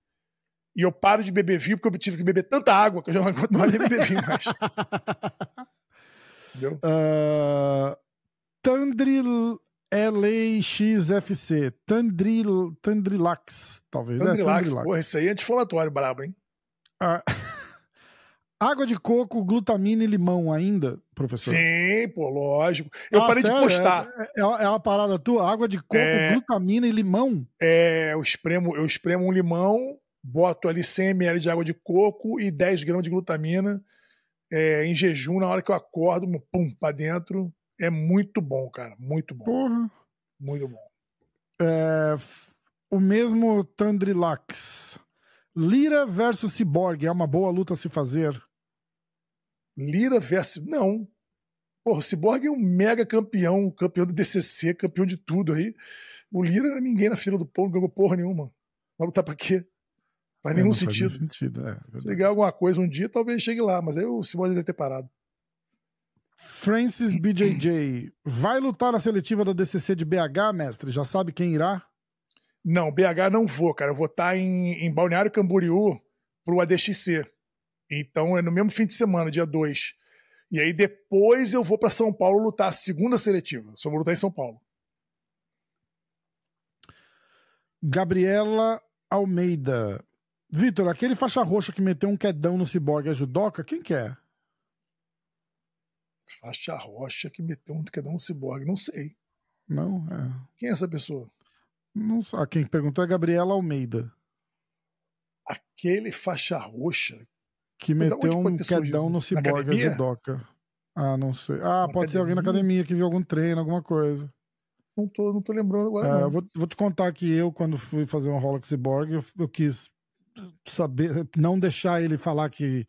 [SPEAKER 2] E eu paro de beber vinho porque eu tive que beber tanta água que eu já não aguento mais beber vinho mais. Entendeu?
[SPEAKER 1] Uh, Tandril LAXFC. Tandril, Tandrilax, talvez.
[SPEAKER 2] Tandrilax, é, Tandrilax. porra, isso aí é anti-inflamatório brabo, hein?
[SPEAKER 1] Uh, Água de coco, glutamina e limão ainda, professor?
[SPEAKER 2] Sim, pô, lógico. Eu ah, parei sério? de postar.
[SPEAKER 1] É, é, é, uma parada tua? Água de coco, é, glutamina e limão?
[SPEAKER 2] É, eu espremo, eu espremo um limão, boto ali 100 ml de água de coco e 10 gramas de glutamina é, em jejum na hora que eu acordo, pum, pra dentro. É muito bom, cara. Muito bom.
[SPEAKER 1] Porra.
[SPEAKER 2] Muito bom.
[SPEAKER 1] É, o mesmo Tandrilax. Lira versus Cyborg é uma boa luta a se fazer?
[SPEAKER 2] Lira versus. Não. Porra, o Cyborg é um mega campeão, campeão do DCC, campeão de tudo aí. O Lira era ninguém na fila do pão, não ganhou porra nenhuma. Vai lutar pra quê? Faz é, nenhum sentido.
[SPEAKER 1] Sentido é,
[SPEAKER 2] Se ligar alguma coisa um dia, talvez chegue lá, mas aí o Cyborg deve ter parado.
[SPEAKER 1] Francis BJJ, vai lutar a seletiva da DCC de BH, mestre? Já sabe quem irá?
[SPEAKER 2] Não, BH não vou, cara. Eu vou estar em, em Balneário Camboriú pro ADXC. Então é no mesmo fim de semana, dia 2. E aí depois eu vou para São Paulo lutar a segunda seletiva. Só vou lutar em São Paulo.
[SPEAKER 1] Gabriela Almeida. Vitor, aquele faixa roxa que meteu um quedão no Cyborg é judoca, quem que é?
[SPEAKER 2] Faixa roxa que meteu um quedão no Cyborg, não sei.
[SPEAKER 1] Não, é.
[SPEAKER 2] Quem é essa pessoa?
[SPEAKER 1] Não sei. Quem perguntou é Gabriela Almeida.
[SPEAKER 2] Aquele faixa roxa
[SPEAKER 1] que meteu um quedão no ciborgue judoca. Ah, não sei. Ah, na pode academia? ser alguém na academia que viu algum treino, alguma coisa.
[SPEAKER 2] Não tô, não tô lembrando agora.
[SPEAKER 1] É, vou, vou, te contar que eu, quando fui fazer um rola com ciborgue, eu, eu, quis saber, não deixar ele falar que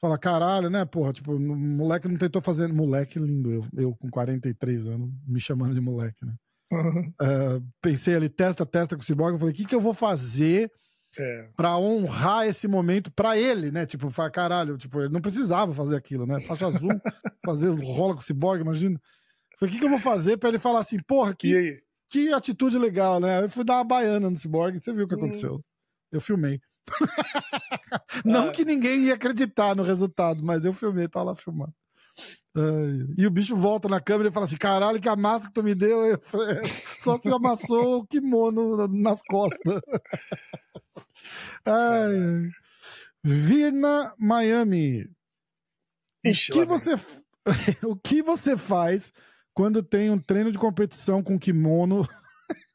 [SPEAKER 1] fala caralho, né, porra, tipo, o moleque não tentou fazer, moleque lindo, eu, eu com 43 anos, me chamando de moleque, né? Uhum. Uh, pensei ali, testa, testa com o Cyborg, eu falei, o que que eu vou fazer é. para honrar esse momento para ele, né? Tipo, falar, caralho, tipo, ele não precisava fazer aquilo, né? Faixa azul, fazer rola com o Cyborg, imagina. Falei, o que que eu vou fazer para ele falar assim, porra, que, que atitude legal, né? Eu fui dar uma baiana no Cyborg, você viu o que hum. aconteceu. Eu filmei. Não ah. que ninguém ia acreditar no resultado, mas eu filmei, tá lá filmando. E o bicho volta na câmera e fala assim: caralho, que a massa que tu me deu, eu falei, é, só se amassou o kimono nas costas. ai. Virna Miami. Ixi, o, que você, o que você faz quando tem um treino de competição com kimono?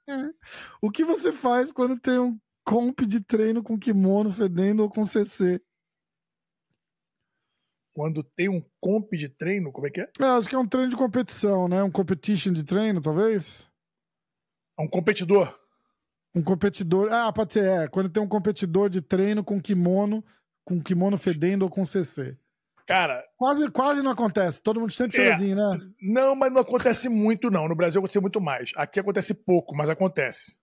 [SPEAKER 1] o que você faz quando tem um comp de treino com kimono fedendo ou com CC.
[SPEAKER 2] Quando tem um comp de treino, como é que é? é?
[SPEAKER 1] acho que é um treino de competição, né? Um competition de treino, talvez.
[SPEAKER 2] É um competidor.
[SPEAKER 1] Um competidor. Ah, pode ser, é. Quando tem um competidor de treino com kimono, com kimono fedendo ou com CC.
[SPEAKER 2] Cara.
[SPEAKER 1] Quase, quase não acontece. Todo mundo sempre é, assim, né?
[SPEAKER 2] Não, mas não acontece muito, não. No Brasil acontece muito mais. Aqui acontece pouco, mas acontece.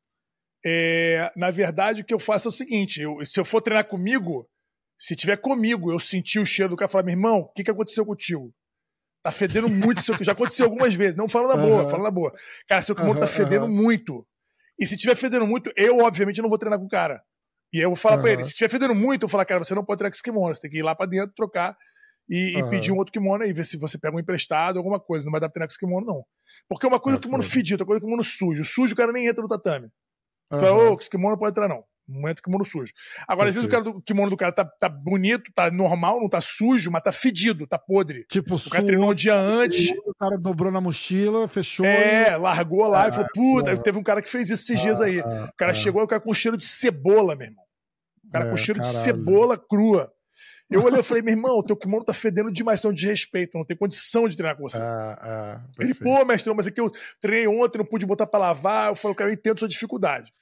[SPEAKER 2] É, na verdade, o que eu faço é o seguinte: eu, se eu for treinar comigo, se tiver comigo, eu sentir o cheiro do cara e falar, meu irmão, o que, que aconteceu contigo? Tá fedendo muito, seu, já aconteceu algumas vezes. Não fala na boa, uhum. fala na boa. Cara, seu kimono uhum, tá fedendo uhum. muito. E se tiver fedendo muito, eu, obviamente, não vou treinar com o cara. E aí eu vou falar uhum. pra ele: se tiver fedendo muito, eu vou falar, cara, você não pode treinar com esse kimono, você tem que ir lá pra dentro, trocar e, e pedir um outro kimono aí, ver se você pega um emprestado, alguma coisa. Não vai dar pra treinar com esse kimono, não. Porque uma coisa é o kimono fedido, outra coisa é o kimono sujo. Sujo, o cara nem entra no tatame. Uhum. Fala, ô, esse kimono não pode entrar, não. Não entra kimono sujo. Agora, às vezes o, cara do, kimono do cara tá, tá bonito, tá normal, não tá sujo, mas tá fedido, tá podre.
[SPEAKER 1] Tipo,
[SPEAKER 2] o cara treinou um dia antes.
[SPEAKER 1] O cara dobrou na mochila, fechou.
[SPEAKER 2] É, e... largou lá ah, e falou, puta. É. Teve um cara que fez isso esses dias aí. Ah, o cara ah. chegou e o cara com cheiro de cebola, meu irmão. O cara é, com cheiro caralho. de cebola crua. Eu olhei e falei, meu irmão, teu kimono tá fedendo demais, são de respeito, não tem condição de treinar com você. Ah, ah, Ele, pô, mestre, mas é que eu treinei ontem, não pude botar pra lavar. Eu falei, cara, eu entendo sua dificuldade.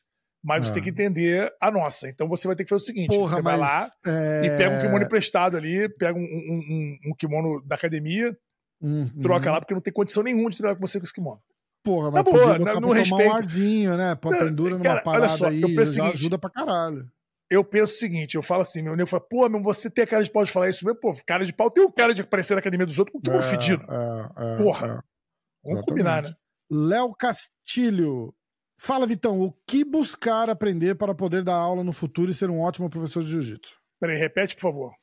[SPEAKER 2] Mas você tem que ah. entender a nossa. Então você vai ter que fazer o seguinte: Porra, você vai lá é... e pega um kimono emprestado ali, pega um, um, um, um kimono da academia, uhum. troca lá, porque não tem condição nenhuma de treinar com você com esse kimono.
[SPEAKER 1] Porra, mas tá boa, não, não respeito. um arzinho, né? Pra pendura numa cara, parada olha só, aí, eu penso seguinte, ajuda pra caralho.
[SPEAKER 2] Eu penso o seguinte, eu falo assim, meu nego fala, pô, meu, você tem a cara de pau de falar isso mesmo? Pô, cara de pau tem o cara de aparecer na academia dos outros com kimono é, fedido. É, é, Porra. É. Vamos Exatamente. combinar, né?
[SPEAKER 1] Léo Castilho, Fala, Vitão, o que buscar aprender para poder dar aula no futuro e ser um ótimo professor de jiu-jitsu?
[SPEAKER 2] Peraí, repete, por favor.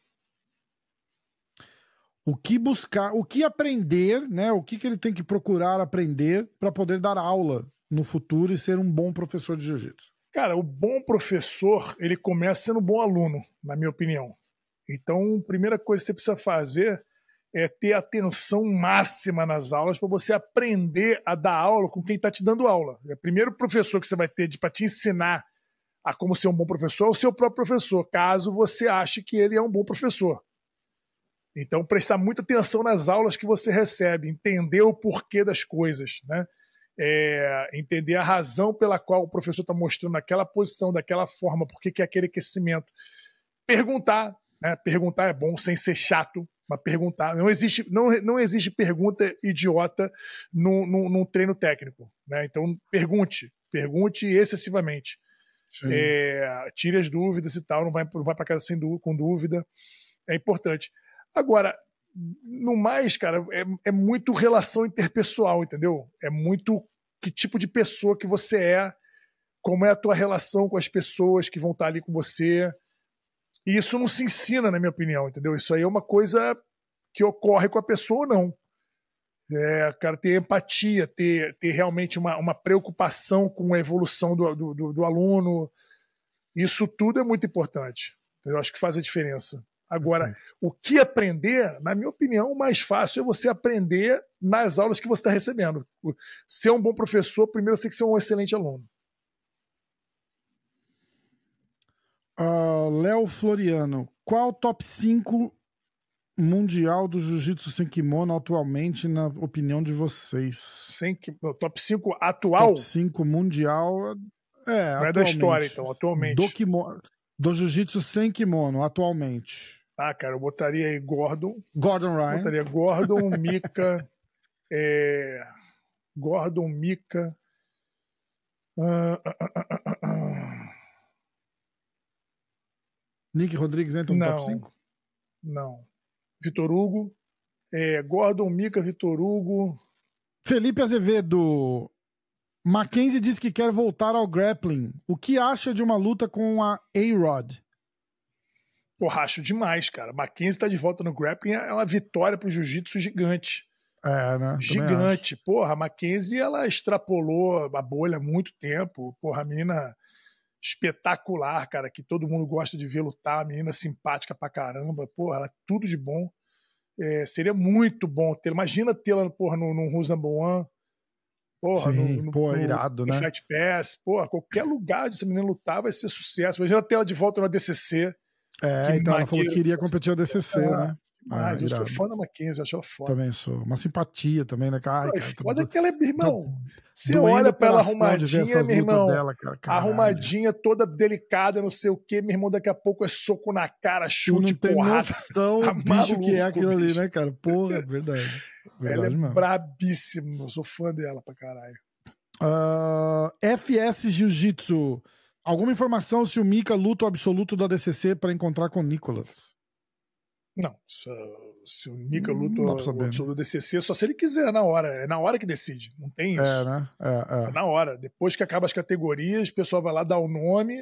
[SPEAKER 1] O que buscar, o que aprender, né? O que, que ele tem que procurar aprender para poder dar aula no futuro e ser um bom professor de jiu-jitsu?
[SPEAKER 2] Cara, o bom professor, ele começa sendo um bom aluno, na minha opinião. Então, a primeira coisa que você precisa fazer é ter atenção máxima nas aulas para você aprender a dar aula com quem está te dando aula. É o primeiro professor que você vai ter para te ensinar a como ser um bom professor é o seu próprio professor, caso você ache que ele é um bom professor. Então, prestar muita atenção nas aulas que você recebe, entender o porquê das coisas, né? É, entender a razão pela qual o professor está mostrando aquela posição, daquela forma, por que é aquele aquecimento. Perguntar, né? Perguntar é bom, sem ser chato, mas perguntar. Não existe, não, não existe pergunta idiota num, num, num treino técnico. Né? Então, pergunte. Pergunte excessivamente. É, tire as dúvidas e tal, não vai, não vai para casa sem com dúvida. É importante. Agora, no mais, cara, é, é muito relação interpessoal, entendeu? É muito que tipo de pessoa que você é, como é a tua relação com as pessoas que vão estar ali com você. E isso não se ensina, na minha opinião, entendeu? Isso aí é uma coisa que ocorre com a pessoa ou não. É, cara, ter empatia, ter, ter realmente uma, uma preocupação com a evolução do, do, do aluno. Isso tudo é muito importante. Eu acho que faz a diferença. Agora, o que aprender, na minha opinião, o mais fácil é você aprender nas aulas que você está recebendo. Ser um bom professor, primeiro você tem que ser um excelente aluno.
[SPEAKER 1] Uh, Léo Floriano, qual top 5 mundial do jiu-jitsu sem kimono atualmente, na opinião de vocês?
[SPEAKER 2] Sem que, top 5 atual?
[SPEAKER 1] Top 5 mundial. É,
[SPEAKER 2] Não é da história, então, atualmente.
[SPEAKER 1] Do kimono. do jiu-jitsu sem kimono, atualmente?
[SPEAKER 2] Ah, cara, eu botaria aí Gordon.
[SPEAKER 1] Gordon Ryan.
[SPEAKER 2] Botaria Gordon, Mika. é... Gordon, Mika. Uh, uh,
[SPEAKER 1] Nick Rodrigues entra no
[SPEAKER 2] não,
[SPEAKER 1] top 5?
[SPEAKER 2] Não. Vitor Hugo. É, Gordon, Mika, Vitor Hugo.
[SPEAKER 1] Felipe Azevedo. Mackenzie diz que quer voltar ao grappling. O que acha de uma luta com a A-Rod?
[SPEAKER 2] Porra, acho demais, cara. Mackenzie tá de volta no grappling é uma vitória pro jiu-jitsu gigante.
[SPEAKER 1] É, né?
[SPEAKER 2] Gigante. Porra, a Mackenzie, ela extrapolou a bolha há muito tempo. Porra, a menina espetacular, cara, que todo mundo gosta de ver lutar, menina simpática pra caramba, porra, ela é tudo de bom. É, seria muito bom ter. Imagina tê-la porra, no, no Who's Number One. Porra,
[SPEAKER 1] Sim,
[SPEAKER 2] no, no,
[SPEAKER 1] porra,
[SPEAKER 2] no,
[SPEAKER 1] irado,
[SPEAKER 2] no
[SPEAKER 1] né?
[SPEAKER 2] Flat Pass, porra, qualquer lugar de essa menina lutar vai ser sucesso. Imagina tê-la de volta no DCC.
[SPEAKER 1] É, então ela falou que
[SPEAKER 2] maneiro.
[SPEAKER 1] queria competir ao DCC,
[SPEAKER 2] Ah,
[SPEAKER 1] né?
[SPEAKER 2] Mas
[SPEAKER 1] Ah,
[SPEAKER 2] eu sou fã da Mackenzie, eu acho ela foda.
[SPEAKER 1] Também sou. Uma simpatia também, né? Ai, cara, tô
[SPEAKER 2] foda
[SPEAKER 1] do-
[SPEAKER 2] que ela é, irmão. Você olha pra ela arrumadinha, meu irmão.
[SPEAKER 1] Dela, cara.
[SPEAKER 2] Arrumadinha, toda delicada, não sei o quê. Meu irmão, daqui a pouco é soco na cara, chute,
[SPEAKER 1] não tem
[SPEAKER 2] porrada.
[SPEAKER 1] noção
[SPEAKER 2] Tá
[SPEAKER 1] bicho que é
[SPEAKER 2] maluco,
[SPEAKER 1] aquilo ali,
[SPEAKER 2] bicho.
[SPEAKER 1] né, cara? Porra, é verdade.
[SPEAKER 2] Ela
[SPEAKER 1] Verdade
[SPEAKER 2] é
[SPEAKER 1] mesmo.
[SPEAKER 2] brabíssima, eu sou fã dela pra caralho.
[SPEAKER 1] Ah, FS Jiu-Jitsu. Alguma informação se o Mika luta o absoluto do ADCC para encontrar com o Nicolas?
[SPEAKER 2] Não, se, se o Nika
[SPEAKER 1] Não
[SPEAKER 2] luta o absoluto DCC, só se ele quiser, na hora. É na hora que decide, não tem isso.
[SPEAKER 1] É, né? É,
[SPEAKER 2] É
[SPEAKER 1] é.
[SPEAKER 2] na hora. Depois que acaba as categorias, o pessoal vai lá dar o nome,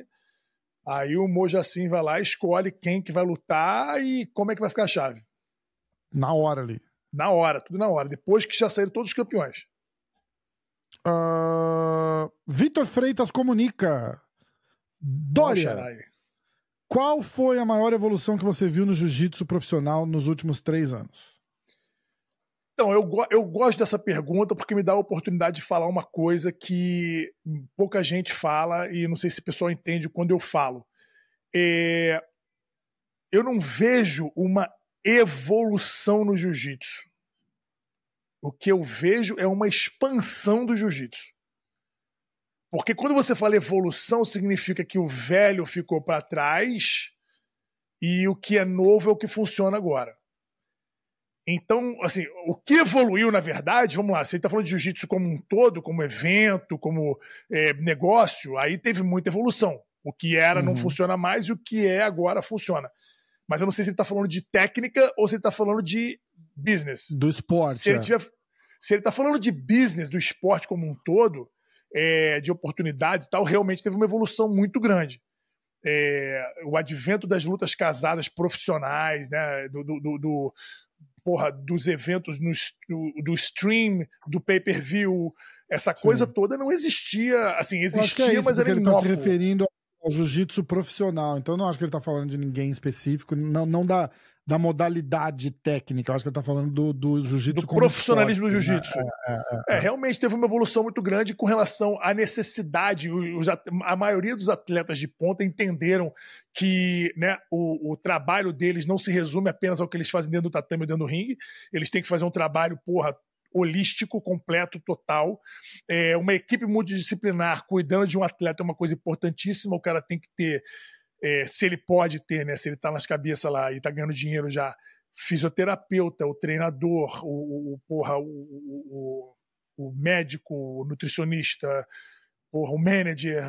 [SPEAKER 2] aí o Mojacin vai lá, escolhe quem que vai lutar e como é que vai ficar a chave.
[SPEAKER 1] Na hora ali.
[SPEAKER 2] Na hora, tudo na hora. Depois que já saíram todos os campeões.
[SPEAKER 1] Ah, Vitor Freitas comunica. Dória,
[SPEAKER 2] Xarai.
[SPEAKER 1] Qual foi a maior evolução que você viu no jiu-jitsu profissional nos últimos três anos?
[SPEAKER 2] Então, eu, eu gosto dessa pergunta porque me dá a oportunidade de falar uma coisa que pouca gente fala e não sei se o pessoal entende quando eu falo. É, eu não vejo uma evolução no jiu-jitsu. O que eu vejo é uma expansão do jiu-jitsu. Porque quando você fala evolução, significa que o velho ficou para trás e o que é novo é o que funciona agora. Então, assim, o que evoluiu, na verdade, vamos lá, você está falando de jiu-jitsu como um todo, como evento, como é, negócio, aí teve muita evolução. O que era não
[SPEAKER 1] Uhum.
[SPEAKER 2] funciona mais e o que é agora funciona. Mas eu não sei se ele está falando de técnica ou se ele está falando de business.
[SPEAKER 1] Do esporte.
[SPEAKER 2] Se ele,
[SPEAKER 1] é.
[SPEAKER 2] tiver, se ele tá falando de business, do esporte como um todo, é, de oportunidades e tal, realmente teve uma evolução muito grande. É, o advento das lutas casadas profissionais, né, do, do, do- porra, dos eventos no, do, do stream, do pay-per-view, essa coisa toda não existia. Assim,
[SPEAKER 1] que
[SPEAKER 2] existia,
[SPEAKER 1] é isso,
[SPEAKER 2] mas era
[SPEAKER 1] ele está se referindo ao jiu-jitsu profissional. Então eu não acho que ele está falando de ninguém específico, não, não da, da modalidade técnica. Eu acho que ele está falando do, do jiu-jitsu
[SPEAKER 2] do profissionalismo do jiu-jitsu.
[SPEAKER 1] né?
[SPEAKER 2] É, realmente teve uma evolução muito grande com relação à necessidade. Os a maioria dos atletas de ponta entenderam que né, o, o trabalho deles não se resume apenas ao que eles fazem dentro do tatame ou dentro do ringue. Eles têm que fazer um trabalho, porra, holístico, completo, total. É, uma equipe multidisciplinar cuidando de um atleta é uma coisa importantíssima. O cara tem que ter, é, se ele pode ter, né? Se ele tá nas cabeças lá e tá ganhando dinheiro já, fisioterapeuta, o treinador, o, o, porra, o, o, o médico, o nutricionista, porra, o manager,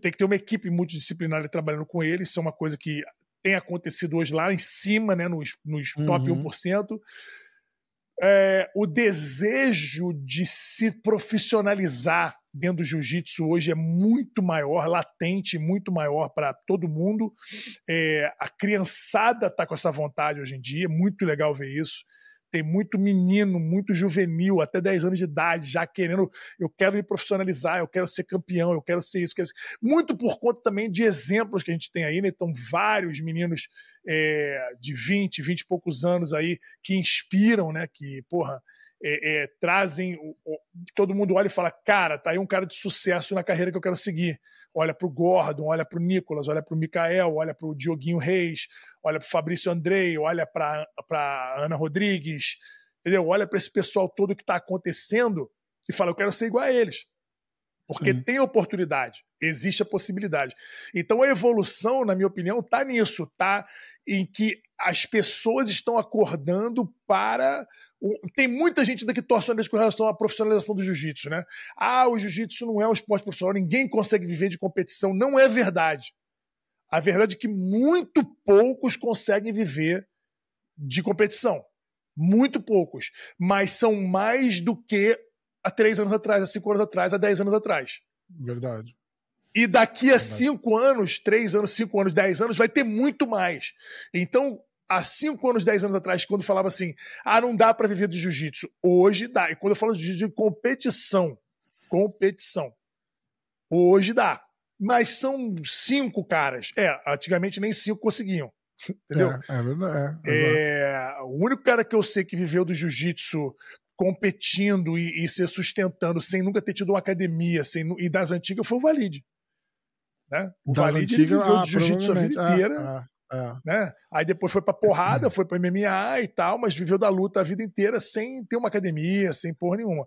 [SPEAKER 2] tem que ter uma equipe multidisciplinar trabalhando com ele. Isso é uma coisa que tem acontecido hoje lá em cima, né, nos, nos top
[SPEAKER 1] Uhum.
[SPEAKER 2] 1%. É, o desejo de se profissionalizar dentro do jiu-jitsu hoje é muito maior, latente, muito maior para todo mundo. É, a criançada está com essa vontade hoje em dia, é muito legal ver isso. Tem muito menino, muito juvenil, até 10 anos de idade, já querendo, eu quero me profissionalizar, eu quero ser campeão, eu quero ser isso, quero ser... muito por conta também de exemplos que a gente tem aí, né? Então, vários meninos é, de 20, 20 e poucos anos aí que inspiram, né? Que, porra, é, é, trazem. o- o- todo mundo olha e fala: cara, tá aí um cara de sucesso na carreira que eu quero seguir. Olha pro Gordon, olha pro Nicolas, olha pro Mikael, olha pro Dioguinho Reis, olha pro Fabrício Andrei, olha pra Ana Rodrigues, entendeu? Olha para esse pessoal todo que tá acontecendo e fala: eu quero ser igual a eles. Porque Sim. tem oportunidade, existe a possibilidade. Então a evolução, na minha opinião, está nisso, tá em que as pessoas estão acordando para. Tem muita gente ainda que torce o nariz com relação à profissionalização do jiu-jitsu, né? Ah, o jiu-jitsu não é um esporte profissional, ninguém consegue viver de competição. Não é verdade. A verdade é que muito poucos conseguem viver de competição. Muito poucos. Mas são mais do que há três anos atrás, há cinco anos atrás, há dez anos atrás.
[SPEAKER 1] Verdade.
[SPEAKER 2] E daqui a cinco anos, três anos, cinco anos, dez anos, vai ter muito mais. Então, há cinco anos, dez anos atrás, quando falava assim, ah, não dá para viver de jiu-jitsu. Hoje dá. E quando eu falo de jiu-jitsu, de competição. Competição. Hoje dá. Mas são cinco caras. É, antigamente nem cinco conseguiam. Entendeu?
[SPEAKER 1] É, é verdade.
[SPEAKER 2] É, é, o único cara que eu sei que viveu do jiu-jitsu competindo e, e, se sustentando sem nunca ter tido uma academia sem, e das antigas foi o Valide. Né? O das Valide antigas, viveu ah, de jiu-jitsu a vida é, inteira. É. Né? Aí depois foi pra porrada, foi pra MMA e tal, mas viveu da luta a vida inteira sem ter uma academia, sem porra nenhuma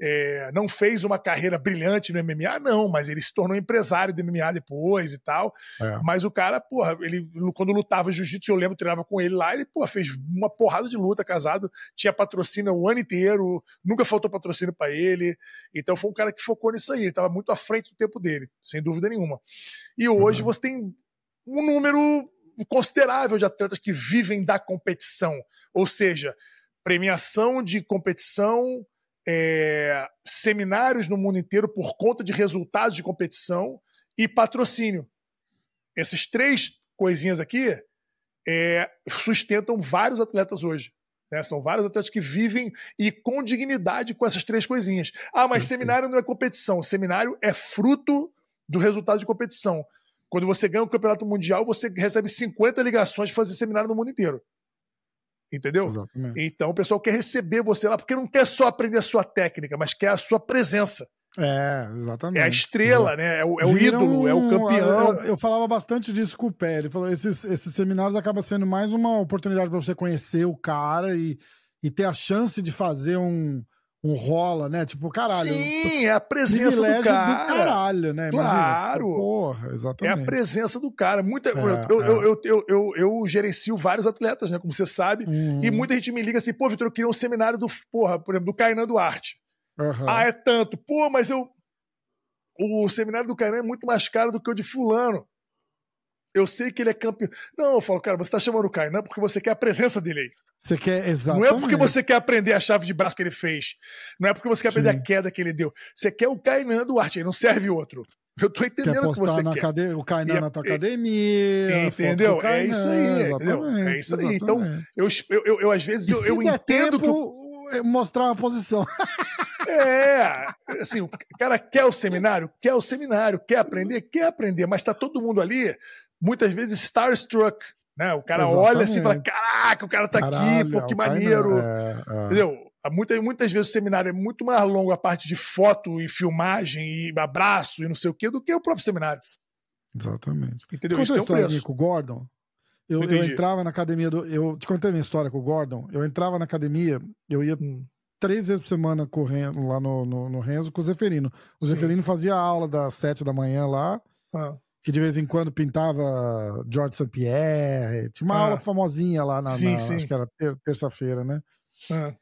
[SPEAKER 2] é, não fez uma carreira brilhante no MMA, não, mas ele se tornou empresário do MMA depois e tal. É. Mas o cara, porra, ele quando lutava jiu-jitsu, eu lembro, treinava com ele lá, ele, porra, fez uma porrada de luta, casado, tinha patrocínio o ano inteiro, nunca faltou patrocínio para ele. Então foi um cara que focou nisso aí, ele estava muito à frente do tempo dele, sem dúvida nenhuma. E hoje uhum. você tem um número considerável de atletas que vivem da competição, ou seja, premiação de competição é, seminários no mundo inteiro por conta de resultados de competição e patrocínio. Essas três coisinhas aqui é, sustentam vários atletas hoje. Né? São vários atletas que vivem e com dignidade com essas três coisinhas. Ah, mas seminário não é competição. Seminário é fruto do resultado de competição. Quando você ganha o campeonato mundial, você recebe 50 ligações de fazer seminário no mundo inteiro. Entendeu? Exatamente. Então o pessoal quer receber você lá, porque não quer só aprender a sua técnica, mas quer a sua presença.
[SPEAKER 1] É, exatamente.
[SPEAKER 2] É a estrela, né? É o, é o ídolo, é o campeão.
[SPEAKER 1] Eu, eu, falava bastante disso com o Pé. Ele falou: esses, esses seminários acabam sendo mais uma oportunidade para você conhecer o cara e, e ter a chance de fazer um, um rola, né? Tipo, caralho.
[SPEAKER 2] Sim, é a presença do cara.
[SPEAKER 1] Do caralho, né?
[SPEAKER 2] Claro.
[SPEAKER 1] Imagina, porra, exatamente.
[SPEAKER 2] É a presença do cara. Muita, é, eu, é. Eu, eu, eu, eu, eu, gerencio vários atletas, né? Como você sabe. Uhum. E muita gente me liga assim, pô, Vitor, eu queria um seminário do, porra, por exemplo, do Kainan Duarte. Uhum. Ah, é tanto. Pô, mas eu. O seminário do Kainan é muito mais caro do que o de Fulano. Eu sei que ele é campeão. Não, eu falo, cara, você tá chamando o Kainan porque você quer a presença dele aí.
[SPEAKER 1] Você quer exatamente.
[SPEAKER 2] Não é porque você quer aprender a chave de braço que ele fez. Não é porque você quer aprender Sim. a queda que ele deu. Você quer o Kainan Duarte, aí não serve outro. Eu tô entendendo o que você quer.
[SPEAKER 1] Cade... O Kainan é, na tua academia.
[SPEAKER 2] Entendeu? Kainan, é isso aí. Entendeu? É isso aí. Então, eu, eu, eu, eu às vezes eu, eu entendo tempo,
[SPEAKER 1] que. Mostrar uma posição.
[SPEAKER 2] É, assim, o cara quer o seminário? Quer o seminário, quer aprender? Quer aprender, mas tá todo mundo ali, muitas vezes starstruck, né? O cara Exatamente. olha assim e fala: caraca, o cara tá Caralho, aqui, pô, que maneiro. É, é. Entendeu? Muitas, muitas vezes o seminário é muito mais longo a parte de foto e filmagem e abraço e não sei o quê do que o próprio seminário.
[SPEAKER 1] Exatamente.
[SPEAKER 2] Entendeu? Conta a história um
[SPEAKER 1] com o Gordon. Eu, eu, entrava na academia do. Eu te contei a minha história com o Gordon. Eu entrava na academia, eu ia hum. três vezes por semana correndo lá no, no, no Renzo com o Zeferino. O Sim. Zeferino fazia aula das sete da manhã lá. Ah que de vez em quando pintava George St. Pierre. Tinha uma ah. aula famosinha lá na, sim, na sim. acho que era ter, terça-feira, né? Ah.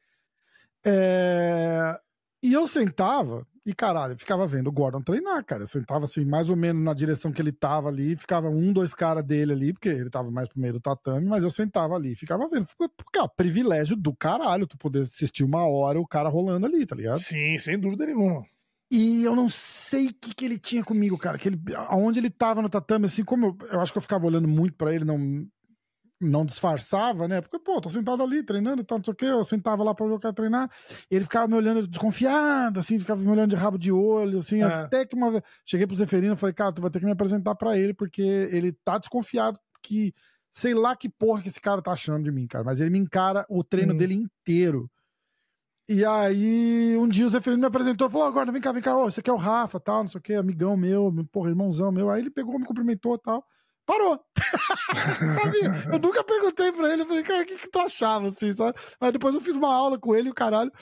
[SPEAKER 1] É... E eu sentava e, caralho, eu ficava vendo o Gordon treinar, cara. Eu sentava assim, mais ou menos na direção que ele tava ali, ficava um, dois caras dele ali, porque ele tava mais pro meio do tatame, mas eu sentava ali, ficava vendo. Porque, ó, privilégio do caralho, tu poder assistir uma hora o cara rolando ali, tá ligado?
[SPEAKER 2] Sim, sem dúvida nenhuma.
[SPEAKER 1] E eu não sei o que, que ele tinha comigo, cara. Que ele, aonde ele tava no tatame, assim, como eu, eu acho que eu ficava olhando muito para ele, não, não disfarçava, né? Porque, pô, tô sentado ali treinando e tal, não sei o quê. Eu sentava lá pra ver o cara treinar. E ele ficava me olhando desconfiado, assim, ficava me olhando de rabo de olho, assim. É. Até que uma vez. Cheguei pro Zeferino e falei, cara, tu vai ter que me apresentar para ele, porque ele tá desconfiado que. Sei lá que porra que esse cara tá achando de mim, cara. Mas ele me encara o treino hum. dele inteiro. E aí, um dia o Zeferino me apresentou, falou: agora vem cá, vem cá, ó, esse aqui é o Rafa, tal, não sei o que, amigão meu, porra, irmãozão meu. Aí ele pegou, me cumprimentou tal. Parou. sabe? Eu nunca perguntei pra ele, eu falei, cara, o que, que tu achava, assim, sabe? Aí depois eu fiz uma aula com ele, o caralho.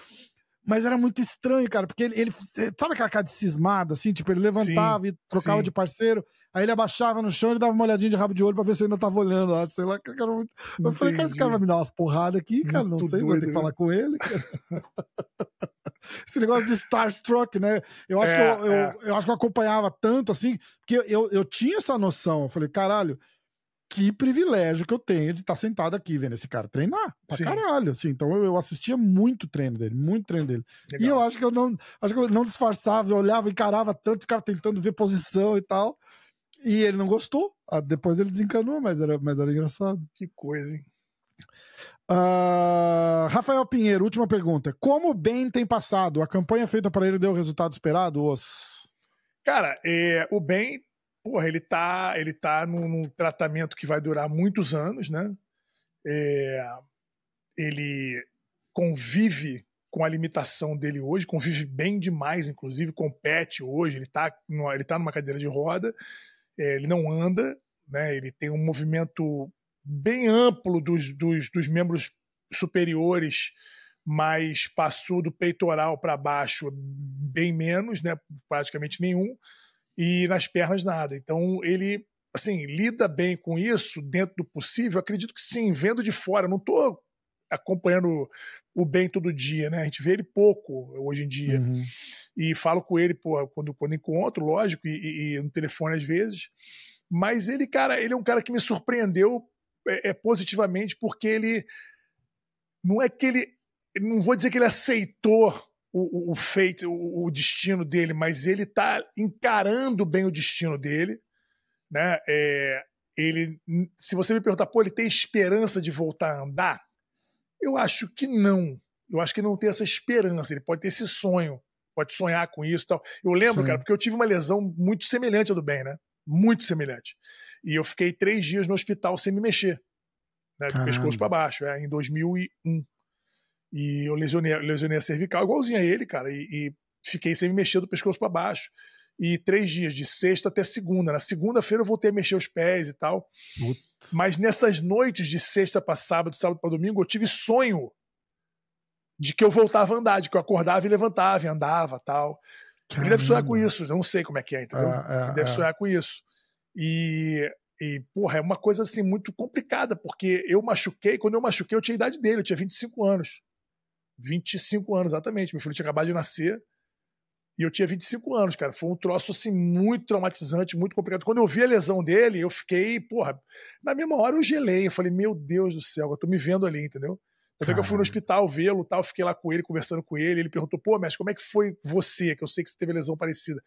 [SPEAKER 1] Mas era muito estranho, cara, porque ele, ele sabe aquela cara de cismada, assim, tipo, ele levantava sim, e trocava sim. de parceiro, aí ele abaixava no chão e dava uma olhadinha de rabo de olho pra ver se eu ainda tava olhando, lá, sei lá, cara, muito... Eu falei, cara, esse cara vai me dar umas porradas aqui, cara, muito não sei, doido, vai ter que falar com ele, Esse negócio de Starstruck, né? Eu acho, é, que eu, eu, é. eu, acho que eu acompanhava tanto, assim, porque eu, eu, eu tinha essa noção, eu falei, caralho, que privilégio que eu tenho de estar tá sentado aqui vendo esse cara treinar pra Sim. caralho, assim. Então eu, eu, assistia muito treino dele, muito treino dele. Legal. E eu acho que eu não, acho que eu não disfarçava, eu olhava, encarava tanto, ficava tentando ver posição e tal. E ele não gostou. Ah, depois ele desencanou, mas era, mas era engraçado.
[SPEAKER 2] Que coisa, hein?
[SPEAKER 1] Uh, Rafael Pinheiro, última pergunta. Como o Ben tem passado? A campanha feita para ele deu o resultado esperado? Os...
[SPEAKER 2] Cara, é, o Ben porra, ele tá, ele tá num, num tratamento que vai durar muitos anos, né? É, ele convive com a limitação dele hoje, convive bem demais, inclusive, compete hoje, ele tá, numa, ele tá numa cadeira de roda, é, ele não anda, né? Ele tem um movimento bem amplo dos, dos, dos membros superiores, mas passou do peitoral para baixo bem menos, né? Praticamente nenhum e nas pernas nada. Então ele assim lida bem com isso dentro do possível. Acredito que sim, vendo de fora. Não estou acompanhando o bem todo dia, né? A gente vê ele pouco hoje em dia. Uhum. E falo com ele pô, quando, quando encontro, lógico, e, e, e, no telefone às vezes. Mas ele, cara, ele é um cara que me surpreendeu é, é positivamente porque ele não é que ele, não vou dizer que ele aceitou o, o, fate, o, o, destino dele, mas ele está encarando bem o destino dele. Né? É, ele, se você me perguntar, pô, ele tem esperança de voltar a andar? Eu acho que não. Eu acho que não tem essa esperança. Ele pode ter esse sonho, pode sonhar com isso tal. Eu lembro, Sim. cara, porque eu tive uma lesão muito semelhante à do Ben, né? Muito semelhante. E eu fiquei três dias no hospital sem me mexer, né? Do pescoço para baixo, é, em 2001. E eu lesionei, lesionei a cervical, igualzinho a ele, cara, e, e fiquei sem me mexer do pescoço para baixo. E três dias, de sexta até segunda. Na segunda-feira eu voltei a mexer os pés e tal. Putz. Mas nessas noites de sexta para sábado, sábado para domingo, eu tive sonho de que eu voltava a andar, de que eu acordava e levantava e andava tal. Caramba. Ele deve sonhar com isso, eu não sei como é que é, entendeu? É, é, Ele deve é. sonhar com isso. E, e, porra, é uma coisa assim muito complicada, porque eu machuquei, quando eu machuquei, eu tinha a idade dele, eu tinha 25 anos. 25 anos, exatamente. Meu filho tinha acabado de nascer e eu tinha 25 anos, cara. Foi um troço assim muito traumatizante, muito complicado. Quando eu vi a lesão dele, eu fiquei, porra, na mesma hora eu gelei. Eu falei, meu Deus do céu, eu tô me vendo ali, entendeu? Até que eu fui no hospital vê-lo tal, fiquei lá com ele, conversando com ele. Ele perguntou, pô, mas como é que foi você? Que eu sei que você teve lesão parecida.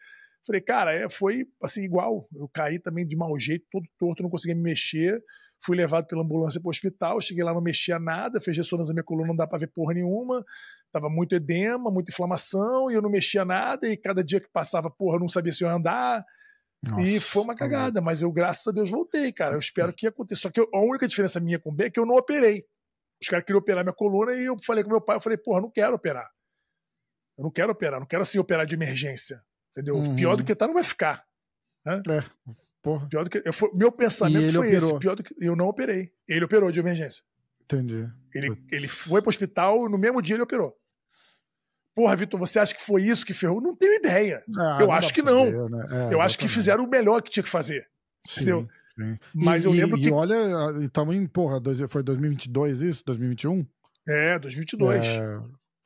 [SPEAKER 2] Falei, cara, é, foi assim, igual. Eu caí também de mau jeito, todo torto, não conseguia me mexer. Fui levado pela ambulância para o hospital, cheguei lá, não mexia nada, fez ressonância na minha coluna, não dá para ver porra nenhuma, tava muito edema, muita inflamação, e eu não mexia nada, e cada dia que passava, porra, eu não sabia se eu ia andar. Nossa, e foi uma cagada, mas eu, graças a Deus, voltei, cara. Eu espero que aconteça. Só que eu, a única diferença minha com o B é que eu não operei. Os caras queriam operar minha coluna e eu falei com meu pai, eu falei, porra, não quero operar. Eu não quero operar, não quero assim operar de emergência. Entendeu? Uhum. Pior do que tá não vai ficar. Né? É. Porra. Pior do que. Eu, meu pensamento foi operou. esse. Pior do que. Eu não operei. Ele operou de emergência.
[SPEAKER 1] Entendi.
[SPEAKER 2] Ele, ele foi pro hospital, no mesmo dia ele operou. Porra, Vitor, você acha que foi isso que ferrou? Não tenho ideia. Ah, eu acho que não. Ver, né? é, eu acho que fizeram o melhor que tinha que fazer. Sim, entendeu? Sim.
[SPEAKER 1] Mas e, eu lembro e, que. E olha, estamos em. Porra, dois, foi 2022 isso? 2021?
[SPEAKER 2] É, 2022. É,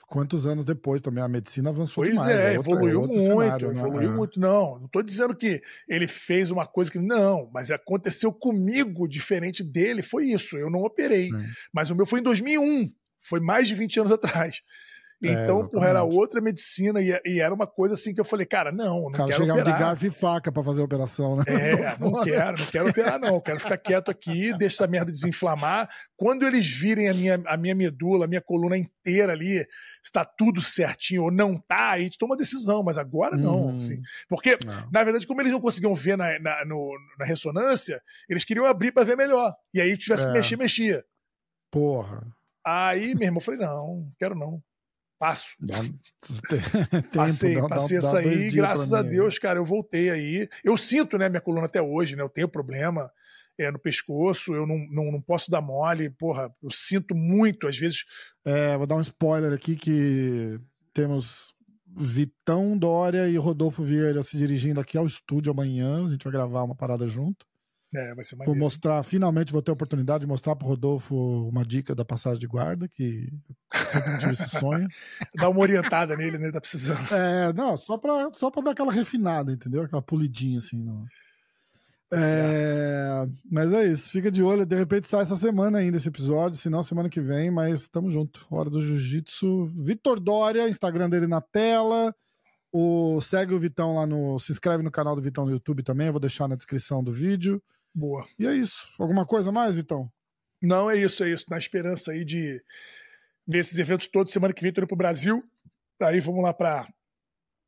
[SPEAKER 1] quantos anos depois também a medicina avançou
[SPEAKER 2] pois
[SPEAKER 1] demais.
[SPEAKER 2] é, é evoluiu é muito, cenário, né? evoluiu né? muito. Não, não estou dizendo que ele fez uma coisa que não, mas aconteceu comigo diferente dele, foi isso. Eu não operei, é. mas o meu foi em 2001, foi mais de 20 anos atrás. É, então, é, porra, era outra medicina e, e, era uma coisa assim que eu falei, cara, não, não cara, quero chegava operar.
[SPEAKER 1] de garfo e faca pra fazer a operação, né?
[SPEAKER 2] É, não quero, não quero operar não, quero ficar quieto aqui, deixa essa merda desinflamar. Quando eles virem a minha, a minha medula, a minha coluna inteira ali, está tudo certinho ou não tá, a gente toma decisão, mas agora não, hum, assim. Porque, não. na verdade, como eles não conseguiam ver na, na, no, na ressonância, eles queriam abrir para ver melhor. E aí, tivesse é. que mexer, mexia.
[SPEAKER 1] Porra.
[SPEAKER 2] Aí, meu irmão, eu falei, não, quero não. Passo.
[SPEAKER 1] Dá,
[SPEAKER 2] passei, tempo, passei dá, essa dá aí, graças a Deus, cara, eu voltei aí. Eu sinto, né, minha coluna até hoje, né? Eu tenho problema é, no pescoço, eu não, não, não posso dar mole, porra, eu sinto muito, às vezes.
[SPEAKER 1] É, vou dar um spoiler aqui que temos Vitão Dória e Rodolfo Vieira se dirigindo aqui ao estúdio amanhã. A gente vai gravar uma parada junto.
[SPEAKER 2] É, vai ser
[SPEAKER 1] Vou mostrar, finalmente vou ter a oportunidade de mostrar pro Rodolfo uma dica da passagem de guarda, que eu tive esse sonho.
[SPEAKER 2] Dá uma orientada nele, né? Ele tá precisando.
[SPEAKER 1] É, não, só pra, só pra dar aquela refinada, entendeu? Aquela polidinha assim.
[SPEAKER 2] Tá
[SPEAKER 1] É, mas é isso, fica de olho. De repente sai essa semana ainda esse episódio, se não semana que vem, mas tamo junto. Hora do Jiu-Jitsu. Vitor Dória, Instagram dele na tela. O, segue o Vitão lá no. Se inscreve no canal do Vitão no YouTube também, eu vou deixar na descrição do vídeo.
[SPEAKER 2] Boa.
[SPEAKER 1] E é isso. Alguma coisa mais, Vitão?
[SPEAKER 2] Não, é isso, é isso. Na esperança aí de ver esses eventos todos. Semana que vem tô indo pro Brasil. Aí vamos lá pra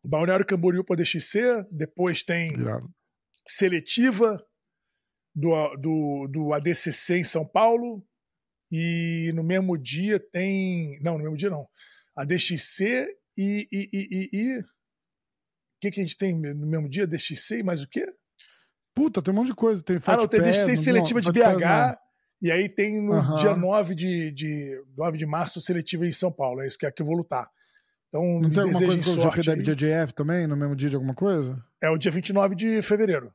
[SPEAKER 2] Balneário Camboriú para DXC. Depois tem
[SPEAKER 1] Irado.
[SPEAKER 2] seletiva do, do, do ADCC em São Paulo. E no mesmo dia tem. Não, no mesmo dia não. A DXC e. e, e, e, e... O que, que a gente tem no mesmo dia? DXC e mais o quê?
[SPEAKER 1] Puta, tem um monte de coisa. Tem
[SPEAKER 2] Ah, não, tem DXC
[SPEAKER 1] não-
[SPEAKER 2] seletiva de
[SPEAKER 1] Fight Pass
[SPEAKER 2] BH. E aí tem no
[SPEAKER 1] Aham.
[SPEAKER 2] dia 9 de, de, 9 de março seletiva em São Paulo. É isso que é que eu vou lutar. Então,
[SPEAKER 1] Não tem alguma coisa com o GP da
[SPEAKER 2] aí.
[SPEAKER 1] BJJF também, no mesmo dia de alguma coisa?
[SPEAKER 2] É o dia 29 de fevereiro.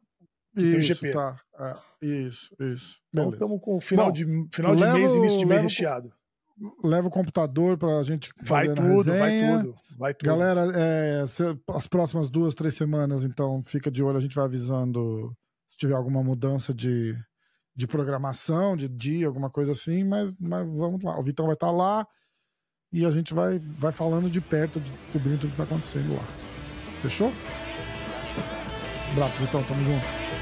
[SPEAKER 2] O
[SPEAKER 1] Isso,
[SPEAKER 2] GP.
[SPEAKER 1] tá. É, isso, isso.
[SPEAKER 2] Então estamos com final
[SPEAKER 1] Bom,
[SPEAKER 2] de, final de
[SPEAKER 1] leva
[SPEAKER 2] mês,
[SPEAKER 1] o-
[SPEAKER 2] início de mês
[SPEAKER 1] o-
[SPEAKER 2] recheado.
[SPEAKER 1] Leva o computador pra gente
[SPEAKER 2] Vai tudo, vai tudo, vai tudo.
[SPEAKER 1] Galera, é, as próximas duas, três semanas, então, fica de olho, a gente vai avisando se tiver alguma mudança de, de programação, de dia, alguma coisa assim, mas, mas vamos lá. O Vitão vai estar lá e a gente vai, vai falando de perto, de, cobrindo tudo que tá acontecendo lá. Fechou? Abraço, Vitão, tamo junto.